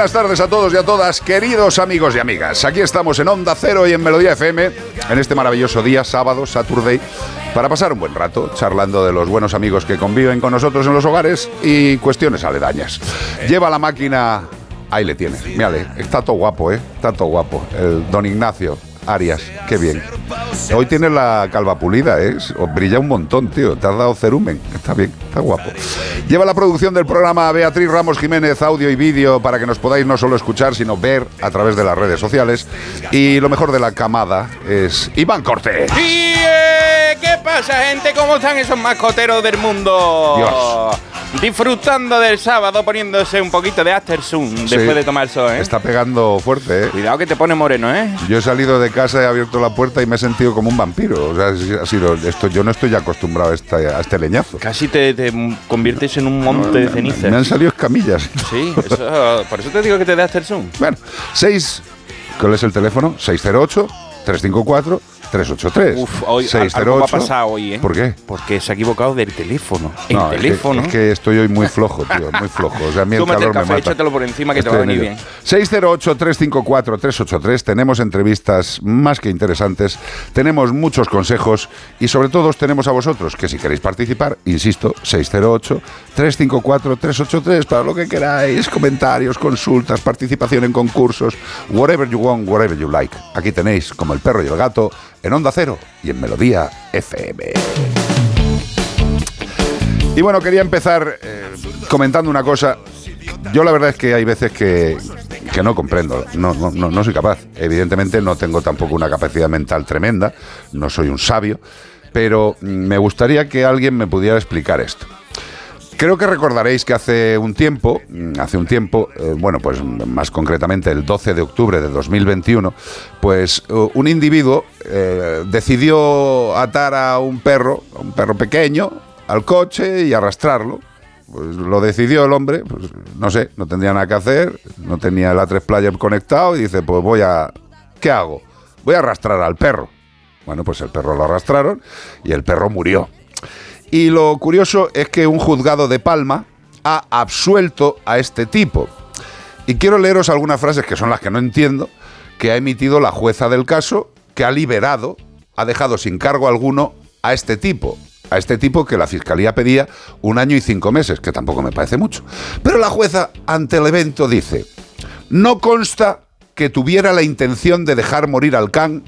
Buenas tardes a todos y a todas, queridos amigos y amigas. Aquí estamos en Onda Cero y en Melodía FM, en este maravilloso día, sábado, Saturday, para pasar un buen rato charlando de los buenos amigos que conviven con nosotros en los hogares y cuestiones aledañas. Lleva la máquina, ahí le tiene, mírale, está todo guapo, ¿eh? Está todo guapo, el don Ignacio. Arias, qué bien. Hoy tienes la calva pulida, ¿eh? Brilla un montón, tío. Te has dado cerumen. Está bien, está guapo. Lleva la producción del programa Beatriz Ramos Jiménez, audio y vídeo, para que nos podáis no solo escuchar, sino ver a través de las redes sociales. Y lo mejor de la camada es Iván Cortés. ¿Y eh, qué pasa, gente? ¿Cómo están esos mascoteros del mundo? Dios. Disfrutando del sábado, poniéndose un poquito de after sun después de tomar sol, ¿eh? Está pegando fuerte, ¿eh? Cuidado que te pone moreno, ¿eh? Yo he salido de casa, he abierto la puerta y me he sentido como un vampiro. O sea, ha sido esto. Yo no estoy acostumbrado a este, a este leñazo. Casi te, te conviertes en un monte de Me cenizas. han salido escamillas. Sí, eso- por eso te digo que te dé after sun. Bueno, 6. ¿Cuál es el teléfono? 608-354-383. Uf, hoy algo va a pasar hoy, ¿eh? ¿Por qué? Porque se ha equivocado del teléfono. El No, es que- teléfono. Es que, estoy hoy muy flojo, tío, muy flojo. O sea, a mí el Tómate el calor me mata. échatelo por encima que te va a en venir bien. 608-354-383. Tenemos entrevistas más que interesantes, tenemos muchos consejos y sobre todo os tenemos a vosotros, que si queréis participar, insisto, 608-354-383 para lo que queráis, comentarios, consultas, participación en concursos, whatever you want, whatever you like. Aquí tenéis, como el perro y el gato, en Onda Cero y en Melodía FM. Y bueno, quería empezar eh, comentando una cosa. Yo la verdad es que hay veces que, que no comprendo, no, no, no, no soy capaz. Evidentemente no tengo tampoco una capacidad mental tremenda, no soy un sabio, pero mm, me gustaría que alguien me pudiera explicar esto. Creo que recordaréis que hace un tiempo, mm, hace un tiempo, eh, bueno, pues más concretamente el 12 de octubre de 2021, pues eh, un individuo eh, decidió atar a un perro, a un perro pequeño, al coche y arrastrarlo. Pues lo decidió el hombre, pues no sé, no tendría nada que hacer, no tenía el A3 Player conectado y dice, pues voy a... ¿Qué hago? Voy a arrastrar al perro. Bueno, pues el perro lo arrastraron y el perro murió. Y lo curioso es que un juzgado de Palma ha absuelto a este tipo. Y quiero leeros algunas frases que son las que no entiendo, que ha emitido la jueza del caso, que ha liberado, ha dejado sin cargo alguno a este tipo. A este tipo que la fiscalía pedía un año y cinco meses, que tampoco me parece mucho. Pero la jueza, ante el evento, dice: No consta que tuviera la intención de dejar morir al can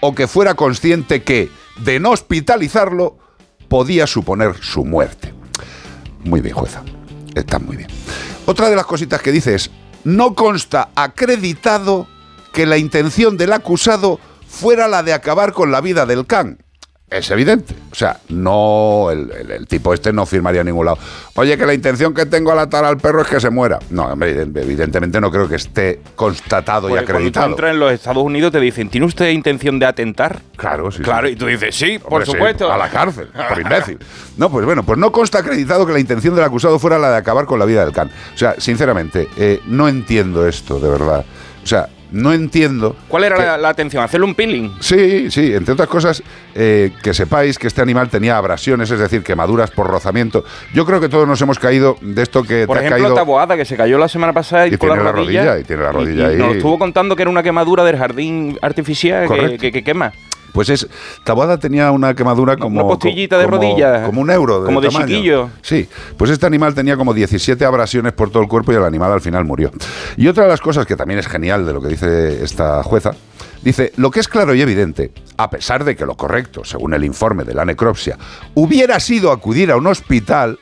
o que fuera consciente que, de no hospitalizarlo, podía suponer su muerte. Muy bien, jueza. Está muy bien. Otra de las cositas que dice es, no consta acreditado que la intención del acusado fuera la de acabar con la vida del can. Es evidente. O sea, no, el, el- el tipo este no firmaría en ningún lado. Oye, que la intención que tengo al atar al perro es que se muera. No, hombre, evidentemente no creo que esté constatado y Pues cuando tú acreditado. entras en los Estados Unidos te dicen, ¿tiene usted intención de atentar? Claro, sí. Claro, sí. y tú dices, sí, por sí, supuesto. a la cárcel, por imbécil. No, pues bueno, pues no consta acreditado que la intención del acusado fuera la de acabar con la vida del can. O sea, sinceramente, eh, no entiendo esto, de verdad. O sea, no entiendo. ¿Cuál era que- la, la atención? ¿Hacerle un peeling? Sí, sí, entre otras cosas, eh, que sepáis que este animal tenía abrasiones, es decir, quemaduras por rozamiento. Yo creo que todos nos hemos caído de esto que Por te ejemplo, caído. Taboada, que se cayó la semana pasada y, Y con tiene la la rodilla. rodilla, y tiene la rodilla y- y ahí. Nos estuvo contando que era una quemadura del jardín artificial que, Correcto. que- que quema. Pues es. Taboada tenía una quemadura como. Una postillita de como- rodilla. Como un euro. Como de tamaño. chiquillo. Sí. Pues este animal tenía como 17 abrasiones por todo el cuerpo y el animal al final murió. Y otra de las cosas que también es genial de lo que dice esta jueza. Dice, lo que es claro y evidente, a pesar de que lo correcto, según el informe de la necropsia, hubiera sido acudir a un hospital,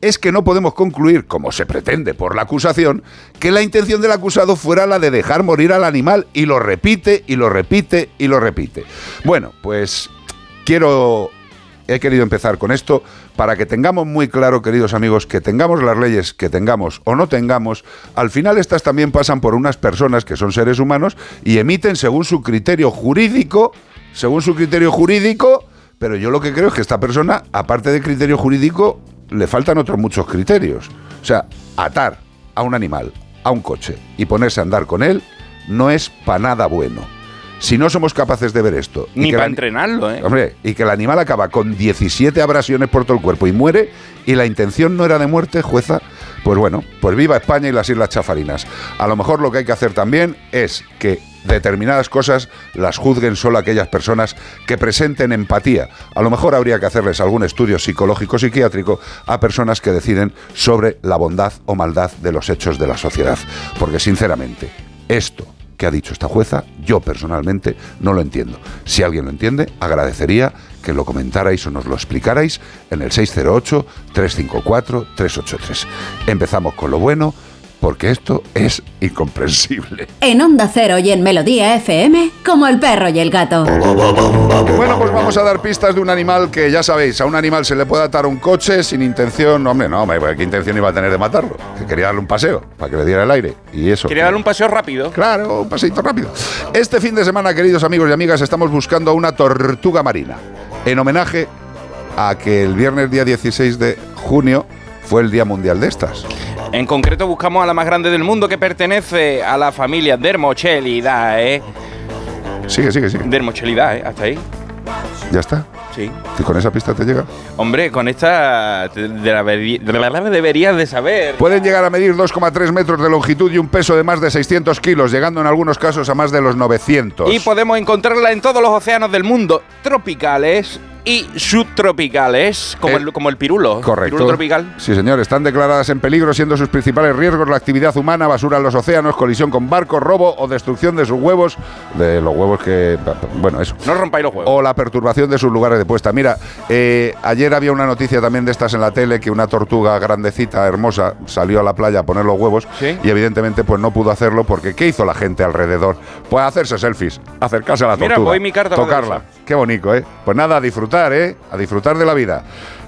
es que no podemos concluir, como se pretende por la acusación, que la intención del acusado fuera la de dejar morir al animal y lo repite y lo repite y lo repite. Bueno, pues quiero he querido empezar con esto para que tengamos muy claro, queridos amigos, que tengamos las leyes que tengamos o no tengamos, al final estas también pasan por unas personas que son seres humanos y emiten según su criterio jurídico, según su criterio jurídico, pero yo lo que creo es que esta persona, aparte de criterio jurídico, le faltan otros muchos criterios. O sea, atar a un animal a un coche y ponerse a andar con él no es para nada bueno. Si no somos capaces de ver esto... Ni para entrenarlo, ¿eh? Hombre, y que el animal acaba con 17 abrasiones por todo el cuerpo y muere, y la intención no era de muerte, jueza, pues bueno, pues viva España y las Islas Chafarinas. A lo mejor lo que hay que hacer también es que determinadas cosas las juzguen solo aquellas personas que presenten empatía. A lo mejor habría que hacerles algún estudio psicológico psiquiátrico a personas que deciden sobre la bondad o maldad de los hechos de la sociedad. Porque sinceramente, esto que ha dicho esta jueza, yo personalmente no lo entiendo. Si alguien lo entiende, agradecería que lo comentarais o nos lo explicarais en el 608-354-383. Empezamos con lo bueno, porque esto es incomprensible. En Onda Cero y en Melodía FM, como el perro y el gato. Bueno, pues vamos a dar pistas de un animal que ya sabéis, a un animal se le puede atar un coche sin intención, hombre, no, hombre, ¿qué intención iba a tener de matarlo? Que quería darle un paseo para que le diera el aire y eso. Quería darle un paseo rápido. Claro, un paseito rápido. Este fin de semana, queridos amigos y amigas, estamos buscando a una tortuga marina. En homenaje a que el viernes día 16 de junio fue el Día Mundial de estas. En concreto buscamos a la más grande del mundo que pertenece a la familia Dermochelidae. Sigue, sigue, sigue. Dermochelidae, hasta ahí. Ya está. Sí. ¿Y con esa pista te llega? Hombre, con esta de la de la- deberías de saber. Pueden llegar a medir 2,3 metros de longitud y un peso de más de 600 kilos, llegando en algunos casos a más de los 900. Y podemos encontrarla en todos los océanos del mundo, tropicales y subtropicales, como, Eh, el, como el pirulo. Correcto. Pirulo tropical. Sí, señor. Están declaradas en peligro, siendo sus principales riesgos la actividad humana, basura en los océanos, colisión con barcos, robo o destrucción de sus huevos, de los huevos que. Bueno, eso. No rompáis los huevos. O la perturbación de sus lugares de puesta. Mira, eh, ayer había una noticia también de estas en la tele que una tortuga grandecita, hermosa, salió a la playa a poner los huevos ¿Sí? y evidentemente pues no pudo hacerlo porque ¿qué hizo la gente alrededor? Pues hacerse selfies, acercarse a la Mira, tortuga, voy mi carta tocarla. Qué bonito, ¿eh? Pues nada, a disfrutar, ¿eh? A disfrutar de la vida.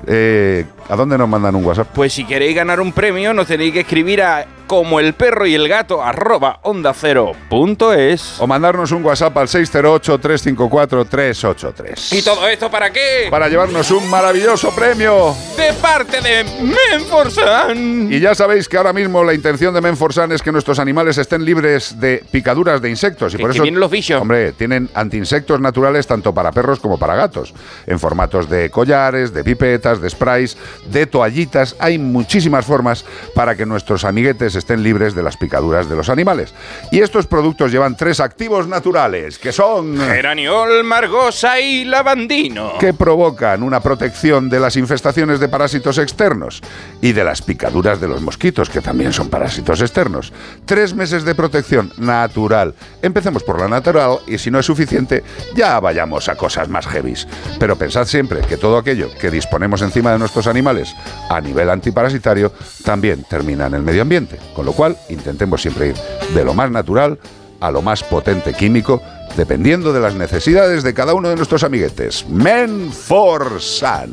Eh, ¿A dónde nos mandan un WhatsApp? Pues si queréis ganar un premio, nos tenéis que escribir a como el perro y el gato arroba onda cero punto es. O mandarnos un WhatsApp al 608-354-383. ¿Y todo esto para qué? Para llevarnos un maravilloso premio. De parte de Menforsan. Y ya sabéis que ahora mismo la intención de Menforsan es que nuestros animales estén libres de picaduras de insectos. Y Que- por que eso, los bichos. Hombre, tienen antiinsectos naturales tanto para perros como para gatos. En formatos de collares, de pipetas, de sprays, de toallitas. Hay muchísimas formas para que nuestros amiguetes estén libres de las picaduras de los animales. Y estos productos llevan tres activos naturales, que son... Geraniol, margosa y lavandino. que provocan una protección de las infestaciones de parásitos externos y de las picaduras de los mosquitos, que también son parásitos externos. Tres meses de protección natural. Empecemos por la natural y si no es suficiente, ya vayamos a cosas más heavies. Pero pensad siempre que todo aquello que disponemos encima de nuestros animales a nivel antiparasitario también termina en el medio ambiente. Con lo cual, intentemos siempre ir de lo más natural a lo más potente químico, dependiendo de las necesidades de cada uno de nuestros amiguetes. Men for Sun.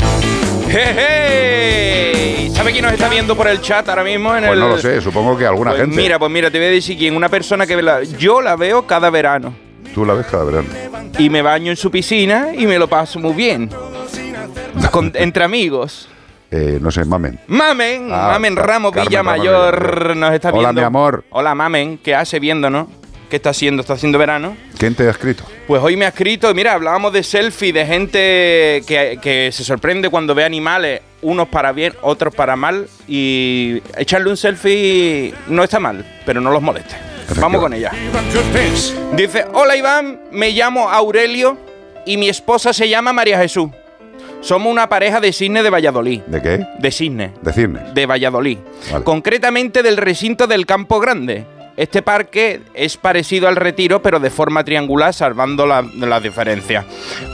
¡Jeje! ¿Sabe quién nos está viendo por el chat ahora mismo? En Pues el... no lo sé, supongo que alguna Pues gente. Mira, pues mira, te voy a decir quién. Una persona que la- yo la veo cada verano. Tú la ves cada verano. Y me baño en su piscina y me lo paso muy bien. Con- entre amigos. Eh, no sé, mamen. Mamen, Ah, Mamen Ramos Carmen Villamayor Ramos nos está Hola, viendo. mi amor. Hola, Mamen, ¿qué hace viéndonos? ¿Qué está haciendo? ¿Está haciendo verano? ¿Quién te ha escrito? Pues hoy me ha escrito, mira, hablábamos de selfie, de gente que, que se sorprende cuando ve animales, unos para bien, otros para mal, y echarle un selfie no está mal, pero no los moleste. Vamos con ella. Dice, hola Iván, me llamo Aurelio y mi esposa se llama María Jesús. Somos una pareja de cisne de Valladolid. ¿De qué? De cisne. De cisnes. De Valladolid. Vale. Concretamente del recinto del Campo Grande. Este parque es parecido al retiro, pero de forma triangular, salvando la- las diferencias.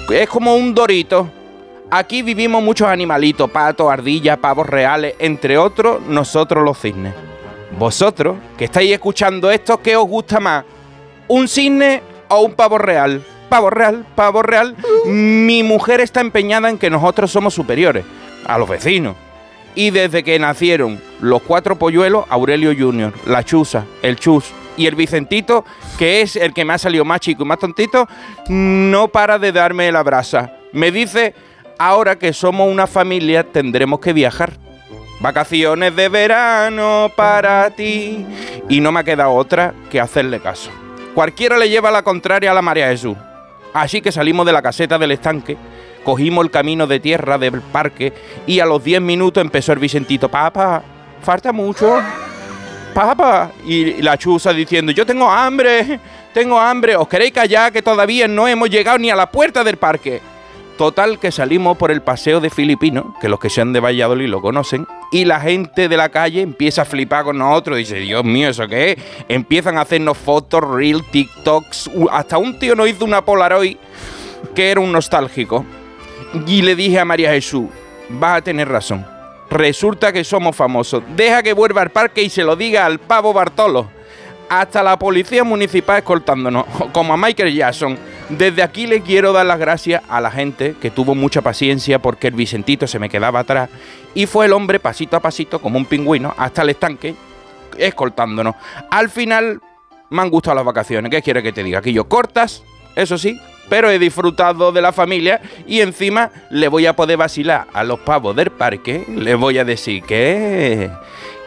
Es como un dorito. Aquí vivimos muchos animalitos, patos, ardillas, pavos reales, entre otros, nosotros los cisnes. Vosotros, que estáis escuchando esto, ¿qué os gusta más? ¿Un cisne o un pavo real? Pavo real, pavo real. Mi mujer está empeñada en que nosotros somos superiores a los vecinos. Y desde que nacieron los cuatro polluelos, Aurelio Junior, la Chusa, el Chus y el Vicentito, que es el que me ha salido más chico y más tontito, no para de darme la brasa. Me dice, ahora que somos una familia, tendremos que viajar. Vacaciones de verano para ti. Y no me ha quedado otra que hacerle caso. Cualquiera le lleva la contraria a la María Jesús. Así que salimos de la caseta del estanque, cogimos el camino de tierra del parque y a los 10 minutos empezó el Vicentito, papá, falta mucho. Papá, y la chusa diciendo, yo tengo hambre, tengo hambre, os queréis callar que todavía no hemos llegado ni a la puerta del parque. Total que salimos por el paseo de Filipino, que los que sean de Valladolid lo conocen, y la gente de la calle empieza a flipar con nosotros. Dice, Dios mío, ¿eso qué es? Empiezan a hacernos fotos, reel, TikToks. Hasta un tío nos hizo una Polaroid que era un nostálgico. Y le dije a María Jesús, vas a tener razón. Resulta que somos famosos. Deja que vuelva al parque y se lo diga al pavo Bartolo. Hasta la policía municipal escoltándonos, como a Michael Jackson. Desde aquí le quiero dar las gracias a la gente que tuvo mucha paciencia porque el Vicentito se me quedaba atrás y fue el hombre pasito a pasito como un pingüino hasta el estanque escoltándonos. Al final me han gustado las vacaciones. ¿Qué quiere que te diga? Aquí yo cortas, eso sí, pero he disfrutado de la familia y encima le voy a poder vacilar a los pavos del parque. Le voy a decir que...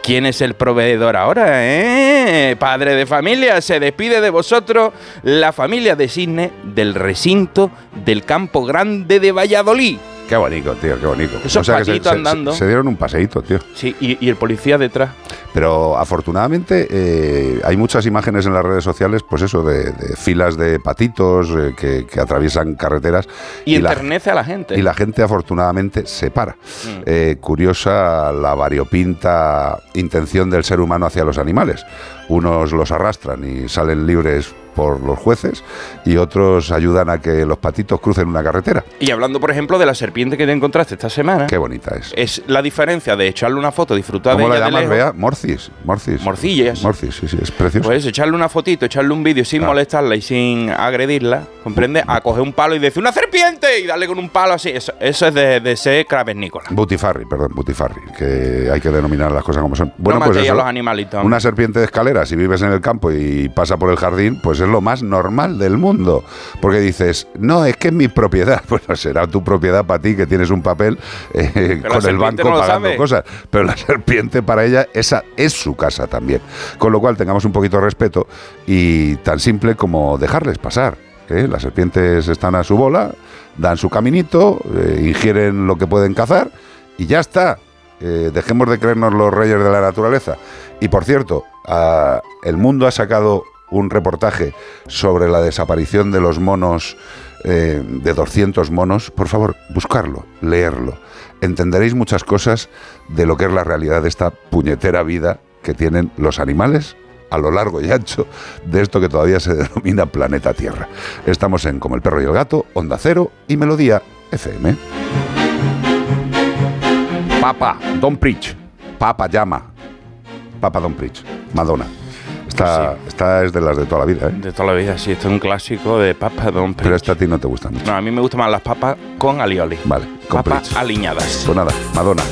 ¿Quién es el proveedor ahora, eh? Padre de familia, se despide de vosotros la familia de Cisne del recinto del Campo Grande de Valladolid. Qué bonito, tío, qué bonito. Esos que se, patitos se- andando. se dieron un paseíto, tío. Sí, y, y el policía detrás. Pero afortunadamente eh, hay muchas imágenes en las redes sociales, pues eso, de, de filas de patitos eh, que, que atraviesan carreteras. Y, la- enternece a la gente. y la gente afortunadamente se para. Mm. Eh, curiosa la variopinta intención del ser humano hacia los animales. Unos los arrastran y salen libres por los jueces y otros ayudan a que los patitos crucen una carretera. Y hablando, por ejemplo, de la serpiente que te encontraste esta semana, Qué bonita es. es la diferencia de echarle una foto, disfrutar de ¿Cómo la ella de llamas, lejos. Bea? Morcis. Morcis. Morcillas. Morcis, sí, sí, es precioso. Pues echarle una fotito, echarle un vídeo sin Ah. molestarla y sin agredirla, ¿comprende? A coger un palo y decir ¡una serpiente! y darle con un palo así. Eso, eso es de, de ser cavernícola. Butifarri, perdón, Butifarri, que hay que denominar las cosas como son. Bueno, no pues matéis a eso, los animalitos. una serpiente de escalera, si vives en el campo y pasa por el jardín, pues es lo más normal del mundo. Porque dices, no, es que es mi propiedad. Bueno, será tu propiedad para ti que tienes un papel eh, con el banco no pagando sabe. cosas. Pero la serpiente para ella, esa es su casa también. Con lo cual tengamos un poquito de respeto y tan simple como dejarles pasar. ¿eh? Las serpientes están a su bola, dan su caminito, eh, ingieren lo que pueden cazar y ya está. Eh, dejemos de creernos los reyes de la naturaleza. Y por cierto, ah, el mundo ha sacado un reportaje sobre la desaparición de los monos, eh, de 200 monos. Por favor, buscarlo, leerlo. Entenderéis muchas cosas de lo que es la realidad de esta puñetera vida que tienen los animales a lo largo y ancho de esto que todavía se denomina planeta Tierra. Estamos en Como el perro y el gato, Onda Cero y Melodía FM. Papa, Don Preach. Papa llama. Papa Don Preach. Madonna. Esta, esta es de las de toda la vida, ¿eh? De toda la vida, sí. Esto es un clásico de papas Don Pero esta a ti no te gusta mucho. No, a mí me gustan más las papas con alioli. Vale, con Papas aliñadas. Pues nada, Madonna.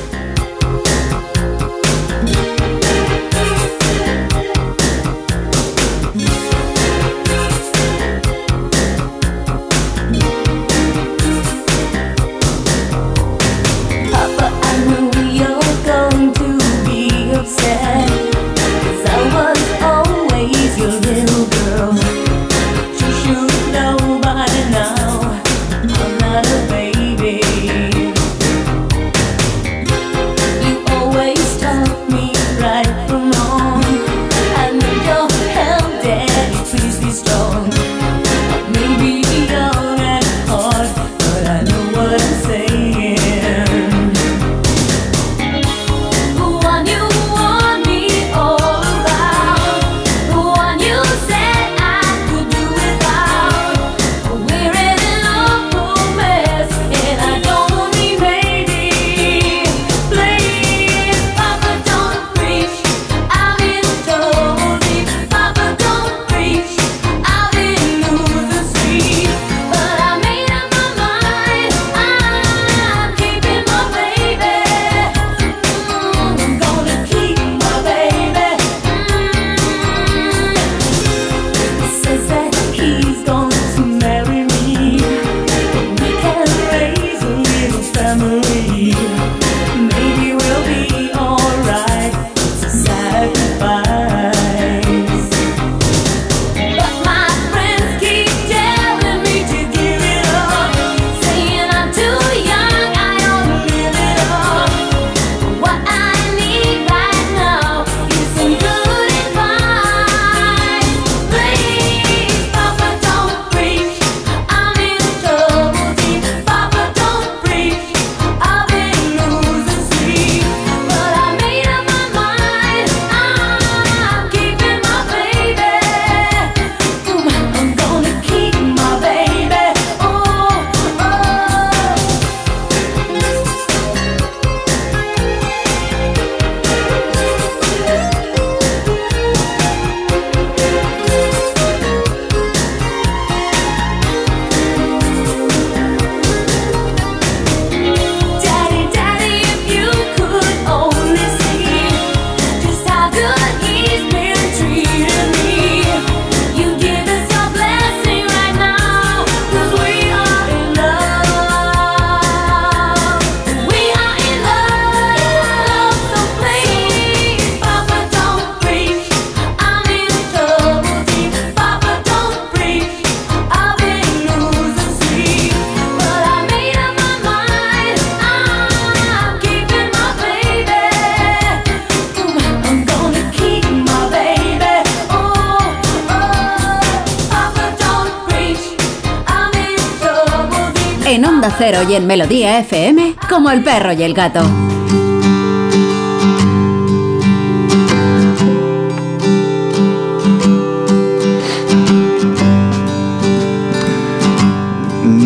Melodía FM, como el perro y el gato.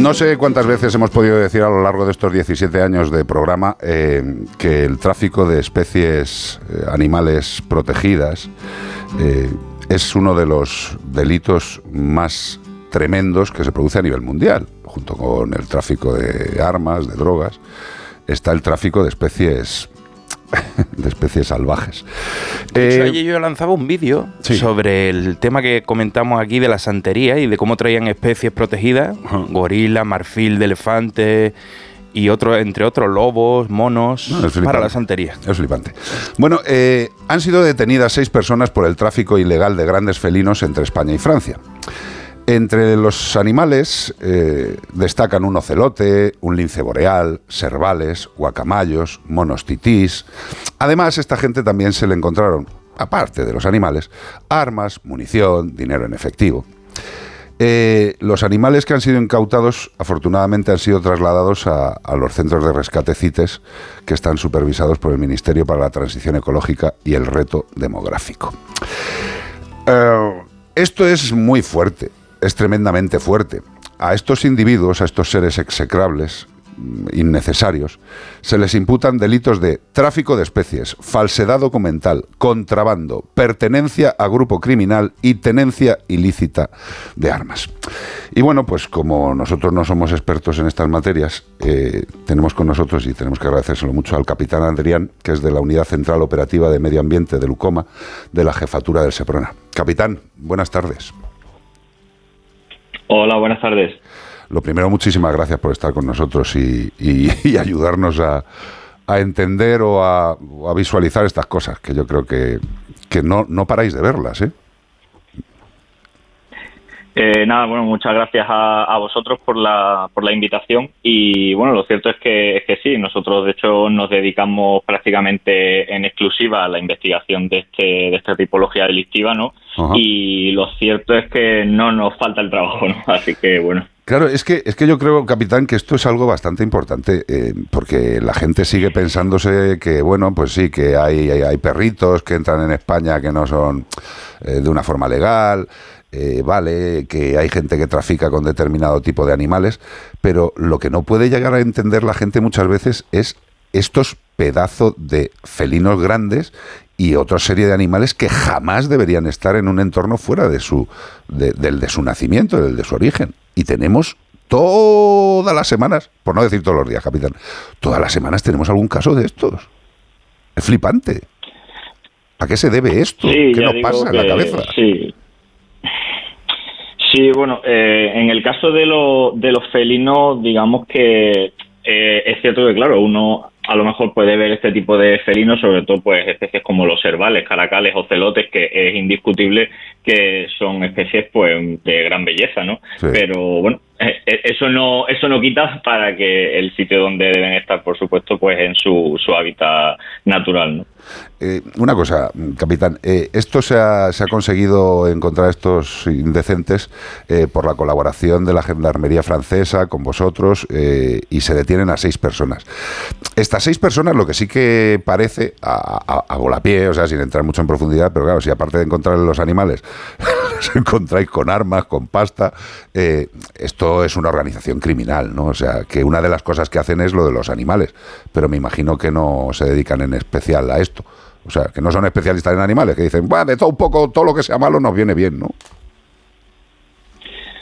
No sé cuántas veces hemos podido decir a lo largo de estos 17 años de programa eh, que el tráfico de especies eh, animales protegidas eh, es uno de los delitos más tremendos que se produce a nivel mundial, junto con el tráfico de armas, de drogas, está el tráfico de especies de especies salvajes. De hecho, Eh, ayer yo lanzaba un vídeo sí. sobre el tema que comentamos aquí de la santería y de cómo traían especies protegidas, gorila, marfil de elefante y otros, entre otros, lobos, monos, No, para la santería. Es flipante. Bueno, eh, han sido detenidas seis personas por el tráfico ilegal de grandes felinos entre España y Francia. Entre los animales eh, destacan un ocelote, un lince boreal, servales, guacamayos, monos titís. Además, esta gente también se le encontraron, aparte de los animales, armas, munición, dinero en efectivo. Eh, los animales que han sido incautados, afortunadamente, han sido trasladados a, a los centros de rescate CITES, que están supervisados por el Ministerio para la Transición Ecológica y el Reto Demográfico. Eh, esto es muy fuerte, es tremendamente fuerte. A estos individuos, a estos seres execrables, mm, innecesarios, se les imputan delitos de tráfico de especies, falsedad documental, contrabando, pertenencia a grupo criminal y tenencia ilícita de armas. Y bueno, pues como nosotros no somos expertos en estas materias, eh, tenemos con nosotros, y tenemos que agradecérselo mucho al capitán Adrián, que es de la Unidad Central Operativa de Medio Ambiente de Lucoma, de la Jefatura del Seprona. Capitán, buenas tardes. Hola, buenas tardes. Lo primero, muchísimas gracias por estar con nosotros y, y- y ayudarnos a, a entender o a, a visualizar estas cosas, que yo creo que, que no, no paráis de verlas, ¿eh? Eh, nada, bueno, muchas gracias a, a vosotros por la, por la invitación y bueno, lo cierto es que, es que sí, nosotros de hecho nos dedicamos prácticamente en exclusiva a la investigación de, este, de esta tipología delictiva, ¿no? Ajá. Y lo cierto es que no nos falta el trabajo, ¿no? Así que bueno. Claro, es que, es que yo creo, capitán, que esto es algo bastante importante, eh, porque la gente sigue pensándose que, bueno, pues sí, que hay, hay, hay perritos que entran en España que no son eh, de una forma legal, eh, vale, que hay gente que trafica con determinado tipo de animales, pero lo que no puede llegar a entender la gente muchas veces es estos pedazos de felinos grandes y otra serie de animales que jamás deberían estar en un entorno fuera de su, de- del de su nacimiento, del de su origen. Y tenemos todas las semanas, por no decir todos los días, capitán, todas las semanas tenemos algún caso de estos. Es flipante. ¿A qué se debe esto? Sí, ¿Qué nos pasa en la que cabeza? Sí. Sí, bueno, eh, en el caso de, lo- de los felinos, digamos que eh, es cierto que, claro, uno a lo mejor puede ver este tipo de felinos, sobre todo pues especies como los cervales, caracales, ocelotes, que es indiscutible que son especies pues de gran belleza, ¿no? Sí. Pero bueno, eso no eso no quita para que el sitio donde deben estar, por supuesto, pues en su, su hábitat natural, ¿no? Eh, una cosa, capitán, eh, esto se ha, se ha conseguido encontrar estos indecentes eh, por la colaboración de la Gendarmería francesa con vosotros eh, y se detienen a seis personas. Estas seis personas, lo que sí que parece, a, a, o sea, sin entrar mucho en profundidad, pero claro, si aparte de encontrar los animales, los encontráis con armas, con pasta, eh, esto es una organización criminal, ¿no? O sea, que una de las cosas que hacen es lo de los animales, pero me imagino que no se dedican en especial a esto. O sea, que no son especialistas en animales, que dicen, bueno, de todo un poco, todo lo que sea malo nos viene bien, ¿no?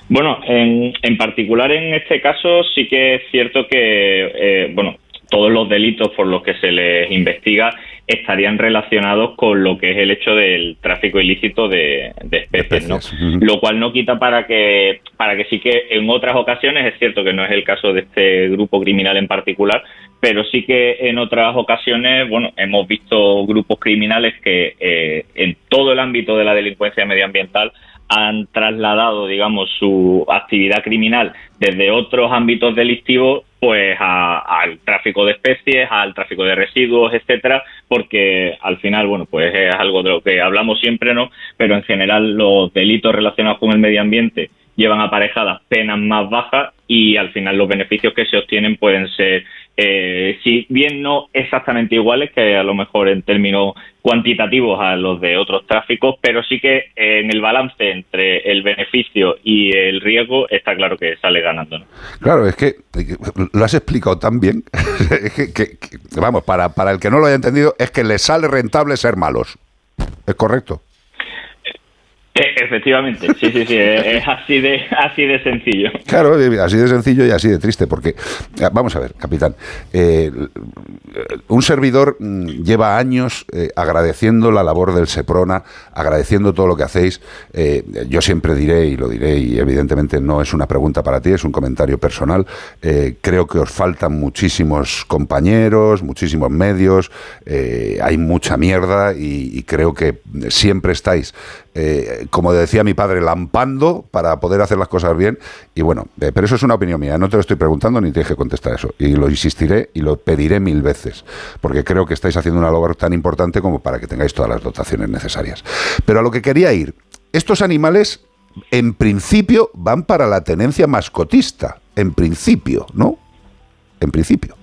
Bueno, en, en particular en este caso sí que es cierto que, eh, bueno, todos los delitos por los que se les investiga estarían relacionados con lo que es el hecho del tráfico ilícito de, de especies, ¿no? Lo cual no quita para que, para que sí que en otras ocasiones, es cierto que no es el caso de este grupo criminal en particular, pero sí que en otras ocasiones, bueno, hemos visto grupos criminales que eh, en todo el ámbito de la delincuencia medioambiental han trasladado, digamos, su actividad criminal desde otros ámbitos delictivos, pues a- al tráfico de especies, al tráfico de residuos, etcétera, porque al final, bueno, pues es algo de lo que hablamos siempre, ¿no? Pero en general los delitos relacionados con el medio ambiente llevan aparejadas penas más bajas y al final los beneficios que se obtienen pueden ser, eh, si bien no exactamente iguales, que a lo mejor en términos cuantitativos a los de otros tráficos, pero sí que eh, en el balance entre el beneficio y el riesgo está claro que sale ganando. Claro, es que lo has explicado tan bien. es que, que- vamos, para, para el que no lo haya entendido, es que les sale rentable ser malos. ¿Es correcto? Eh, Efectivamente, sí, sí, sí, es es así de, así de sencillo. Claro, eh, así de sencillo y así de triste, porque, eh, vamos a ver, capitán, eh, un servidor mm, lleva años eh, agradeciendo la labor del Seprona, agradeciendo todo lo que hacéis. Eh, yo siempre diré, y lo diré, y evidentemente no es una pregunta para ti, es un comentario personal, eh, creo que os faltan muchísimos compañeros, muchísimos medios, eh, hay mucha mierda y, y creo que siempre estáis eh, como decía mi padre, lampando para poder hacer las cosas bien. Y bueno, eh, pero eso es una opinión mía, no te lo estoy preguntando ni te deje contestar eso. Y lo insistiré y lo pediré mil veces, porque creo que estáis haciendo una labor tan importante como para que tengáis todas las dotaciones necesarias. Pero a lo que quería ir, estos animales en principio van para la tenencia mascotista, en principio, ¿no? En principio.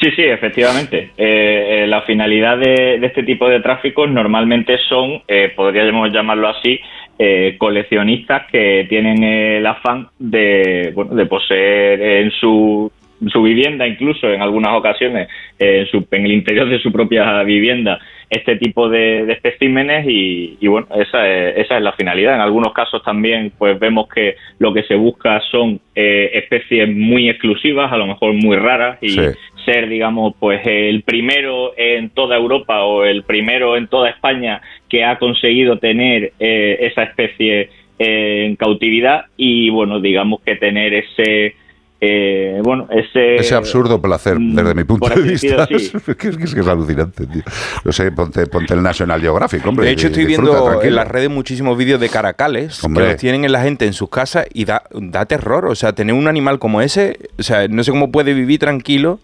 Sí, sí, efectivamente. Eh, eh, la finalidad de, de este tipo de tráficos normalmente son, eh, podríamos llamarlo así, eh, coleccionistas que tienen el afán de, bueno, de poseer en su, su vivienda, incluso en algunas ocasiones, eh, en, su- en el interior de su propia vivienda, este tipo de, de especímenes y, y, bueno, esa es, esa es la finalidad. En algunos casos también pues vemos que lo que se busca son eh, especies muy exclusivas, a lo mejor muy raras y Sí. ser, digamos, pues el primero en toda Europa o el primero en toda España que ha conseguido tener eh, esa especie eh, en cautividad y, bueno, digamos que tener ese, eh, bueno, ese... Ese absurdo placer, mm, desde mi punto de vista. sí. es, que, es que es alucinante, tío. No sé, ponte, ponte el National Geographic, hombre. De hecho, estoy disfruta, viendo tranquilo. en las redes muchísimos vídeos de caracales Hombre. que los tienen en la gente en sus casas y da, da terror. O sea, tener un animal como ese, o sea, no sé cómo puede vivir tranquilo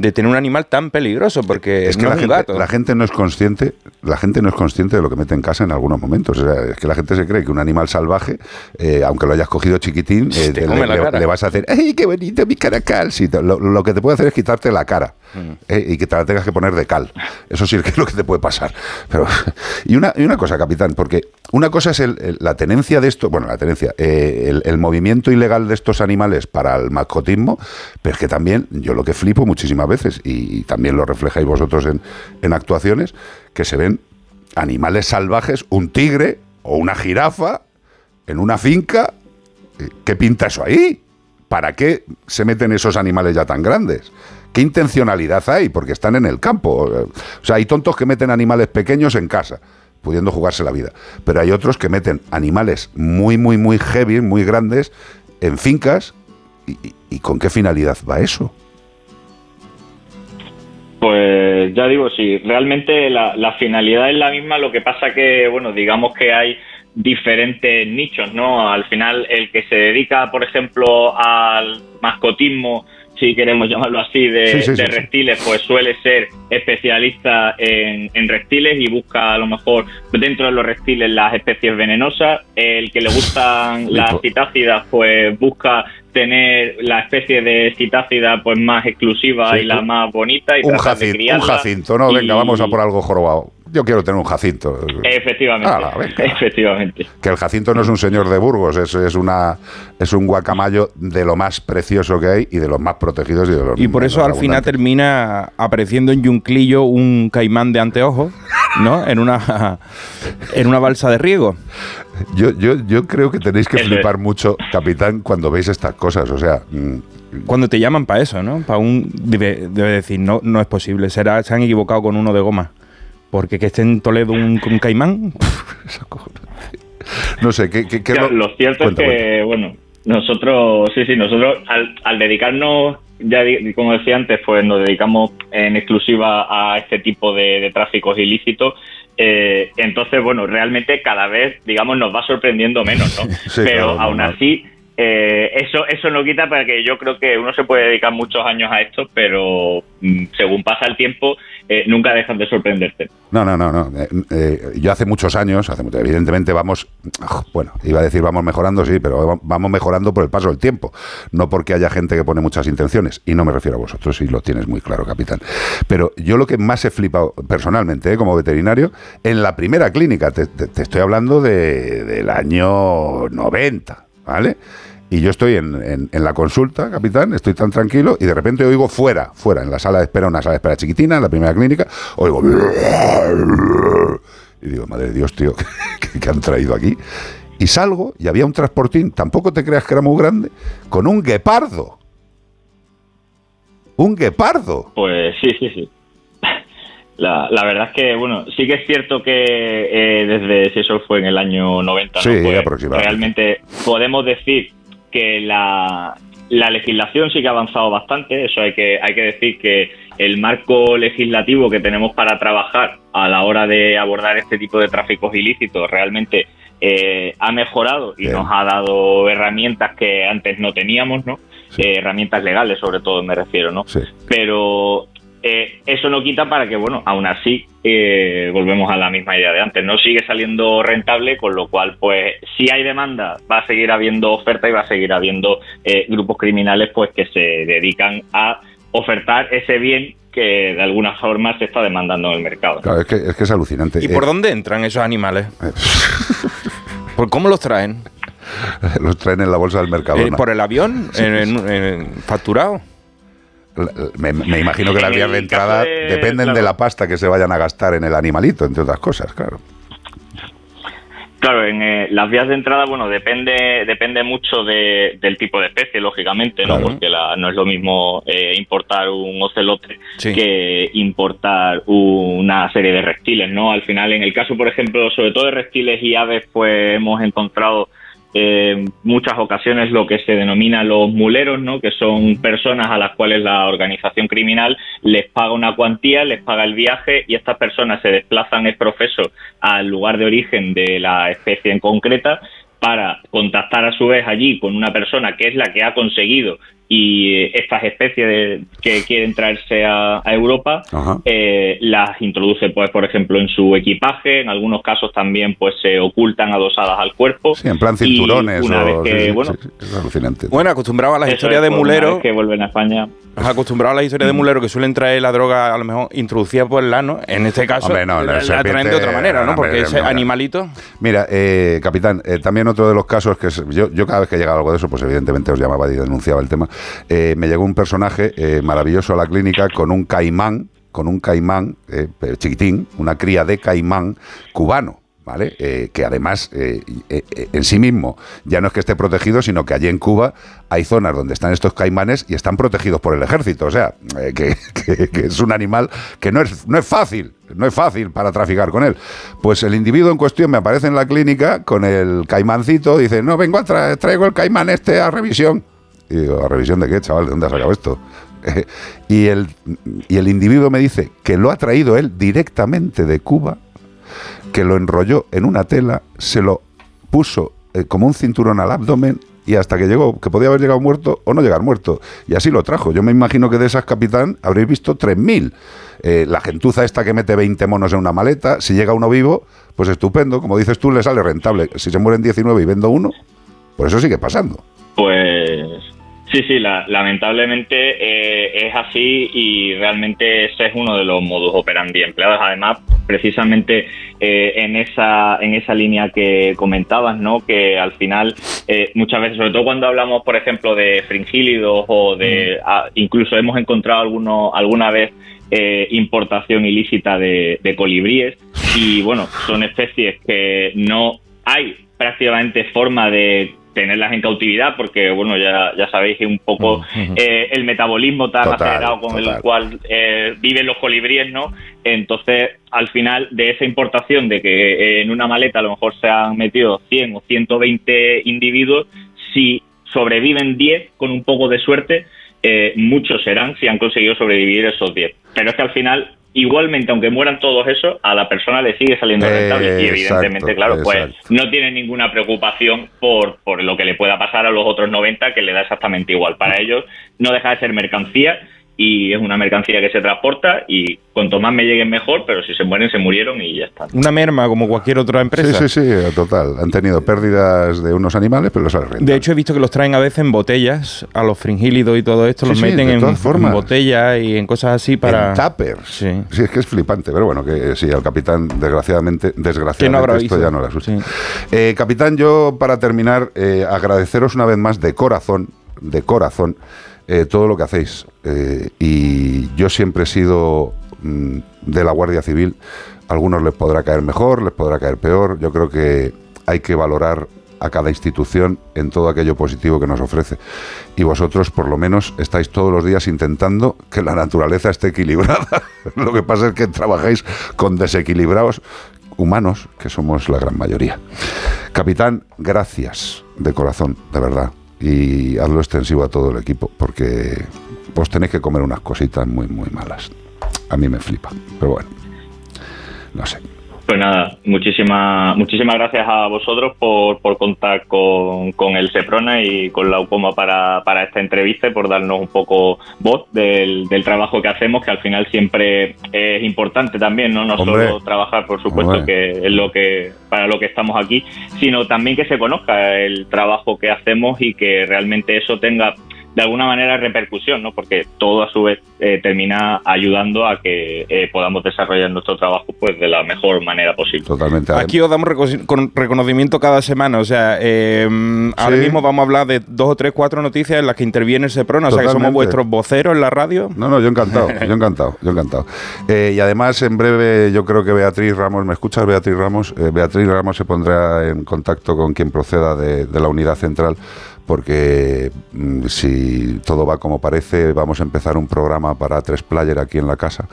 de tener un animal tan peligroso porque Es que no la, es un gente, gato. la gente no es consciente, la gente no es consciente de lo que mete en casa en algunos momentos. O sea, es que la gente se cree que un animal salvaje, eh, aunque lo hayas cogido chiquitín, eh, Te le, vas a hacer, ¡ay, qué bonito mi caracal! Sí, lo que te puede hacer es quitarte la cara Mm. eh, y que te la tengas que poner de cal. Eso sí es que es lo que te puede pasar. Pero, y, una, y una cosa, capitán, porque una cosa es el- la tenencia de esto, bueno, la tenencia, eh, el, movimiento ilegal de estos animales para el mascotismo, pero es que también yo lo que flipo muchísimas veces, y, y también lo reflejáis vosotros en, en actuaciones, que se ven animales salvajes, un tigre o una jirafa en una finca. eh, ¿Qué pinta eso ahí? ¿Para qué se meten esos animales ya tan grandes? ¿Qué intencionalidad hay? Porque están en el campo. O sea, hay tontos que meten animales pequeños en casa, pudiendo jugarse la vida. Pero hay otros que meten animales muy, muy, muy heavy, muy grandes, en fincas. ¿Y, con qué finalidad va eso? Pues ya digo, sí, realmente la, la finalidad es la misma, lo que pasa que, bueno, digamos que hay diferentes nichos, ¿no? Al final, el que se dedica, por ejemplo, al mascotismo, si queremos llamarlo así, de, Sí, sí, de sí, sí. reptiles, pues suele ser especialista en, en reptiles y busca a lo mejor dentro de los reptiles las especies venenosas. El que le gustan las Lipo. citácidas, pues busca tener la especie de citácida pues más exclusiva y la más bonita y Un jacinto, un criarla. jacinto, no, venga, Y- vamos a por algo jorobado. Yo quiero tener un jacinto. Efectivamente, efectivamente. Que el Jacinto no es un señor de Burgos, es, es una es un guacamayo de lo más precioso que hay y de los más protegidos y de los Y por eso al final termina apareciendo en Yunclillo un caimán de anteojos, ¿no? En una en una balsa de riego. Yo, yo, yo creo que tenéis que flipar mucho, capitán, cuando veis estas cosas. O sea, mm, Cuando te llaman para eso, ¿no? Para un debe, debe decir, no, no es posible, será, se han equivocado con uno de goma. Porque que esté en Toledo un, un caimán, no sé, ¿qué, qué- qué Ya, lo- lo cierto Cuenta, es que, cuenta. bueno, nosotros, sí, sí, nosotros al, al dedicarnos, ya como decía antes, pues nos dedicamos en exclusiva a este tipo de, de tráficos ilícitos. eh, entonces, bueno, realmente cada vez, digamos, nos va sorprendiendo menos, ¿no? Sí, Pero claro, aún normal. así, eh, eso, eso no quita para que yo creo que uno se puede dedicar muchos años a esto, pero mm, según pasa el tiempo, eh, nunca dejan de sorprenderte. No, no, no, no. Eh, eh, yo hace muchos años, hace mucho- evidentemente vamos, ah, bueno, iba a decir vamos mejorando, sí, pero va- vamos mejorando por el paso del tiempo, no porque haya gente que pone muchas intenciones, y no me refiero a vosotros, y lo tienes muy claro, capitán. Pero yo lo que más he flipado personalmente, como veterinario, en la primera clínica, te, te- te estoy hablando de- del año 90, ¿vale? Y yo estoy en, en- en la consulta, capitán, estoy tan tranquilo y de repente oigo fuera, fuera, en la sala de espera, una sala de espera chiquitina, en la primera clínica, oigo... Y digo, madre de Dios, tío, ¿qué, qué han traído aquí? Y salgo y había un transportín, tampoco te creas que era muy grande, con un guepardo. Un guepardo. Pues sí, sí, sí. La, la verdad es que, bueno, sí que es cierto que eh, desde, si eso fue en el año 90, ¿no? Sí, Pues aproximadamente. realmente podemos decir que la, la legislación sí que ha avanzado bastante, eso hay que, hay que decir que el marco legislativo que tenemos para trabajar a la hora de abordar este tipo de tráficos ilícitos realmente eh, ha mejorado y Bien. nos ha dado herramientas que antes no teníamos, ¿no? Sí. Eh, herramientas legales sobre todo me refiero, ¿no? Sí. pero eh, eso no quita para que, bueno, aún así eh, volvemos a la misma idea de antes. No sigue saliendo rentable, con lo cual, pues, si hay demanda, va a seguir habiendo oferta y va a seguir habiendo eh, grupos criminales, pues, que se dedican a ofertar ese bien que de alguna forma se está demandando en el mercado. Claro, es que es, que es alucinante. ¿Y por Eh, dónde entran esos animales? ¿Por cómo los traen? Los traen en la bolsa del Eh, Mercadona. ¿Por el avión? ¿En, en- en- facturado? Me, me imagino que las vías de entrada de- dependen de la pasta que se vayan a gastar en el animalito, entre otras cosas, claro. Claro, en eh, las vías de entrada, bueno, depende depende mucho de- del tipo de especie, lógicamente, ¿no? Claro. Porque la- no es lo mismo eh, importar un ocelote Sí. que importar una serie de reptiles, ¿no? Al final, en el caso, por ejemplo, sobre todo de reptiles y aves, pues hemos encontrado eh, muchas ocasiones lo que se denomina los muleros, ¿no? Que son personas a las cuales la organización criminal les paga una cuantía, les paga el viaje y estas personas se desplazan es profeso al lugar de origen de la especie en concreta para contactar a su vez allí con una persona que es la que ha conseguido y estas especies de- que quieren traerse a, a Europa eh, las introduce pues por ejemplo en su equipaje en algunos casos también pues se ocultan adosadas al cuerpo Sí, en plan cinturones. una o- vez que, sí, bueno, sí, es alucinante. Bueno, acostumbrado a las historias es, de pues, mulero. vez que vuelven a España Acostumbrado a las historias de mulero que suelen traer la droga, a lo mejor introducida por el ano. En este caso, Hombre, no, la la, traen de otra manera, ¿no? Porque ese mira. animalito. Mira, eh, capitán, eh, también otro de los casos que es- yo, yo cada vez que llegaba algo de eso, pues evidentemente os llamaba y denunciaba el tema. Eh, me llegó un personaje eh, maravilloso a la clínica con un caimán, con un caimán eh, chiquitín, una cría de caimán cubano. ¿Vale? Que además en sí mismo ya no es que esté protegido, sino que allí en Cuba hay zonas donde están estos caimanes y están protegidos por el ejército. O sea, que, es un animal que no es, no es fácil, no es fácil para traficar con él. Pues el individuo en cuestión me aparece en la clínica con el caimancito, dice, no, vengo a tra- traigo el caimán este a revisión. Y digo, ¿a revisión de qué, chaval? ¿De dónde has sacado esto? y, el, y el individuo me dice que lo ha traído él directamente de Cuba, que lo enrolló en una tela, se lo puso eh, como un cinturón al abdomen y hasta que llegó, que podía haber llegado muerto o no llegar muerto. Y así lo trajo. Yo me imagino que de esas, capitán, habréis visto 3.000. Eh, la gentuza esta que mete 20 monos en una maleta, si llega uno vivo, pues estupendo. Como dices tú, le sale rentable. Si se mueren 19 y vendo uno, por eso sigue pasando. Pues sí, sí, la- lamentablemente eh, es así y realmente ese es uno de los modus operandi empleados. Además, precisamente eh, en esa en esa línea que comentabas, ¿no? Que al final eh, muchas veces, sobre todo cuando hablamos, por ejemplo, de fringílidos o de ah, incluso hemos encontrado alguno alguna vez eh, importación ilícita de, de colibríes y bueno, son especies que no hay prácticamente forma de tenerlas en cautividad porque bueno ya, ya sabéis que un poco eh, el metabolismo tan Total, acelerado con total. el cual eh, viven los colibríes no entonces al final de esa importación de que eh, en una maleta a lo mejor se han metido 100 o 120 individuos si sobreviven 10 con un poco de suerte eh, muchos serán si han conseguido sobrevivir esos 10 pero es que al final igualmente aunque mueran todos esos a la persona le sigue saliendo rentable. Y Exacto, evidentemente claro pues no tiene ninguna preocupación por, por lo que le pueda pasar a los otros 90 que le da exactamente igual. Para ellos no deja de ser mercancía y es una mercancía que se transporta y cuanto más me lleguen mejor, pero si se mueren, se murieron y ya está. Una merma como cualquier otra Sí, empresa. sí, sí, total. Han tenido pérdidas de unos animales, pero los han rentado. De hecho, he visto que los traen a veces en botellas, a los fringílidos y todo esto, Sí, los sí, meten en, en botellas y en cosas así para... En tuppers. Sí. Sí, es que es flipante. Pero bueno, que sí, al capitán, desgraciadamente, desgraciadamente Que no habrá esto ya no le asusta. Sí. Eh, capitán, yo para terminar, eh, agradeceros una vez más de corazón, de corazón, eh, todo lo que hacéis. Eh, y yo siempre he sido mm, de la Guardia Civil. A algunos les podrá caer mejor, les podrá caer peor. Yo creo que hay que valorar a cada institución en todo aquello positivo que nos ofrece. Y vosotros, por lo menos, estáis todos los días intentando que la naturaleza esté equilibrada. lo que pasa es que trabajáis con desequilibrados humanos, que somos la gran mayoría. Capitán, gracias de corazón, de verdad. Y hazlo extensivo a todo el equipo, porque vos tenéis que comer unas cositas muy, muy malas. A mí me flipa, pero bueno, no sé. Pues nada, muchísimas muchísimas gracias a vosotros por, por contar con, con el Seprona y con la UCOMA para, para esta entrevista y por darnos un poco voz del, del trabajo que hacemos, que al final siempre es importante también, no, no Hombre. solo trabajar, por supuesto, Hombre. que es lo que para lo que estamos aquí, sino también que se conozca el trabajo que hacemos y que realmente eso tenga de alguna manera repercusión, ¿no? Porque todo a su vez eh, termina ayudando a que eh, podamos desarrollar nuestro trabajo pues de la mejor manera posible. Totalmente. Aquí os damos reco- con- reconocimiento cada semana. O sea, eh, ahora mismo vamos a hablar de dos o tres, cuatro noticias en las que interviene el Seprona. O sea, que somos vuestros voceros en la radio. No, no, yo encantado, yo encantado, yo encantado. Eh, y además, en breve, yo creo que Beatriz Ramos, ¿me escuchas, Beatriz Ramos? Eh, Beatriz Ramos se pondrá en contacto con quien proceda de, de la unidad central, porque mm, si todo va como parece, vamos a empezar un programa para tres player aquí en la casa.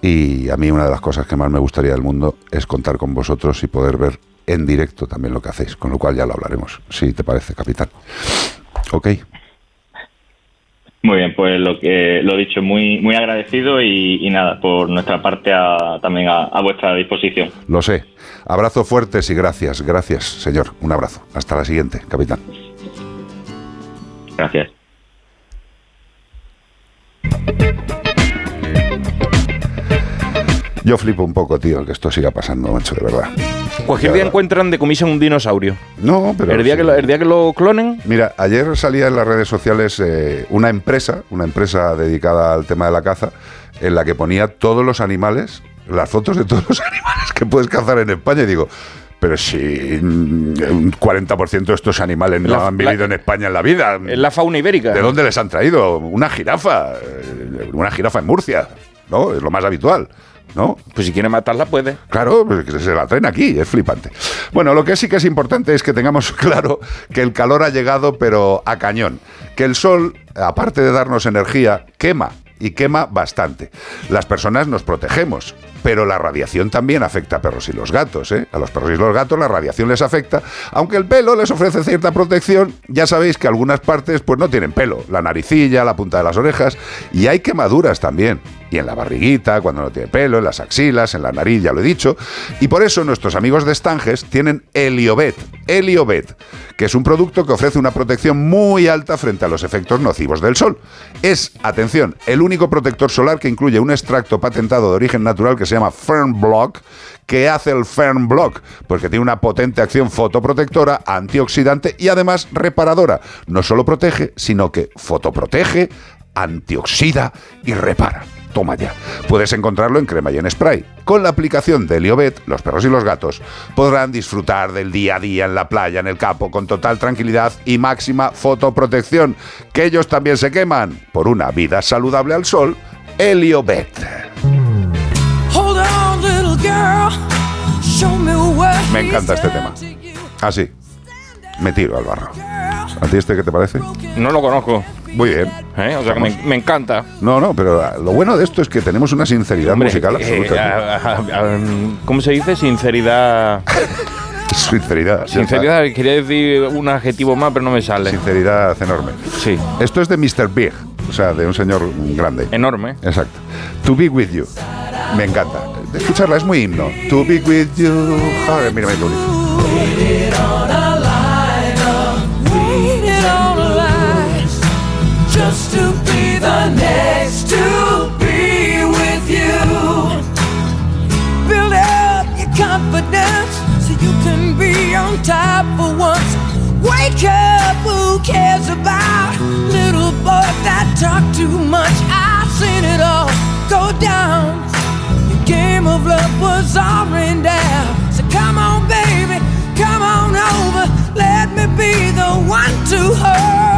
Y a mí una de las cosas que más me gustaría del mundo es contar con vosotros y poder ver en directo también lo que hacéis, con lo cual ya lo hablaremos, si te parece, capitán. Ok. Muy bien, pues lo que lo dicho, muy muy agradecido y, y nada, por nuestra parte a- también a, a vuestra disposición. Lo sé. Abrazo fuertes y gracias, gracias, señor. Un abrazo. Hasta la siguiente, capitán. Gracias. Yo flipo un poco, tío, que esto siga pasando, macho, de verdad. Cualquier Ya, día encuentran de comisión un dinosaurio. No, pero. el, día sí. que lo, el día que lo clonen, Mira, ayer salía en las redes sociales eh, una empresa, una empresa dedicada al tema de la caza, en la que ponía todos los animales, las fotos de todos los animales que puedes cazar en España. Y digo, pero si mm, un 40% de estos animales no La- han vivido la- en España en la vida. es la fauna ibérica. ¿De dónde les han traído? Una jirafa. eh, Una jirafa en Murcia. ¿No? Es lo más habitual. ¿No? Pues si quiere matarla, puede. Claro, pues que se la traen aquí, es flipante. Bueno, lo que sí que es importante es que tengamos claro que el calor ha llegado, pero a cañón. Que el sol, aparte de darnos energía, quema y quema bastante. Las personas nos protegemos, pero la radiación también afecta a perros y los gatos. ¿eh? A los perros y los gatos la radiación les afecta, aunque el pelo les ofrece cierta protección. Ya sabéis que algunas partes pues no tienen pelo, la naricilla, la punta de las orejas, y hay quemaduras también. Y en la barriguita, cuando no tiene pelo, en las axilas, en la nariz, ya lo he dicho. Y por eso nuestros amigos de Stanges tienen Heliobet. Heliobet, que es un producto que ofrece una protección muy alta frente a los efectos nocivos del sol. Es, atención, el único protector solar que incluye un extracto patentado de origen natural que se llama Fern Block. ¿Qué hace el Fern Block? Pues que tiene una potente acción fotoprotectora, antioxidante y además reparadora. No solo protege, sino que fotoprotege, antioxida y repara. Toma ya. Puedes encontrarlo en crema y en spray. Con la aplicación de Heliobet, los perros y los gatos podrán disfrutar del día a día en la playa, en el campo, con total tranquilidad y máxima fotoprotección. Que ellos también se queman por una vida saludable al sol. Heliobet. Me what Me he encanta este tema. Así. Me tiro al barro. ¿A ti este qué te parece? No lo conozco. Muy bien. ¿eh? O sea que me, me encanta. No, no, pero lo bueno de esto es que tenemos una sinceridad Hombre, musical eh, absoluta. a- a- a- ¿Cómo se dice? Sinceridad. Sinceridad. Sinceridad, quería decir un adjetivo más, pero no me sale. Sinceridad enorme. Sí, Esto es de Mr. Big, o sea, de un señor grande. enorme. Exacto. To be with you. Me encanta. de escucharla, es muy himno. To be with you. Joder, mira, mira confidence so you can be on top for once. Wake up, who cares about little that talk too much? I've seen it all go down. Of love was rained down. So come on, baby, come on over. Let me be the one to hold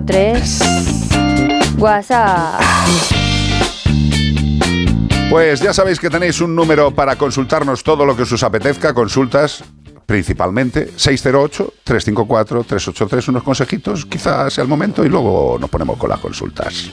383 WhatsApp. Pues ya sabéis que tenéis un número para consultarnos todo lo que os apetezca, consultas principalmente 608-354-383, unos consejitos, quizás sea el momento y luego nos ponemos con las consultas.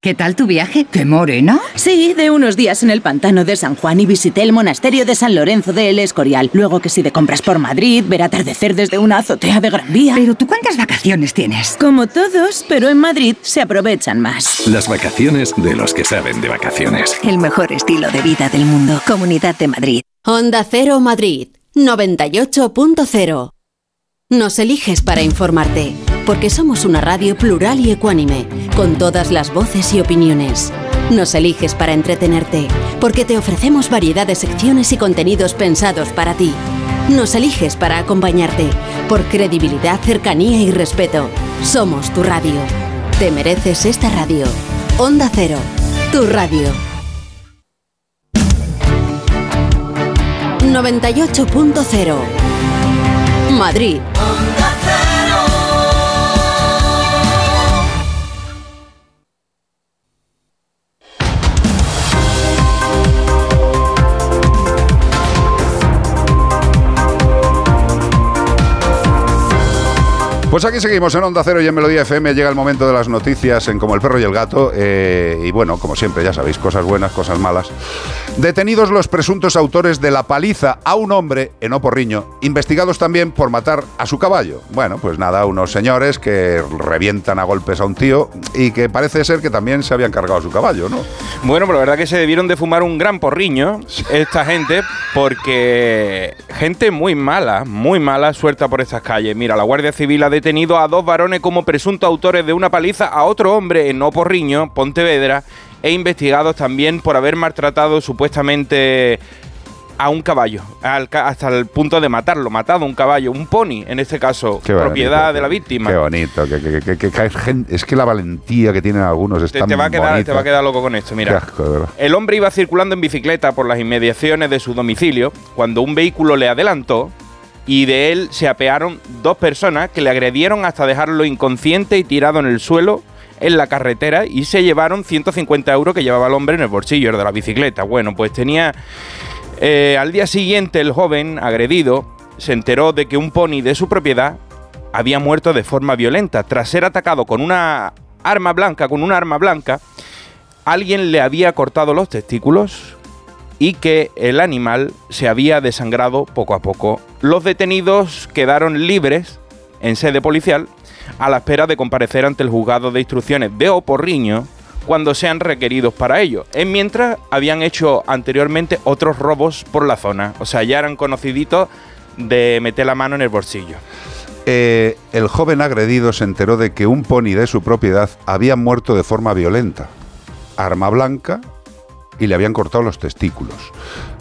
¿Qué tal tu viaje? ¿Qué morena? Sí, de unos días en el pantano de San Juan y visité el monasterio de San Lorenzo de El Escorial. Luego que si de compras por Madrid, ver atardecer desde una azotea de Gran Vía. Pero tú cuántas vacaciones tienes? Como todos, pero en Madrid se aprovechan más. Las vacaciones de los que saben de vacaciones. El mejor estilo de vida del mundo. Comunidad de Madrid. Onda Cero Madrid 98.0. Nos eliges para informarte, porque somos una radio plural y ecuánime, con todas las voces y opiniones. Nos eliges para entretenerte, porque te ofrecemos variedad de secciones y contenidos pensados para ti. Nos eliges para acompañarte, por credibilidad, cercanía y respeto. Somos tu radio. Te mereces esta radio. Onda Cero, tu radio. 98.0 Madrid. Pues aquí seguimos en Onda Cero y en Melodía FM. Llega el momento de las noticias en Como el perro y el gato. eh, y bueno, como siempre, ya sabéis, cosas buenas, cosas malas. Detenidos los presuntos autores de la paliza a un hombre en Oporriño, investigados también por matar a su caballo. Bueno, pues nada, unos señores que revientan a golpes a un tío y que parece ser que también se habían cargado a su caballo, ¿no? Bueno, pero la verdad que se debieron de fumar un gran porriño esta gente, porque gente muy mala, muy mala suelta por estas calles. Mira, la Guardia Civil ha detenido detenido a dos varones como presuntos autores de una paliza a otro hombre en Oporriño, Pontevedra, e investigados también por haber maltratado supuestamente a un caballo, al ca- hasta el punto de matarlo, matado un caballo, un pony, en este caso, Qué propiedad bonito, de la víctima. Qué bonito. Que, es que la valentía que tienen algunos es Te, tan te va a quedar, te bonita. va a quedar loco con esto, mira. asco. El hombre iba circulando en bicicleta por las inmediaciones de su domicilio cuando un vehículo le adelantó y de él se apearon dos personas que le agredieron hasta dejarlo inconsciente y tirado en el suelo en la carretera y se llevaron 150 euros que llevaba el hombre en el bolsillo de la bicicleta. Bueno, pues tenía... eh, al día siguiente el joven agredido se enteró de que un pony de su propiedad había muerto de forma violenta tras ser atacado con una arma blanca, con una arma blanca alguien le había cortado los testículos y que el animal se había desangrado poco a poco. Los detenidos quedaron libres en sede policial a la espera de comparecer ante el juzgado de instrucciones de Oporriño cuando sean requeridos para ello. En mientras habían hecho anteriormente otros robos por la zona, o sea, ya eran conociditos de meter la mano en el bolsillo. Eh, el joven agredido se enteró de que un pony de su propiedad había muerto de forma violenta. Arma blanca y le habían cortado los testículos.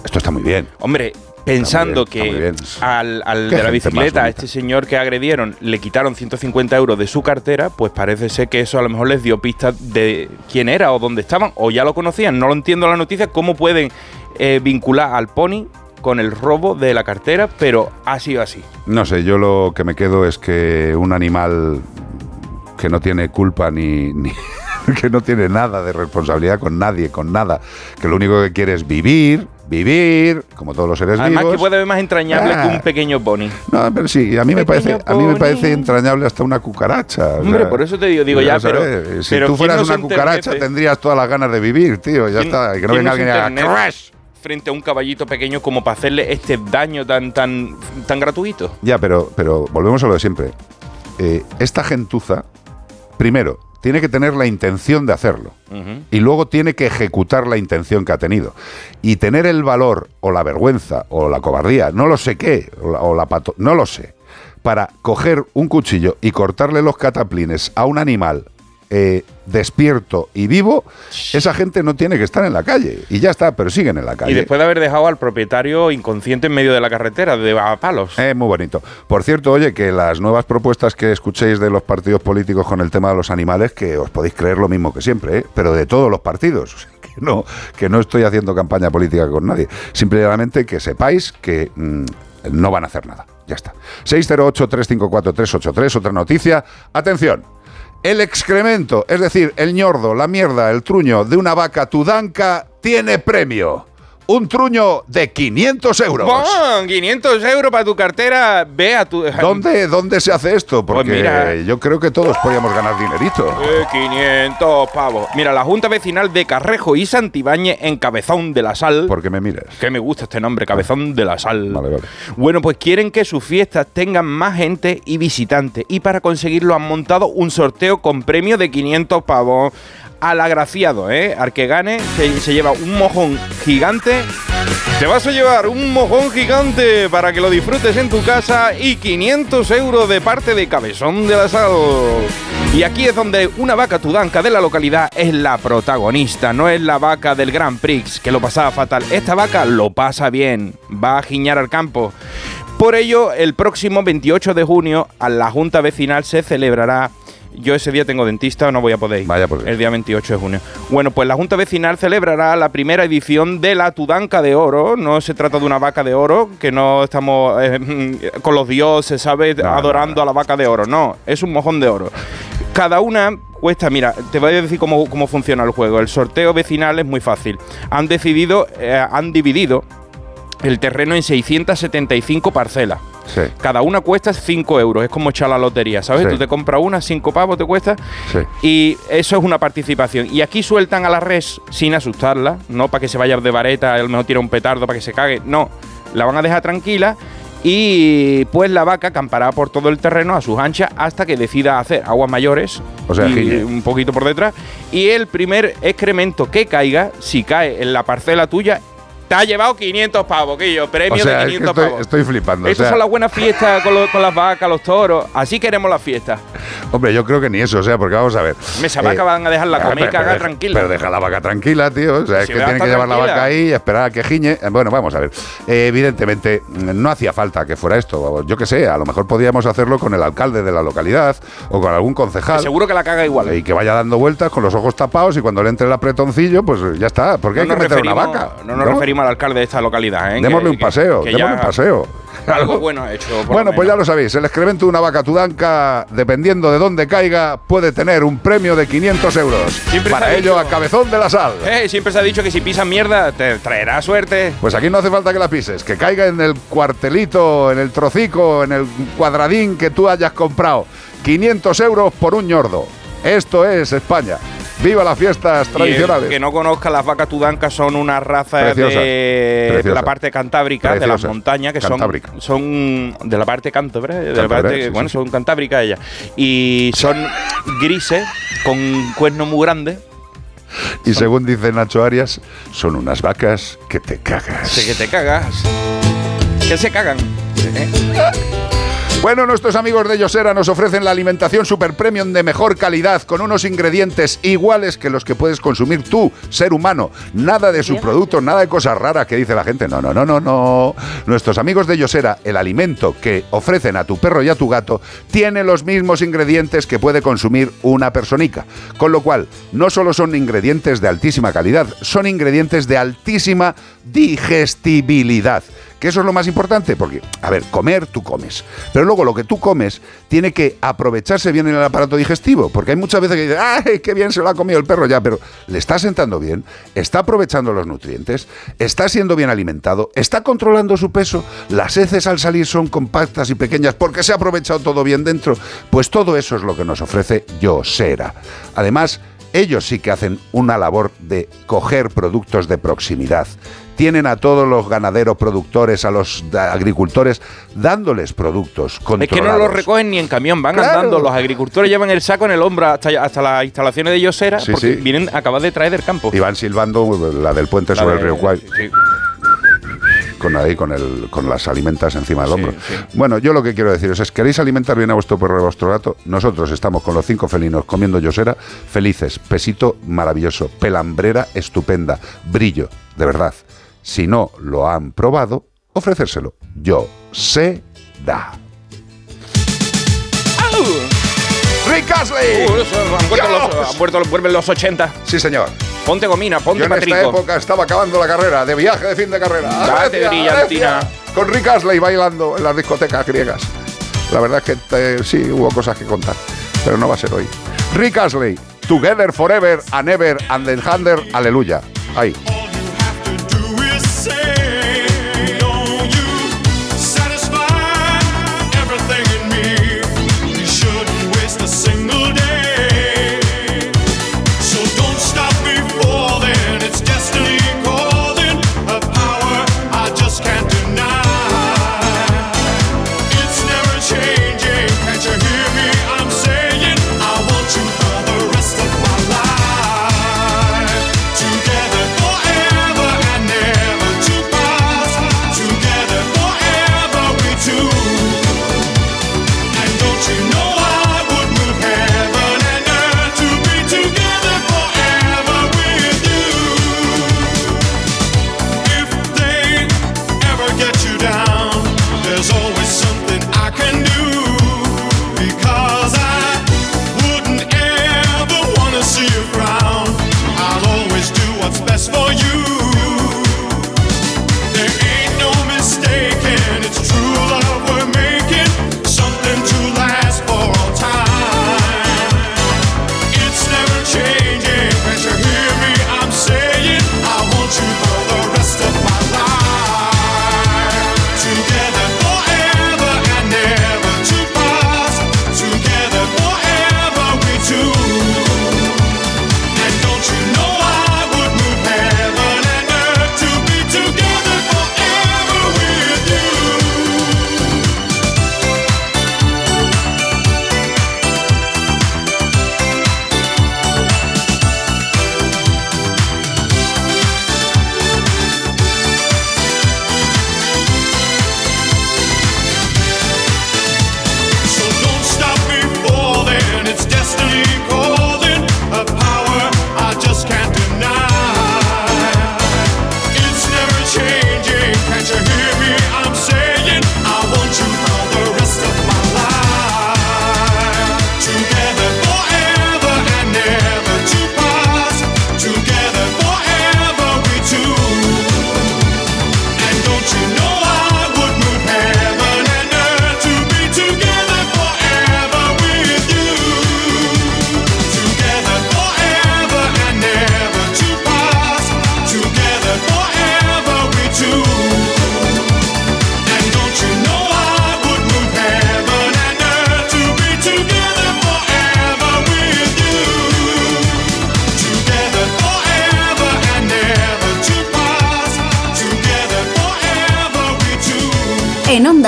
Esto está muy bien. Hombre, pensando que al, al de la bicicleta, a este señor que agredieron, le quitaron 150 euros de su cartera, pues parece ser que eso a lo mejor les dio pistas de quién era o dónde estaban, o ya lo conocían. No lo entiendo la noticia, cómo pueden eh, vincular al pony con el robo de la cartera, pero ha sido así. No sé, yo lo que me quedo es que un animal que no tiene culpa ni, ni- que no tiene nada de responsabilidad con nadie, con nada, que lo único que quiere es vivir, vivir, como todos los seres Además vivos. que puede ver más entrañable Ah. que un pequeño pony. No, pero sí, a mí me parece, a mí me parece entrañable hasta una cucaracha. o Hombre, sea, por eso te digo, digo, ya, pero- Si pero tú ¿quién fueras no una cucaracha, tendrías todas las ganas de vivir, tío. Ya ¿Quién- está. Y que no venga alguien crash. frente a un caballito pequeño como para hacerle este daño tan tan tan gratuito. Ya, pero, pero volvemos a lo de siempre. Eh, esta gentuza, primero, tiene que tener la intención de hacerlo. Y luego tiene que ejecutar la intención que ha tenido. Y tener el valor o la vergüenza o la cobardía, no lo sé qué, o la, o la pato, no lo sé, para coger un cuchillo y cortarle los cataplines a un animal eh, despierto y vivo, esa gente no tiene que estar en la calle. Y ya está, pero siguen en la calle. Y después de haber dejado al propietario inconsciente en medio de la carretera, de a palos. Es muy bonito. Por cierto, oye, que las nuevas propuestas que escuchéis de los partidos políticos con el tema de los animales, que os podéis creer lo mismo que siempre, ¿eh? pero de todos los partidos. Que no, que no estoy haciendo campaña política con nadie. Simplemente que sepáis que mm, no van a hacer nada. Ya está. 608-354-383, otra noticia. Atención. El excremento, es decir, el ñordo, la mierda, el truño de una vaca tudanca tiene premio. Un truño de 500 euros. ¡Bom! 500 euros para tu cartera. Ve a tu. ¿Dónde, ¿Dónde se hace esto? Porque Pues mira. yo creo que todos podíamos ganar dinerito. Eh, 500 pavos. Mira, la Junta Vecinal de Carrejo y Santibáñez en Cabezón de la Sal. ¿Por qué me miras? Que me gusta este nombre, Cabezón de la Sal. Vale, vale. Bueno, pues quieren que sus fiestas tengan más gente y visitantes. Y para conseguirlo han montado un sorteo con premio de 500 pavos. Al agraciado, ¿eh? Al que gane se, se lleva un mojón gigante. Te vas a llevar un mojón gigante para que lo disfrutes en tu casa y 500 euros de parte de Cabezón de la Sal. Y aquí es donde una vaca tudanca de la localidad es la protagonista, no es la vaca del Grand Prix, que lo pasaba fatal. Esta vaca lo pasa bien, va a giñar al campo. Por ello, el próximo 28 de junio, a la Junta Vecinal se celebrará. Yo ese día tengo dentista, no voy a poder ir. Vaya por. El día 28 de junio. Bueno, pues la Junta Vecinal celebrará la primera edición de la Tudanca de Oro. No se trata de una vaca de oro, que no estamos eh, con los dioses, ¿sabes? No, Adorando a la vaca de oro. No, es un mojón de oro. Cada una cuesta, mira, te voy a decir cómo, cómo funciona el juego. El sorteo vecinal es muy fácil. Han decidido, eh, han dividido el terreno en 675 parcelas. Sí, Cada una cuesta 5 euros. Es como echar la lotería, ¿sabes? Sí. Tú te compras una, 5 pavos te cuesta. sí. Y eso es una participación. Y aquí sueltan a la res sin asustarla, no para que se vaya de vareta, a lo mejor tira un petardo para que se cague. No, la van a dejar tranquila y pues la vaca campará por todo el terreno a sus anchas hasta que decida hacer aguas mayores. O sea, y un poquito por detrás. Y el primer excremento que caiga, si cae en la parcela tuya, Te has llevado 500 pavos, yo, premio O sea, de es que 500 estoy, pavos. estoy flipando. o Estas sea, son las buenas fiestas con, lo- con las vacas, los toros. Así queremos las fiestas. Hombre, yo creo que ni eso, o sea, porque vamos a ver. Esa vaca van a dejarla ah, comer y pero- cagar pero deja- tranquila. Pero deja la vaca tranquila, tío. O sea, es que tienen que llevar la vaca ahí y esperar a que giñe. Eh, Bueno, vamos a ver. Eh, evidentemente, no hacía falta que fuera esto. Yo qué sé, a lo mejor podíamos hacerlo con el alcalde de la localidad o con algún concejal. Que seguro que la caga igual. Y que vaya dando vueltas con los ojos tapados y cuando le entre el apretoncillo, pues ya está. Porque hay que meter una vaca. No nos referimos al alcalde de esta localidad, ¿eh? Démosle Que- un paseo, que démosle un paseo. Algo bueno ha hecho. por Bueno, pues ya lo sabéis, el excremento de una vaca tudanca, dependiendo de dónde caiga, puede tener un premio de 500 euros. Siempre Para ello, dicho- a cabezón de la sal. Eh, siempre se ha dicho que si pisas mierda te traerá suerte. Pues aquí no hace falta que la pises, que caiga en el cuartelito, en el trocico, en el cuadradín que tú hayas comprado. 500 euros por un ñordo. Esto es España. ¡Viva las fiestas Y el tradicionales! que no conozca las vacas tudancas son una raza Preciosas, de, preciosas. de la parte cantábrica, de las montañas, que son, Cantábrica. son de la parte cántabra, de la parte, sí, bueno, sí, son cantábricas ellas. Y son grises, con cuernos muy grandes. Y según dice Nacho Arias, son unas vacas que te cagas. Sé que te cagas. Que se cagan. ¿eh? Bueno, nuestros amigos de Yosera nos ofrecen la alimentación super premium de mejor calidad con unos ingredientes iguales que los que puedes consumir tú, ser humano. Nada de su producto, nada de cosas raras que dice la gente. No, no, no, no, no. Nuestros amigos de Yosera, el alimento que ofrecen a tu perro y a tu gato, tiene los mismos ingredientes que puede consumir una personica. Con lo cual, no solo son ingredientes de altísima calidad, son ingredientes de altísima digestibilidad. Que eso es lo más importante, porque, a ver, comer tú comes, pero luego lo que tú comes tiene que aprovecharse bien en el aparato digestivo, porque hay muchas veces que dicen, ¡ay, qué bien se lo ha comido el perro ya! Pero le está sentando bien, está aprovechando los nutrientes, está siendo bien alimentado, está controlando su peso, las heces al salir son compactas y pequeñas porque se ha aprovechado todo bien dentro. Pues todo eso es lo que nos ofrece Yosera. Además, ellos sí que hacen una labor de coger productos de proximidad. Tienen a todos los ganaderos productores, a los agricultores, dándoles productos Es que no los recogen ni en camión, van Claro. andando. Los agricultores llevan el saco en el hombro hasta, hasta las instalaciones de Yosera Sí, porque sí. vienen acaban de traer del campo. Y van silbando la del puente La sobre de- el río sí, sí. Con ahí, con, el, con las alimentas encima del hombro. Bueno, yo lo que quiero deciros es, ¿queréis alimentar bien a vuestro perro y a vuestro gato? Nosotros estamos con los cinco felinos comiendo yosera, felices, pesito maravilloso, pelambrera estupenda, brillo, de verdad. Si no lo han probado, ofrecérselo. Yo sé da. ¡Rick Astley! Uh, eso, han, vuelto los, han vuelto- vuelven los 80. Sí, señor. Ponte gomina, ponte Yo en esta patrico. época estaba acabando la carrera, de viaje de fin de carrera. Date, Grecia, brillantina. Grecia, Con Rick Astley bailando en las discotecas griegas. La verdad es que eh, sí, hubo cosas que contar, pero no va a ser hoy. Rick Astley, Together Forever and Ever and the Hunter, aleluya. Ahí.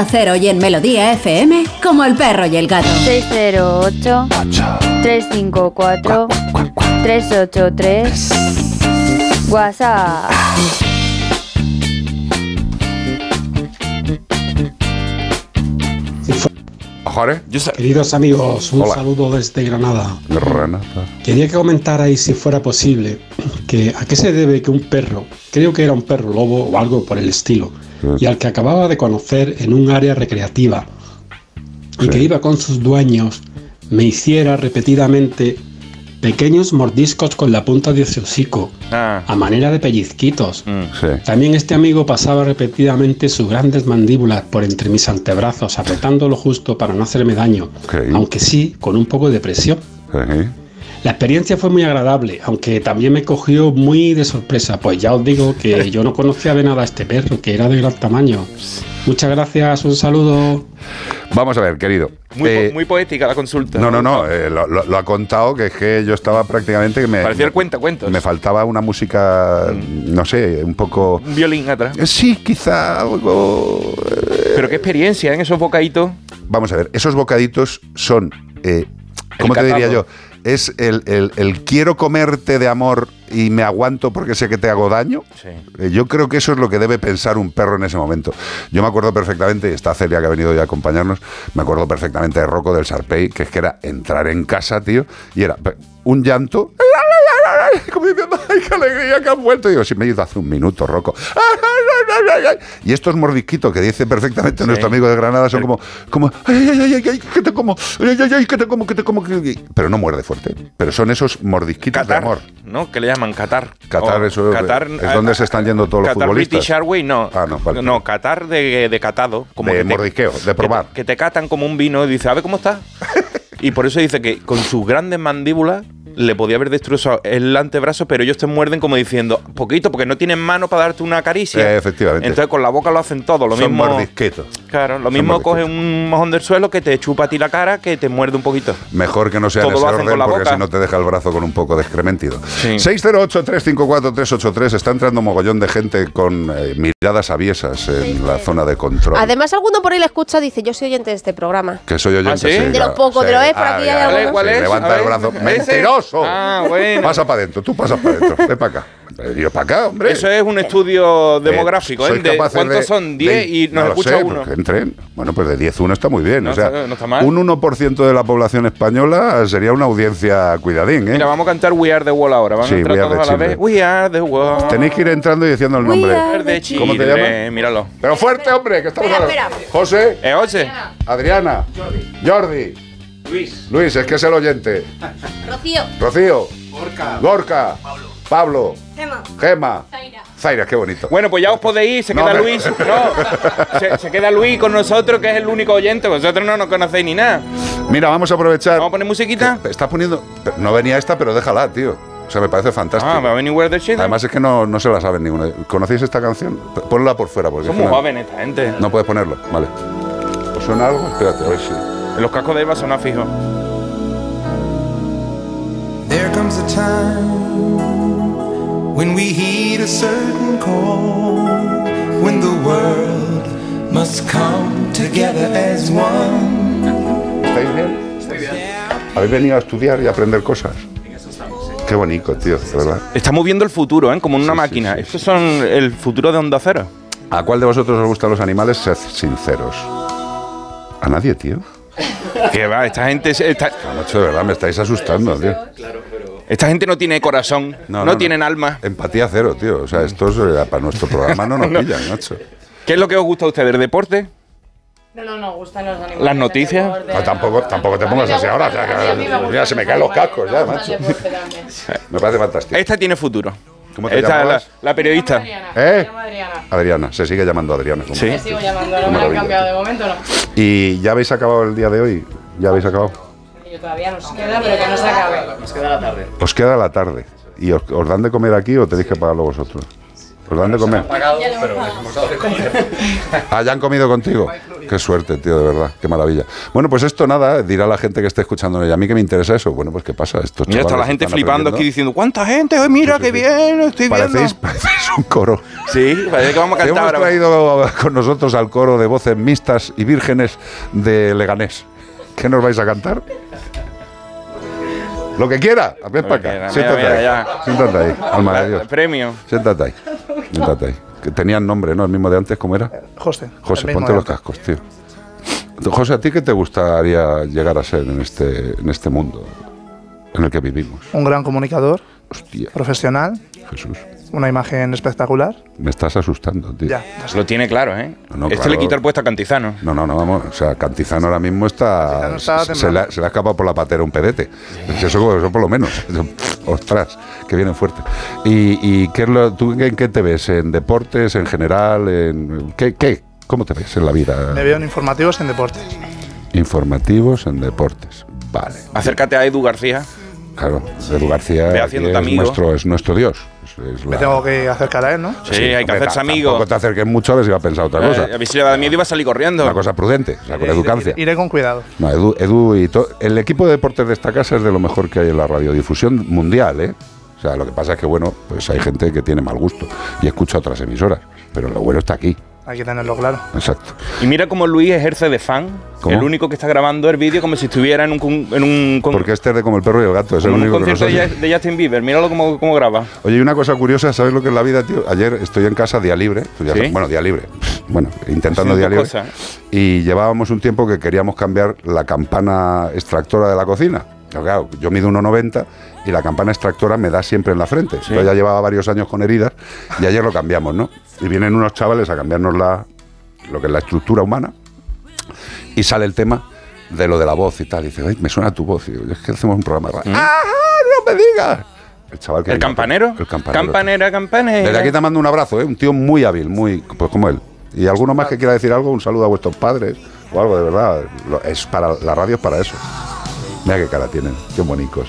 Onda Cero y en Melodía FM, como el perro y el gato. 608-354-383. WhatsApp. Queridos amigos, un Hola. saludo desde Granada. Granada. Quería que comentarais si fuera posible que a qué se debe que un perro, creo que era un perro lobo o algo por el estilo, y al que acababa de conocer en un área recreativa y que iba con sus dueños, me hiciera repetidamente pequeños mordiscos con la punta de su hocico, Ah. a manera de pellizquitos. Sí. También este amigo pasaba repetidamente sus grandes mandíbulas por entre mis antebrazos, apretándolo justo para no hacerme daño, aunque sí con un poco de presión. La experiencia fue muy agradable, aunque también me cogió muy de sorpresa, pues ya os digo que yo no conocía de nada a este perro, que era de gran tamaño. Muchas gracias, un saludo. Vamos a ver, querido. Muy, po- Eh, muy poética la consulta. no, no, no, eh, lo, lo- lo ha contado que es que yo estaba prácticamente que me, Parecía el cuentacuentos. me faltaba una música, Mm. no sé, un poco... Un violín atrás. Eh, Sí, quizá algo... eh, Pero qué experiencia en esos bocaditos. Vamos a ver, esos bocaditos son, eh, ¿cómo te diría yo? Es el, el- el quiero comerte de amor y me aguanto porque sé que te hago daño. Eh, Yo creo que eso es lo que debe pensar un perro en ese momento. Yo me acuerdo perfectamente, y está Celia que ha venido ya a acompañarnos, me acuerdo perfectamente de Rocco del Sarpey, que es que era entrar en casa, tío, y era un llanto. Como diciendo, ¡ay, qué alegría que han vuelto! Y digo, si me he ido hace un minuto, Rocco. Y estos mordisquitos que dice perfectamente nuestro amigo de Granada son como, como ¡ay, ay, ay, ay, ay, que te como! ¡ay, ay, ay, que te como, que te como! que-". Pero no muerde fuerte. Pero son esos mordisquitos de amor. ¿no? Que le llaman Qatar. Qatar, O eso Qatar, es donde se están yendo todos los Qatar futbolistas. British Airways, no. Ah, no, vale. No, Qatar de, de catado. Como De que te- mordisqueo, de probar. Que te, que te catan como un vino y dice, a ver cómo está. y por eso dice que con sus grandes mandíbulas le podía haber destrozado el antebrazo, pero ellos te muerden como diciendo, poquito, porque no tienen mano para darte una caricia. Eh, efectivamente. Entonces con la boca lo hacen todo. Lo son mismo. mordisquitos. Claro, lo Son mismo coge un mojón del suelo que te chupa a ti la cara, que te muerde un poquito. Mejor que no sea en Todo ese lo hacen orden porque si no te deja el brazo con un poco de excrementido. 608-354-383 está entrando mogollón de gente con eh, miradas aviesas en la zona de control. Además, alguno por ahí le escucha dice, yo soy oyente de este programa. que soy oyente. ¿Ah, sí? sí, De los pocos, de sí. los es, por aquí hay ya, alguno. sí, ¿Cuál es? Levanta el brazo. ¿ese? ¡Mentiroso! Ah, bueno. Pasa para adentro, tú pasa para adentro. Ven para acá. Yo para acá, hombre. Eso es un estudio demográfico, ¿eh? soy De capaz ¿Cuántos de- son? de- 10 y no nos lo escucha sé, uno. entren. Bueno, pues de 10 uno está muy bien. No o sea, está- no está mal. un 1% de la población española sería una audiencia cuidadín, ¿eh? Mira, vamos a cantar We Are the Wall ahora. Vamos Sí, a entrar We Are todos the a la vez. Children. We Are the Wall. Tenéis que ir entrando y diciendo el nombre. Are the ¿Cómo te llamas? Míralo. Pero fuerte, hombre, que estamos Espera, espera. José, ¿Eh, José? Adriana, Jordi, Luis. Luis, es que es el oyente. Rocío. Rocío, Gorka. Gorka, Pablo, Gema. Gema, Zaira, qué bonito. Bueno, pues ya os podéis ir, se No, queda me- Luis. No, se, se queda Luis con nosotros, que es el único oyente. Vosotros no nos conocéis ni nada. Mira, vamos a aprovechar. Vamos a poner musiquita. Está poniendo. No venía esta, pero déjala, tío. O sea, me parece fantástico. Ah, va a venir We Are the. Además es que no, no se la saben ninguna. ¿Conocéis esta canción? Ponla por fuera, porque Son es muy jóvenes esta gente. No puedes ponerlo, vale. ¿Os suena algo? Espérate, a ver si. Los cascos de Eva son fijo. There comes a time when we heed a certain call, when the world must come together as one. ¿Estáis bien? ¿Habéis venido a estudiar y a aprender cosas? Qué bonito, tío, de verdad. Estamos viendo el futuro, ¿eh? Como en una máquina. Estos son el futuro de Onda Cero. ¿A cuál de vosotros os gustan los animales? Sed sinceros. ¿A nadie, tío? Que va, esta gente. Esta, Ah, macho, de verdad, me estáis asustando, tío. esta gente no tiene corazón, no, tienen alma. Empatía cero, tío. O sea, esto es, eh, para nuestro programa no nos pillan, macho. ¿Qué es lo que os gusta a ustedes? ¿El deporte? No, no, nos gustan los animales. ¿Las noticias? No, tampoco, tampoco te pongas así ahora. o sea, que- mira, se me caen los cascos ya, macho. Me parece fantástico. Esta tiene futuro. ¿Cómo te Esta llamabas? la, la periodista. ¿Eh? Adriana. Adriana, se sigue llamando Adriana. como- Sí. Me sigo llamando, no me han maravilla. cambiado de momento, no. ¿Y ya habéis acabado el día de hoy? ¿Ya habéis acabado? Yo todavía nos queda, pero que no se acabe. Nos queda la tarde. Os queda la tarde. ¿Y os, os dan de comer aquí o tenéis que pagarlo vosotros? ¿Os dan de comer? Pagado, pero les hemos dado de comer. Ah, ya han comido contigo. Qué suerte, tío, de verdad. Qué maravilla. Bueno, pues esto nada, dirá la gente que esté escuchando. ¿Y a mí que me interesa eso? Bueno, pues ¿qué pasa? Estos Mira, está la gente flipando aquí diciendo, ¿cuánta gente? Mira, qué bien, estoy Parecéis, viendo. parecéis un coro. Sí, parece que vamos a cantar Hemos traído con nosotros al coro de voces mixtas y vírgenes de Leganés. ¿Qué nos vais a cantar? Lo que quiera. Ven para acá. Siéntate ahí. Siéntate ahí, alma de Dios. Premio. Siéntate ahí. Siéntate ahí. Que tenían nombre, ¿no? El mismo de antes, ¿cómo era? José. José, mismo ponte los cascos, tío. José, ¿a ti qué te gustaría llegar a ser en este, en este mundo en el que vivimos? Un gran comunicador, profesional, Jesús, una imagen espectacular. me estás asustando, tío. Ya. Lo tiene claro, ¿eh? No, este claro. le quita el puesto a Cantizano. No, no, no, vamos. O sea, Cantizano ahora mismo está. Está se, le, ha- se le ha escapado por la patera un pedete. Eso, eso por lo menos. Ostras, que viene fuerte. ¿Y, y qué es lo, tú en qué te ves? ¿En deportes, en general? En, ¿qué, ¿Qué? ¿Cómo te ves en la vida? Me veo en informativos en deportes. Informativos, en deportes. Vale. Acércate a Edu García. Claro, Edu García Ve es, nuestro, es nuestro Dios. Es- Me la- tengo que acercar a él, ¿no? Sí, hay que hacerse amigo. Tampoco te acerques mucho a ver si va a pensar otra cosa. Eh, a ver si le da miedo va a salir corriendo. Una cosa prudente, o sea, con educancia. Iré con cuidado. No, Edu, Edu y to- el equipo de deportes de esta casa es de lo mejor que hay en la radiodifusión mundial, ¿eh? O sea, lo que pasa es que, bueno, pues hay gente que tiene mal gusto y escucha otras emisoras, pero lo bueno está aquí, Hay que tenerlo claro. exacto. Y mira cómo Luis ejerce de fan. ¿Cómo? El único que está grabando el vídeo como si estuviera en un, en un, con- Porque este es de como el perro y el gato, es el como en un único que nos concierto de, Justin Bieber. Míralo cómo, cómo graba. Oye, y una cosa curiosa, ¿sabes lo que es la vida, tío? Ayer estoy en casa, día libre, ya ¿Sí? bueno, día libre, bueno, intentando día libre, cosas. y llevábamos un tiempo que queríamos cambiar la campana extractora de la cocina. Claro, yo mido 1,90 y la campana extractora me da siempre en la frente. Yo ya llevaba varios años con heridas y ayer lo cambiamos, ¿no? Y vienen unos chavales a cambiarnos la, lo que es la estructura humana y sale el tema de lo de la voz y tal. Y dice, "Ay, me suena tu voz. Y digo, es que hacemos un programa de radio. ¡Ah, no me digas! El chaval que ¿El campanero? El campanero. Campanera, campanera. Desde aquí te mando un abrazo, ¿eh? un tío muy hábil, muy pues como él. Y alguno más que quiera decir algo, un saludo a vuestros padres o algo de verdad. Es para la radio es para eso. Mira qué cara tienen, qué bonicos.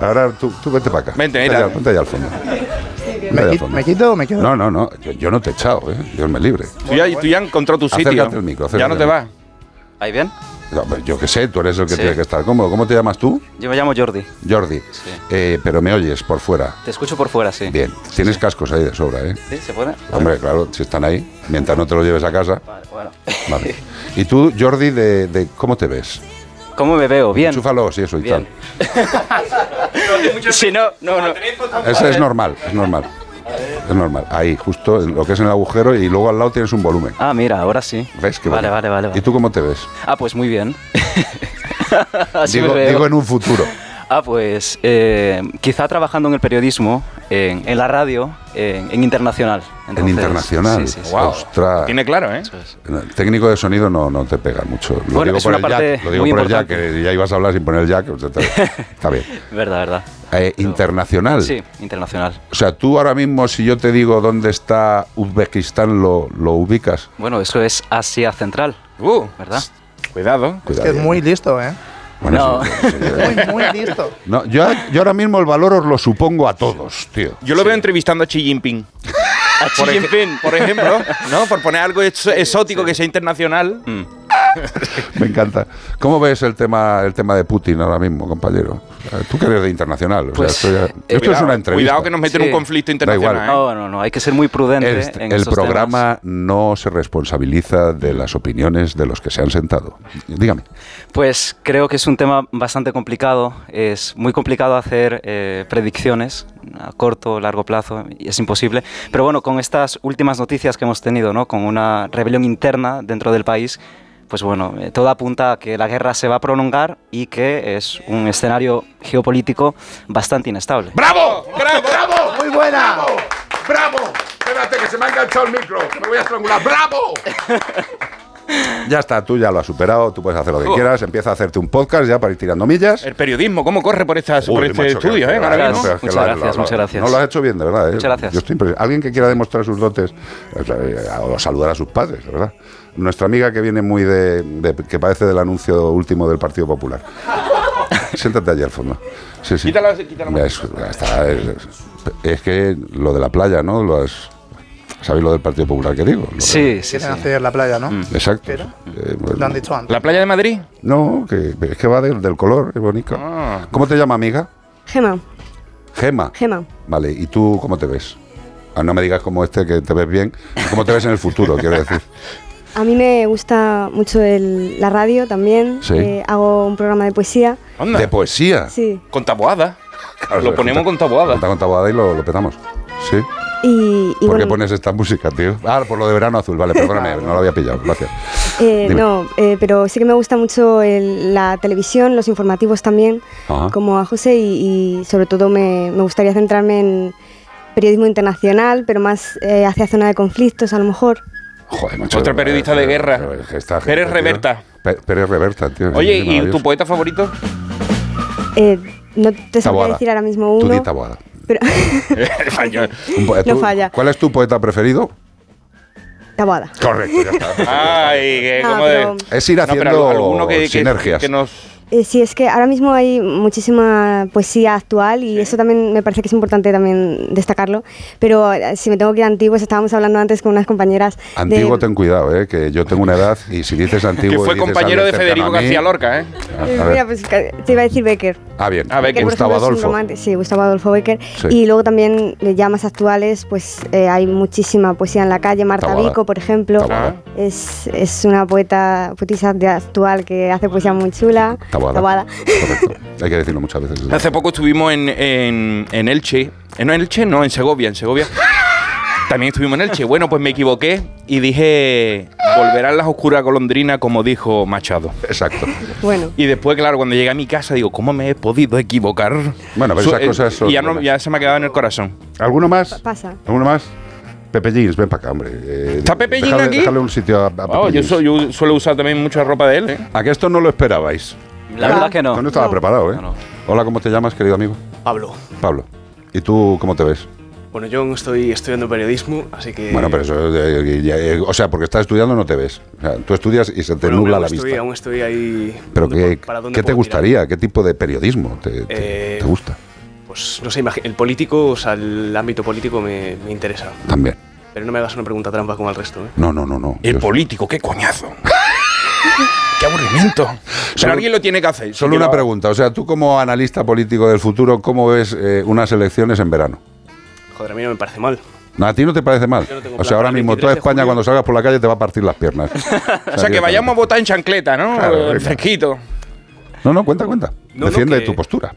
Ahora tú, tú vete para acá. Vente, Vente mira. vente allá al fondo. ¿Me, allá al qui- fondo. me quito o me quedo? No, no, no. Yo, yo no te he echado, ¿eh? Dios me libre. Tú ya, tú ya has encontrado tu sitio. Acércate al micro, ya no te vas. ¿Ahí bien? No, yo qué sé, tú eres el que Sí. tiene que estar cómodo. ¿Cómo te llamas tú? Yo me llamo Jordi. Jordi. Eh, pero me oyes por fuera. Te escucho por fuera, sí. Bien. Tienes cascos ahí de sobra, ¿eh? ¿Sí? ¿Se puede? Hombre, claro, si están ahí, mientras no te lo lleves a casa. Bueno. Vale. ¿Y tú, Jordi, de, de cómo te ves? ¿Cómo me veo? Bien. Enchúfalo, sí, eso y Bien. Si no, no, no. tal. Eso es normal, es normal. Es normal. Ahí, justo en lo que es en el agujero y luego al lado tienes un volumen. Ah, mira, ahora sí. ¿Ves? Qué Vale, vale, vale, vale. ¿Y tú cómo te ves? Ah, pues muy bien. Así digo, me veo. digo en un futuro. Ah, pues eh, quizá trabajando en el periodismo, en, en la radio, en, en internacional. en internacional. Sí, sí, sí. Ostras. Tiene claro, ¿eh? El técnico de sonido no, no te pega mucho. Lo Bueno, digo por el jack. Lo digo por el jack, que ya ibas a hablar sin poner el jack. sea, está, está bien. Verdad, verdad. Eh, internacional. Sí, internacional. O sea, tú ahora mismo, si yo te digo dónde está Uzbekistán, lo, lo ubicas. Bueno, eso es Asia Central. Uh, ¿Verdad? Cuidado. Es que es muy listo, ¿eh? Bueno, No. sí, sí, sí. Muy, muy listo. No, yo, yo ahora mismo el valor os lo supongo a todos, tío. Yo lo veo entrevistando a Xi Jinping. A Xi Jinping. por ejemplo, ¿no? Por poner algo ex- exótico que sea internacional. Mm. Me encanta. ¿Cómo ves el tema, el tema de Putin ahora mismo, compañero? Tú que eres de internacional. o sea, Pues, esto ya- eh, esto es una entrevista. Cuidado que nos meten en Sí. un conflicto internacional. ¿eh? No, no, no, hay que ser muy prudente El, en el programa no se responsabiliza de las opiniones de los que se han sentado. Dígame. Pues creo que es un tema bastante complicado. Es muy complicado hacer eh, predicciones a corto o largo plazo y es imposible. Pero bueno, con estas últimas noticias que hemos tenido, ¿no? con una rebelión interna dentro del país, pues bueno, eh, todo apunta a que la guerra se va a prolongar y que es un escenario geopolítico bastante inestable. ¡Bravo! ¡Bravo! ¡Bravo! Muy buena. ¡Bravo! ¡Bravo! Espérate, que se me ha enganchado el micro, que me voy a estrangular. ¡Bravo! Ya está, tú ya lo has superado, tú puedes hacer lo que Oh. quieras, empieza a hacerte un podcast ya para ir tirando millas. El periodismo, ¿cómo corre por, estas, por Uy, este macho, que- estudio, que- eh? Ahora mismo? Muchas gracias, lo- muchas gracias. No lo has hecho bien, de verdad. ¿eh? Muchas gracias. Yo estoy. Alguien que quiera demostrar sus dotes eh, o saludar a sus padres, de verdad. Nuestra amiga que viene muy de, de- que parece del anuncio último del Partido Popular. Siéntate allí al fondo. Sí, sí. Quítala- quítala es, ya está, es- es que lo de la playa, ¿no? Lo has- ¿Sabéis lo del Partido Popular que digo? Sí, de- sí, Quieren hacer la playa, ¿no? Exacto. Pero, Eh, bueno, Lo han dicho antes. ¿La playa de Madrid? No, que es que va del, del color, es bonito. Ah. ¿Cómo te llama, amiga? Gema, Gema. Gema. Vale, ¿y tú cómo te ves? Ah, no me digas como este que te ves bien. ¿Cómo te ves en el futuro, quiero decir? A mí me gusta mucho el- la radio también. Sí. Eh, hago un programa de poesía. Anda. ¿De poesía? Sí. Con tabuada. Claro, Lo ponemos con tabuada. Con tabuada y lo, lo petamos. Sí. Y, y ¿Por qué pones esta música, tío? Ah, por lo de verano azul. Vale, perdóname, no lo había pillado. Gracias. eh, no, eh, pero sí que me gusta mucho el- la televisión, los informativos también, Ajá. como a José, y, y sobre todo me, me gustaría centrarme en periodismo internacional, pero más eh, hacia zona de conflictos a lo mejor. Joder, macho, Otra periodista de eh, guerra. eh, que esta gente, Pérez tío. Reverta. Pe- Pérez Reverta, tío. Oye, ¿y tu poeta favorito? Eh, no te sabría decir ahora mismo Tú uno. di Taboada. Pero No tú- falla. ¿Cuál es tu poeta preferido? Taboada. Correcto, ya está. Ay, que Ah, como de... pero- Es ir No, pero haciendo alguno que- que- sinergias. que nos... Eh, sí, es que ahora mismo hay muchísima poesía actual y eso también me parece que es importante también destacarlo. Pero eh, si me tengo que ir a antiguos, estábamos hablando antes con unas compañeras. de- Antiguo, ten cuidado, eh, que yo tengo una edad y si dices antiguo. Que fue compañero de Federico García Lorca, ¿eh? Ah, Eh, a mira, pues te iba a decir Becker. Ah, bien. A ver, Becker, Gustavo ejemplo, Adolfo. sí, Gustavo Adolfo Becker. Sí. Y luego también, eh, ya más actuales, pues eh, hay muchísima poesía en la calle. Marta Taboada. Vico, por ejemplo, es, es una poeta, poetisa de actual que hace poesía muy chula. Taboada. Taboada. Correcto. Hay que decirlo muchas veces. Hace poco estuvimos en, en, en Elche. ¿En Elche? No, en Segovia. En Segovia. También estuvimos en Elche. Bueno, pues me equivoqué y dije, volverán las oscuras golondrinas, como dijo Machado. Exacto. Bueno. Y después, claro, cuando llegué a mi casa, digo, ¿cómo me he podido equivocar? Bueno, pero Su- esas eh, cosas son Y ya, no- buenas. ya se me ha quedado en el corazón. ¿Alguno más? Pasa. ¿Alguno más? Pepe Jeans, ven para acá, hombre. Eh, ¿Está Pepe Jeans déjale- aquí? Déjale un sitio a, a Pepe Wow, yo, Jeans. yo suelo usar también mucha ropa de él, ¿eh? ¿A que esto no lo esperabais? La verdad que no. No estaba preparado, ¿eh? Hola, ¿cómo te llamas, querido amigo? Pablo. Pablo. ¿Y tú cómo te ves? Bueno, yo estoy estudiando periodismo, así que... Bueno, pero eso, eh, ya, eh, o sea, porque estás estudiando no te ves. O sea, tú estudias y se te Bueno, nubla aún la estoy, vista. Aún estoy ahí... Pero ¿dónde ¿qué, para dónde ¿qué te puedo tirar? gustaría? ¿Qué tipo de periodismo te, te- Eh, te gusta? Pues no sé, imagi- el político, o sea, el ámbito político me, me interesa. También. Pero no me hagas una pregunta trampa como al resto, ¿eh? No, no, no, no. El político, qué coñazo. qué aburrimiento. Pero Solo- alguien lo tiene que hacer. Solo una lo- pregunta. O sea, tú como analista político del futuro, ¿cómo ves eh, unas elecciones en verano? Joder, a mí no me parece mal. No, ¿A ti no te parece mal? No O sea, ahora mismo toda 23 de España julio. cuando salgas por la calle te va a partir las piernas. O sea, que vayamos a votar en chancleta, ¿no? Claro. Fresquito. No, no, cuenta, cuenta. No, no, Defiende que- tu postura.